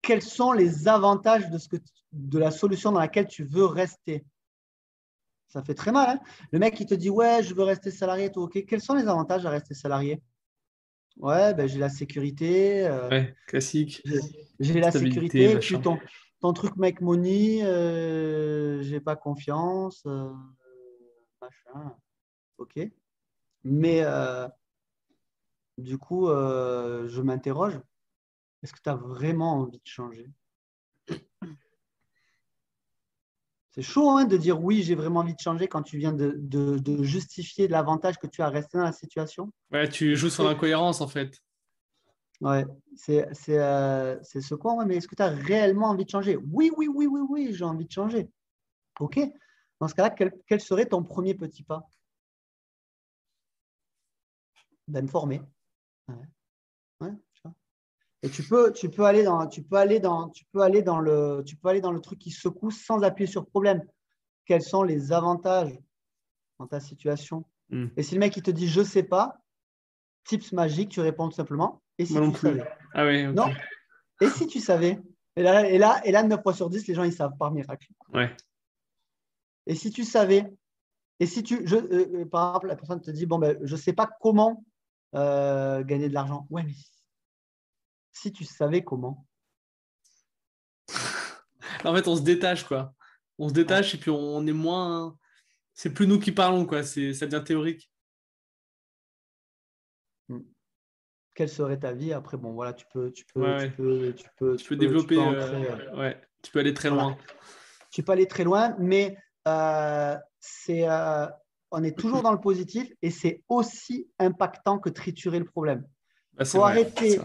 quels sont les avantages de, ce que, de la solution dans laquelle tu veux rester? Ça fait très mal. Hein? le mec, qui te dit Ouais, je veux rester salarié, tout ok. Quels sont les avantages à rester salarié? Ouais, ben, j'ai la sécurité. Euh, ouais, classique. J'ai la sécurité. Puis ton, ton, truc make money, euh, j'ai pas confiance. Euh, machin. Ok. Mais euh, du coup, je m'interroge est-ce que tu as vraiment envie de changer? C'est chaud hein, de dire oui, j'ai vraiment envie de changer quand tu viens de, justifier l'avantage que tu as resté dans la situation. Ouais, tu joues sur l'incohérence en fait. Ouais, c'est euh, ce quoi, mais est-ce que tu as réellement envie de changer? Oui, oui, oui, oui, oui, j'ai envie de changer. OK. Dans ce cas-là, quel, serait ton premier petit pas? Ben, me Ouais. Et tu peux, tu peux aller dans, tu peux aller dans, tu peux aller dans le, tu peux aller dans le truc qui secoue sans appuyer sur problème. Quels sont les avantages dans ta situation? Hmm. Et si le mec il te dit je sais pas, tips magique, tu réponds tout simplement. Et si tu savais Ah oui, Non. Et si tu savais et là, et là, et là, 9 fois sur 10, les gens ils savent par miracle. Ouais. Et si tu savais, et si tu, je, euh, euh, par exemple, la personne te dit bon ben, je sais pas comment euh, gagner de l'argent. Ouais, mais si tu savais comment En fait, on se détache, quoi. On se détache et puis on est moins. C'est plus nous qui parlons, quoi. C'est, ça devient théorique. Hmm. Quelle serait ta vie après? Bon, voilà, tu peux, tu peux, tu, peux tu, peux, tu, peux, développer. Tu peux, euh, ouais, tu peux aller très loin. Tu peux aller très loin, mais euh, c'est, euh, on est toujours dans le positif et c'est aussi impactant que triturer le problème. Il faut arrêter.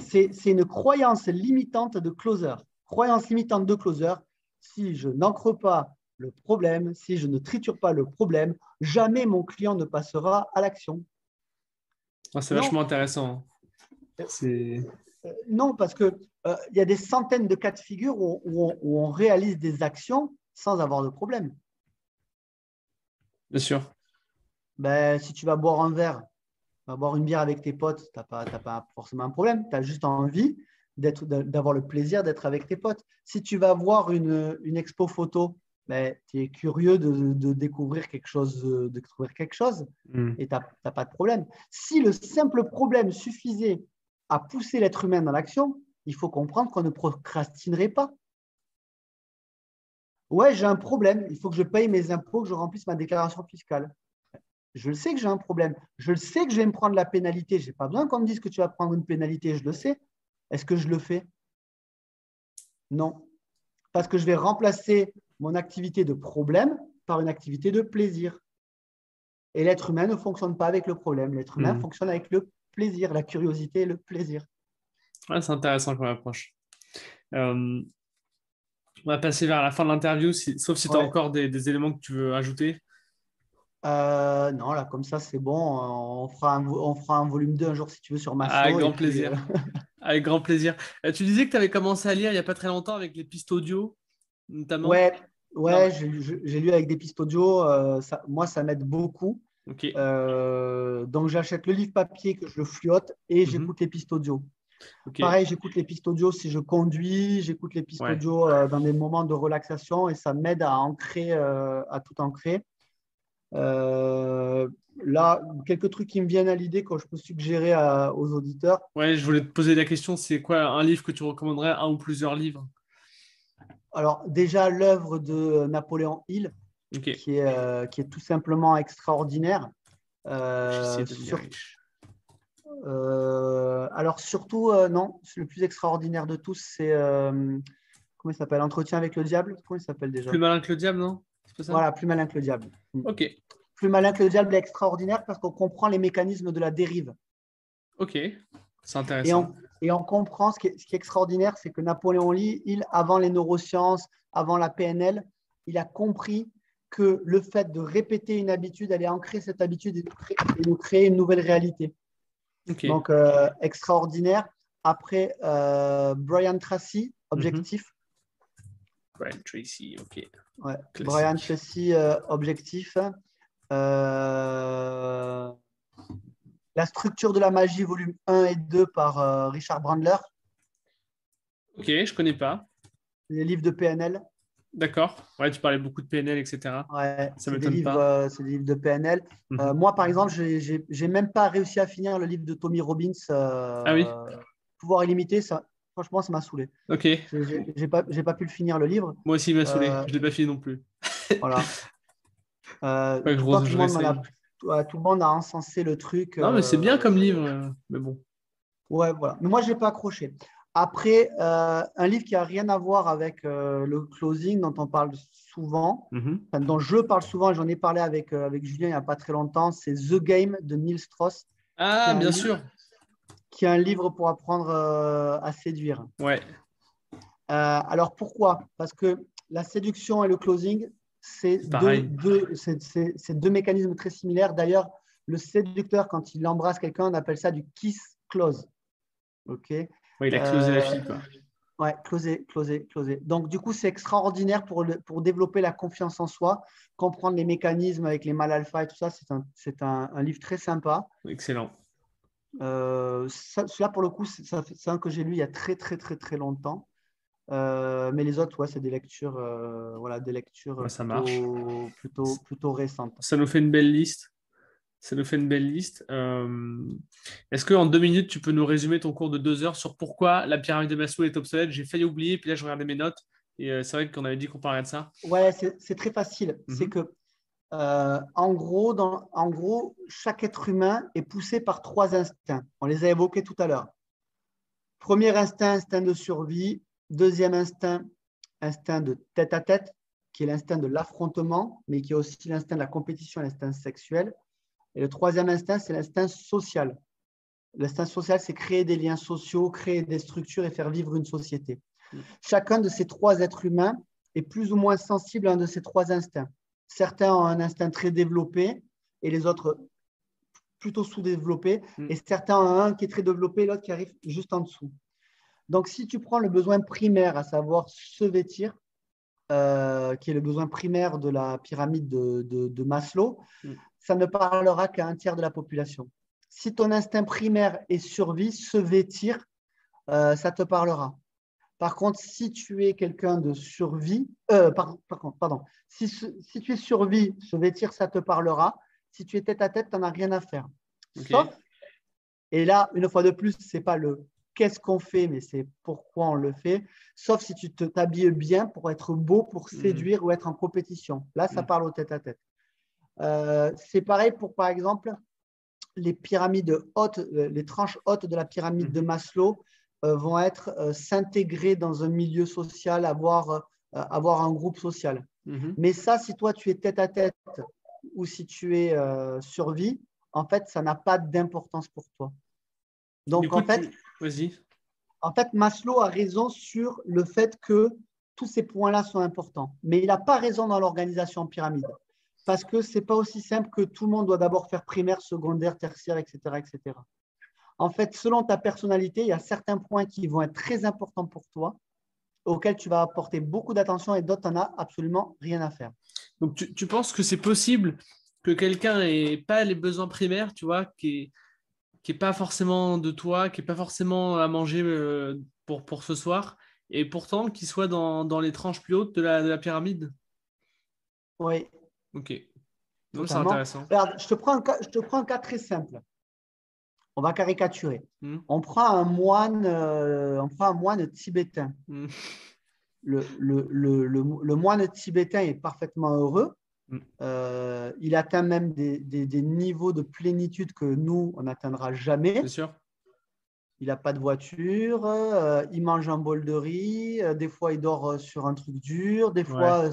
C'est une croyance limitante de closer. Croyance limitante de closer. Si je n'ancre pas le problème, si je ne triture pas le problème, jamais mon client ne passera à l'action. Ah, c'est vachement intéressant. Euh, non, parce qu'il euh, il y a des centaines de cas de figure où, on, réalise des actions sans avoir de problème. Bien sûr. Ben, si tu vas boire un verre boire une bière avec tes potes, tu n'as pas, pas, forcément un problème. Tu as juste envie d'avoir le plaisir d'être avec tes potes. Si tu vas voir une, une expo photo, ben, tu es curieux de, découvrir quelque chose, de découvrir quelque chose hmm. et tu n'as pas de problème. Si le simple problème suffisait à pousser l'être humain dans l'action, il faut comprendre qu'on ne procrastinerait pas. Ouais, j'ai un problème, il faut que je paye mes impôts, que je remplisse ma déclaration fiscale. Je le sais que j'ai un problème. Je le sais que je vais me prendre la pénalité. Je n'ai pas besoin qu'on me dise que tu vas prendre une pénalité. Je le sais. Est-ce que je le fais? Non. Parce que je vais remplacer mon activité de problème par une activité de plaisir. Et l'être humain ne fonctionne pas avec le problème. L'être humain mmh. fonctionne avec le plaisir, la curiosité et le plaisir. c'est intéressant comme approche. On va passer vers la fin de l'interview, sauf si tu as encore des, éléments que tu veux ajouter. non, là, comme ça, c'est bon. On fera, un, on fera un volume 2 un jour si tu veux sur ma Avec grand plaisir. avec grand plaisir. tu disais que tu avais commencé à lire il n'y a pas très longtemps avec les pistes audio, notamment. Ouais, Ouais, j'ai lu avec des pistes audio. Euh, ça, moi, ça m'aide beaucoup. Euh, donc, j'achète le livre papier que je le flotte et mhm. j'écoute les pistes audio. Pareil, j'écoute les pistes audio si je conduis, j'écoute les pistes audio euh, dans des moments de relaxation et ça m'aide à ancrer, à tout ancrer. là, quelques trucs qui me viennent à l'idée quand je peux suggérer aux auditeurs. Ouais, je voulais te poser la question c'est quoi un livre que tu recommanderais, un ou plusieurs livres? Alors, déjà, l'œuvre de Napoléon Hill, qui, est, euh, qui, est, tout simplement extraordinaire. Euh, euh, alors, surtout, non, le plus extraordinaire de tous, c'est. comment il s'appelle Entretien avec le diable Comment il s'appelle déjà? Plus malin que le diable, non? Voilà, plus malin que le diable. Mm. Ok. Plus malin que le diable est extraordinaire parce qu'on comprend les mécanismes de la dérive. Ok, c'est intéressant. Et on comprend ce qui est, extraordinaire, c'est que Napoléon Hill, avant les neurosciences, avant la PNL, il a compris que le fait de répéter une habitude allait ancrer cette habitude et nous créer, une nouvelle réalité. Donc, euh, extraordinaire. Après, euh, Brian Tracy, Objectif. Brian Tracy, ok. Brian Tracy, euh, Objectif. La structure de la magie, volume 1 et 2 par Richard Brandler. Ok, je connais pas. Les livres de PNL. D'accord. Ouais, tu parlais beaucoup de PNL, etc. Ouais, ça m'étonne pas. Euh, c'est des livres de PNL. Mhm. Euh, moi, par exemple, je n'ai même pas réussi à finir le livre de Tommy Robbins. ah oui. Pouvoir illimité, ça, franchement, ça m'a saoulé. Ok. J'ai pas, pas pu le finir le livre. Moi aussi, il m'a saoulé. je l'ai pas fini non plus. voilà. je tout le monde a encensé le truc. Non, mais c'est bien comme livre, euh, mais bon. Ouais, voilà. Mais moi, je n'ai pas accroché. Après, euh, un livre qui n'a rien à voir avec euh, le closing, dont on parle souvent, mhm. dont je parle souvent, j'en ai parlé avec, avec Julien il n'y a pas très longtemps, c'est The Game de Neil Strauss. Ah, bien sûr. Qui est un livre pour apprendre à séduire. Ouais. alors pourquoi? Parce que la séduction et le closing, c'est deux, mécanismes très similaires. D'ailleurs, le séducteur, quand il embrasse quelqu'un, on appelle ça du kiss close. OK? Il a closé la fille. Quoi. Ouais, closer, closer, closer. Donc, du coup, c'est extraordinaire pour, pour développer la confiance en soi, comprendre les mécanismes avec les mal alpha et tout ça. C'est un, un, livre très sympa. Excellent. Euh, Celui-là, pour le coup, c'est un que j'ai lu il y a très, très, très, très longtemps. Euh, mais les autres, ouais, c'est des lectures, euh, voilà, des lectures ça plutôt, plutôt, plutôt, récentes. Ça nous fait une belle liste. Ça nous fait une belle liste. Euh, est-ce qu'en deux minutes, tu peux nous résumer ton cours de deux heures sur pourquoi la pyramide de Maslow est obsolète? J'ai failli oublier, puis là, je regardais mes notes. Et c'est vrai qu'on avait dit qu'on parlait de ça. Ouais, c'est très facile. Mhm. C'est que, en, gros, dans, en gros, chaque être humain est poussé par trois instincts. On les a évoqués tout à l'heure. Premier instinct, instinct de survie. Deuxième instinct, instinct de tête à tête, qui est l'instinct de l'affrontement, mais qui est aussi l'instinct de la compétition, l'instinct sexuel. Et le troisième instinct, c'est l'instinct social. L'instinct social, c'est créer des liens sociaux, créer des structures et faire vivre une société. Chacun de ces trois êtres humains est plus ou moins sensible à un de ces trois instincts. Certains ont un instinct très développé et les autres plutôt sous-développés. Mm. Et certains ont un qui est très développé et l'autre qui arrive juste en dessous. Donc, si tu prends le besoin primaire, à savoir se vêtir, euh, qui est le besoin primaire de la pyramide de, Maslow, mm. Ça ne parlera qu'à un tiers de la population. Si ton instinct primaire est survie, se vêtir, euh, ça te parlera. Par contre, si tu es quelqu'un de survie, euh, par, contre, pardon, si, si, tu es survie, se vêtir, ça te parlera. Si tu es tête à tête, tu n'en as rien à faire. Sauf, et là, une fois de plus, ce n'est pas le qu'est-ce qu'on fait, mais c'est pourquoi on le fait, sauf si tu te t'habilles bien pour être beau, pour mm. séduire ou être en compétition. Là, ça mm. parle au tête-à-tête. Euh, c'est pareil pour, par exemple, les pyramides hautes, euh, les tranches hautes de la pyramide de Maslow euh, vont être s'intégrer dans un milieu social, avoir, avoir un groupe social. Mm-hmm. Mais ça, si toi, tu es tête-à-tête ou si tu es survie, en fait, ça n'a pas d'importance pour toi. Donc, en fait, Vas-y. En fait, Maslow a raison sur le fait que tous ces points-là sont importants. Mais il n'a pas raison dans l'organisation pyramide. Parce que ce n'est pas aussi simple que tout le monde doit d'abord faire primaire, secondaire, tertiaire, etc., etc. En fait, selon ta personnalité, il y a certains points qui vont être très importants pour toi, auxquels tu vas apporter beaucoup d'attention et d'autres, tu n'en as absolument rien à faire. Donc, tu, tu penses que c'est possible que quelqu'un n'ait pas les besoins primaires, tu vois, qui n'est pas forcément de toi, qui n'est pas forcément à manger euh, pour, pour ce soir, et pourtant qui soit dans, dans, les tranches plus hautes de la, de la pyramide? Oui. Ok. Donc c'est intéressant. Regarde, je te, prends un cas, je te prends un cas très simple. On va caricaturer. Hmm. On prend un moine, euh, on prend un moine tibétain. Hmm. Le, le, le, le, moine tibétain est parfaitement heureux. Mm. Euh, il atteint même des, des, des, niveaux de plénitude que nous, on n'atteindra jamais. Bien sûr. Il n'a pas de voiture, euh, il mange un bol de riz, des fois il dort sur un truc dur, des fois, Ouais.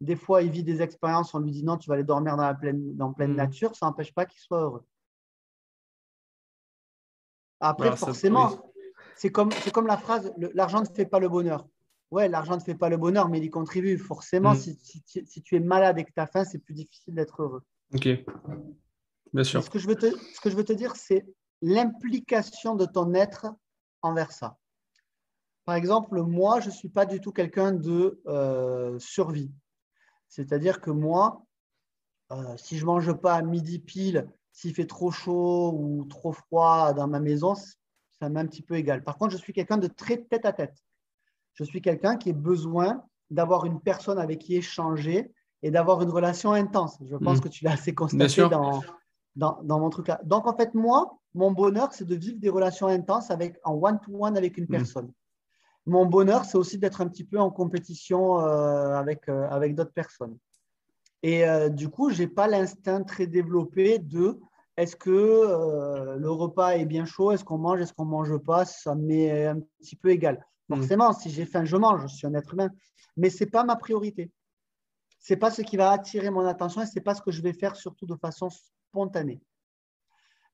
Des fois il vit des expériences, on lui dit non, tu vas aller dormir dans la pleine, dans pleine Mm. nature, ça n'empêche pas qu'il soit heureux. Après, Alors, ça- forcément, oui. c'est comme, comme la phrase l'argent ne fait pas le bonheur. Ouais, l'argent ne fait pas le bonheur, mais il y contribue. Forcément, Mm. si, si tu- si tu es malade et que tu as faim, c'est plus difficile d'être heureux. Ok. Bien sûr. ce que je veux te, ce que je veux te dire, c'est l'implication de ton être envers ça. Par exemple, moi, je ne suis pas du tout quelqu'un de euh, survie. C'est-à-dire que moi, euh, si je ne mange pas à midi pile, s'il fait trop chaud ou trop froid dans ma maison, ça m'est un petit peu égal. Par contre, je suis quelqu'un de très tête à tête. Je suis quelqu'un qui a besoin d'avoir une personne avec qui échanger et d'avoir une relation intense. Je pense Mm. que tu l'as assez constaté dans, dans, dans mon truc là. Donc, en fait, moi, mon bonheur, c'est de vivre des relations intenses avec, en one-to-one avec une Mm. personne. Mon bonheur, c'est aussi d'être un petit peu en compétition euh, avec, euh, avec d'autres personnes. Et euh, du coup, je n'ai pas l'instinct très développé de est-ce que euh, le repas est bien chaud, est-ce qu'on mange, est-ce qu'on ne mange pas, ça m'est un petit peu égal. Mm. Forcément, si j'ai faim, je mange, je suis un être humain. Mais ce n'est pas ma priorité. Ce n'est pas ce qui va attirer mon attention et ce n'est pas ce que je vais faire surtout de façon spontanée.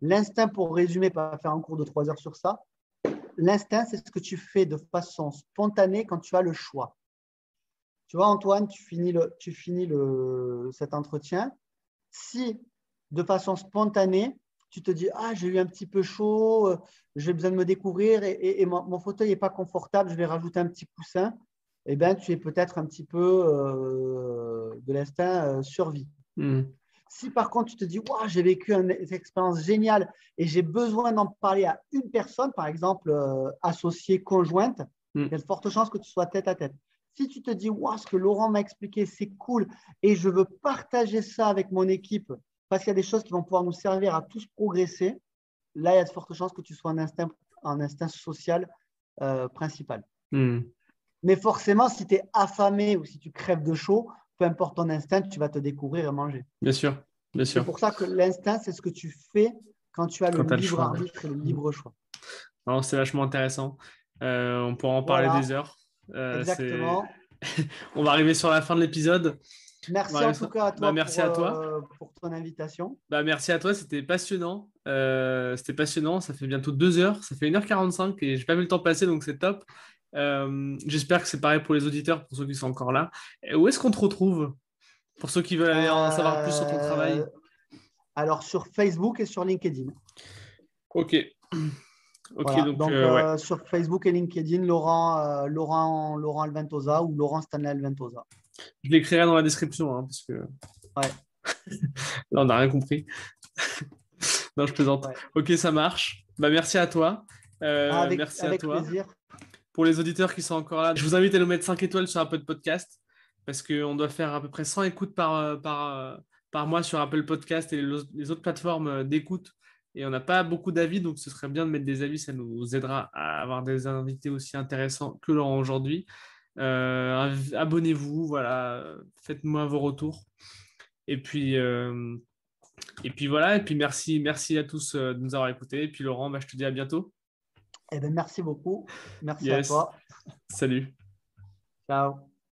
L'instinct, pour résumer, pas faire un cours de trois heures sur ça, l'instinct, c'est ce que tu fais de façon spontanée quand tu as le choix. Tu vois, Antoine, tu finis, le, tu finis le, cet entretien. Si, de façon spontanée, tu te dis Ah, j'ai eu un petit peu chaud, euh, j'ai besoin de me découvrir et, mon, fauteuil n'est pas confortable, je vais rajouter un petit coussin, eh bien, tu es peut-être un petit peu euh, de l'instinct euh, survie. Mm. Si par contre tu te dis, Ouah, j'ai vécu une expérience géniale et j'ai besoin d'en parler à une personne, par exemple euh, associée, conjointe, Mm. il y a de fortes chances que tu sois tête à tête. Si tu te dis, Ouah, ce que Laurent m'a expliqué, c'est cool et je veux partager ça avec mon équipe parce qu'il y a des choses qui vont pouvoir nous servir à tous progresser, là, il y a de fortes chances que tu sois en instinct, en instinct social euh, principal. Mm. Mais forcément, si tu es affamé ou si tu crèves de chaud, peu importe ton instinct, tu vas te découvrir et manger. Bien sûr. Bien C'est sûr. pour ça que l'instinct, c'est ce que tu fais quand tu as Quand le libre choix, arbitre et le libre choix. C'est vachement intéressant. Euh, on pourra en parler Voilà. des heures. Euh, Exactement. c'est- On va arriver sur la fin de l'épisode. Merci en tout cas à toi, bah, merci pour, à toi. euh, pour ton invitation. Bah, merci à toi, c'était passionnant. Euh, c'était passionnant, ça fait bientôt deux heures, ça fait 1h45 et j'ai pas vu le temps passer, donc c'est top. Euh, J'espère que c'est pareil pour les auditeurs, pour ceux qui sont encore là. Où est-ce qu'on te retrouve? Pour ceux qui veulent aller en savoir plus sur ton travail. Euh, Alors sur Facebook et sur LinkedIn. Ok. Ok, Voilà. donc, Donc, euh, ouais. sur Facebook et LinkedIn, Laurent, Laurent, Laurent Alventosa ou Laurent Stanley Alventosa. je l'écrirai dans la description, hein, parce que Ouais. là, on n'a rien compris. non, je plaisante. Ouais. Ok, ça marche. Bah, merci à toi. Euh, avec merci avec à toi. plaisir. Pour les auditeurs qui sont encore là, je vous invite à nous mettre 5 étoiles sur Apple Podcast parce qu'on doit faire à peu près 100 écoutes par, euh, par, euh, par mois sur Apple Podcast et les, autres plateformes euh, d'écoute. Et on n'a pas beaucoup d'avis, donc ce serait bien de mettre des avis, ça nous aidera à avoir des invités aussi intéressants que Laurent aujourd'hui. Abonnez-vous, voilà, faites-moi vos retours. Et puis, et puis voilà, et puis merci, merci à tous de nous avoir écoutés. Et puis Laurent, bah, je te dis à bientôt. Eh ben, merci beaucoup. Merci Yes. à toi. Salut. Ciao.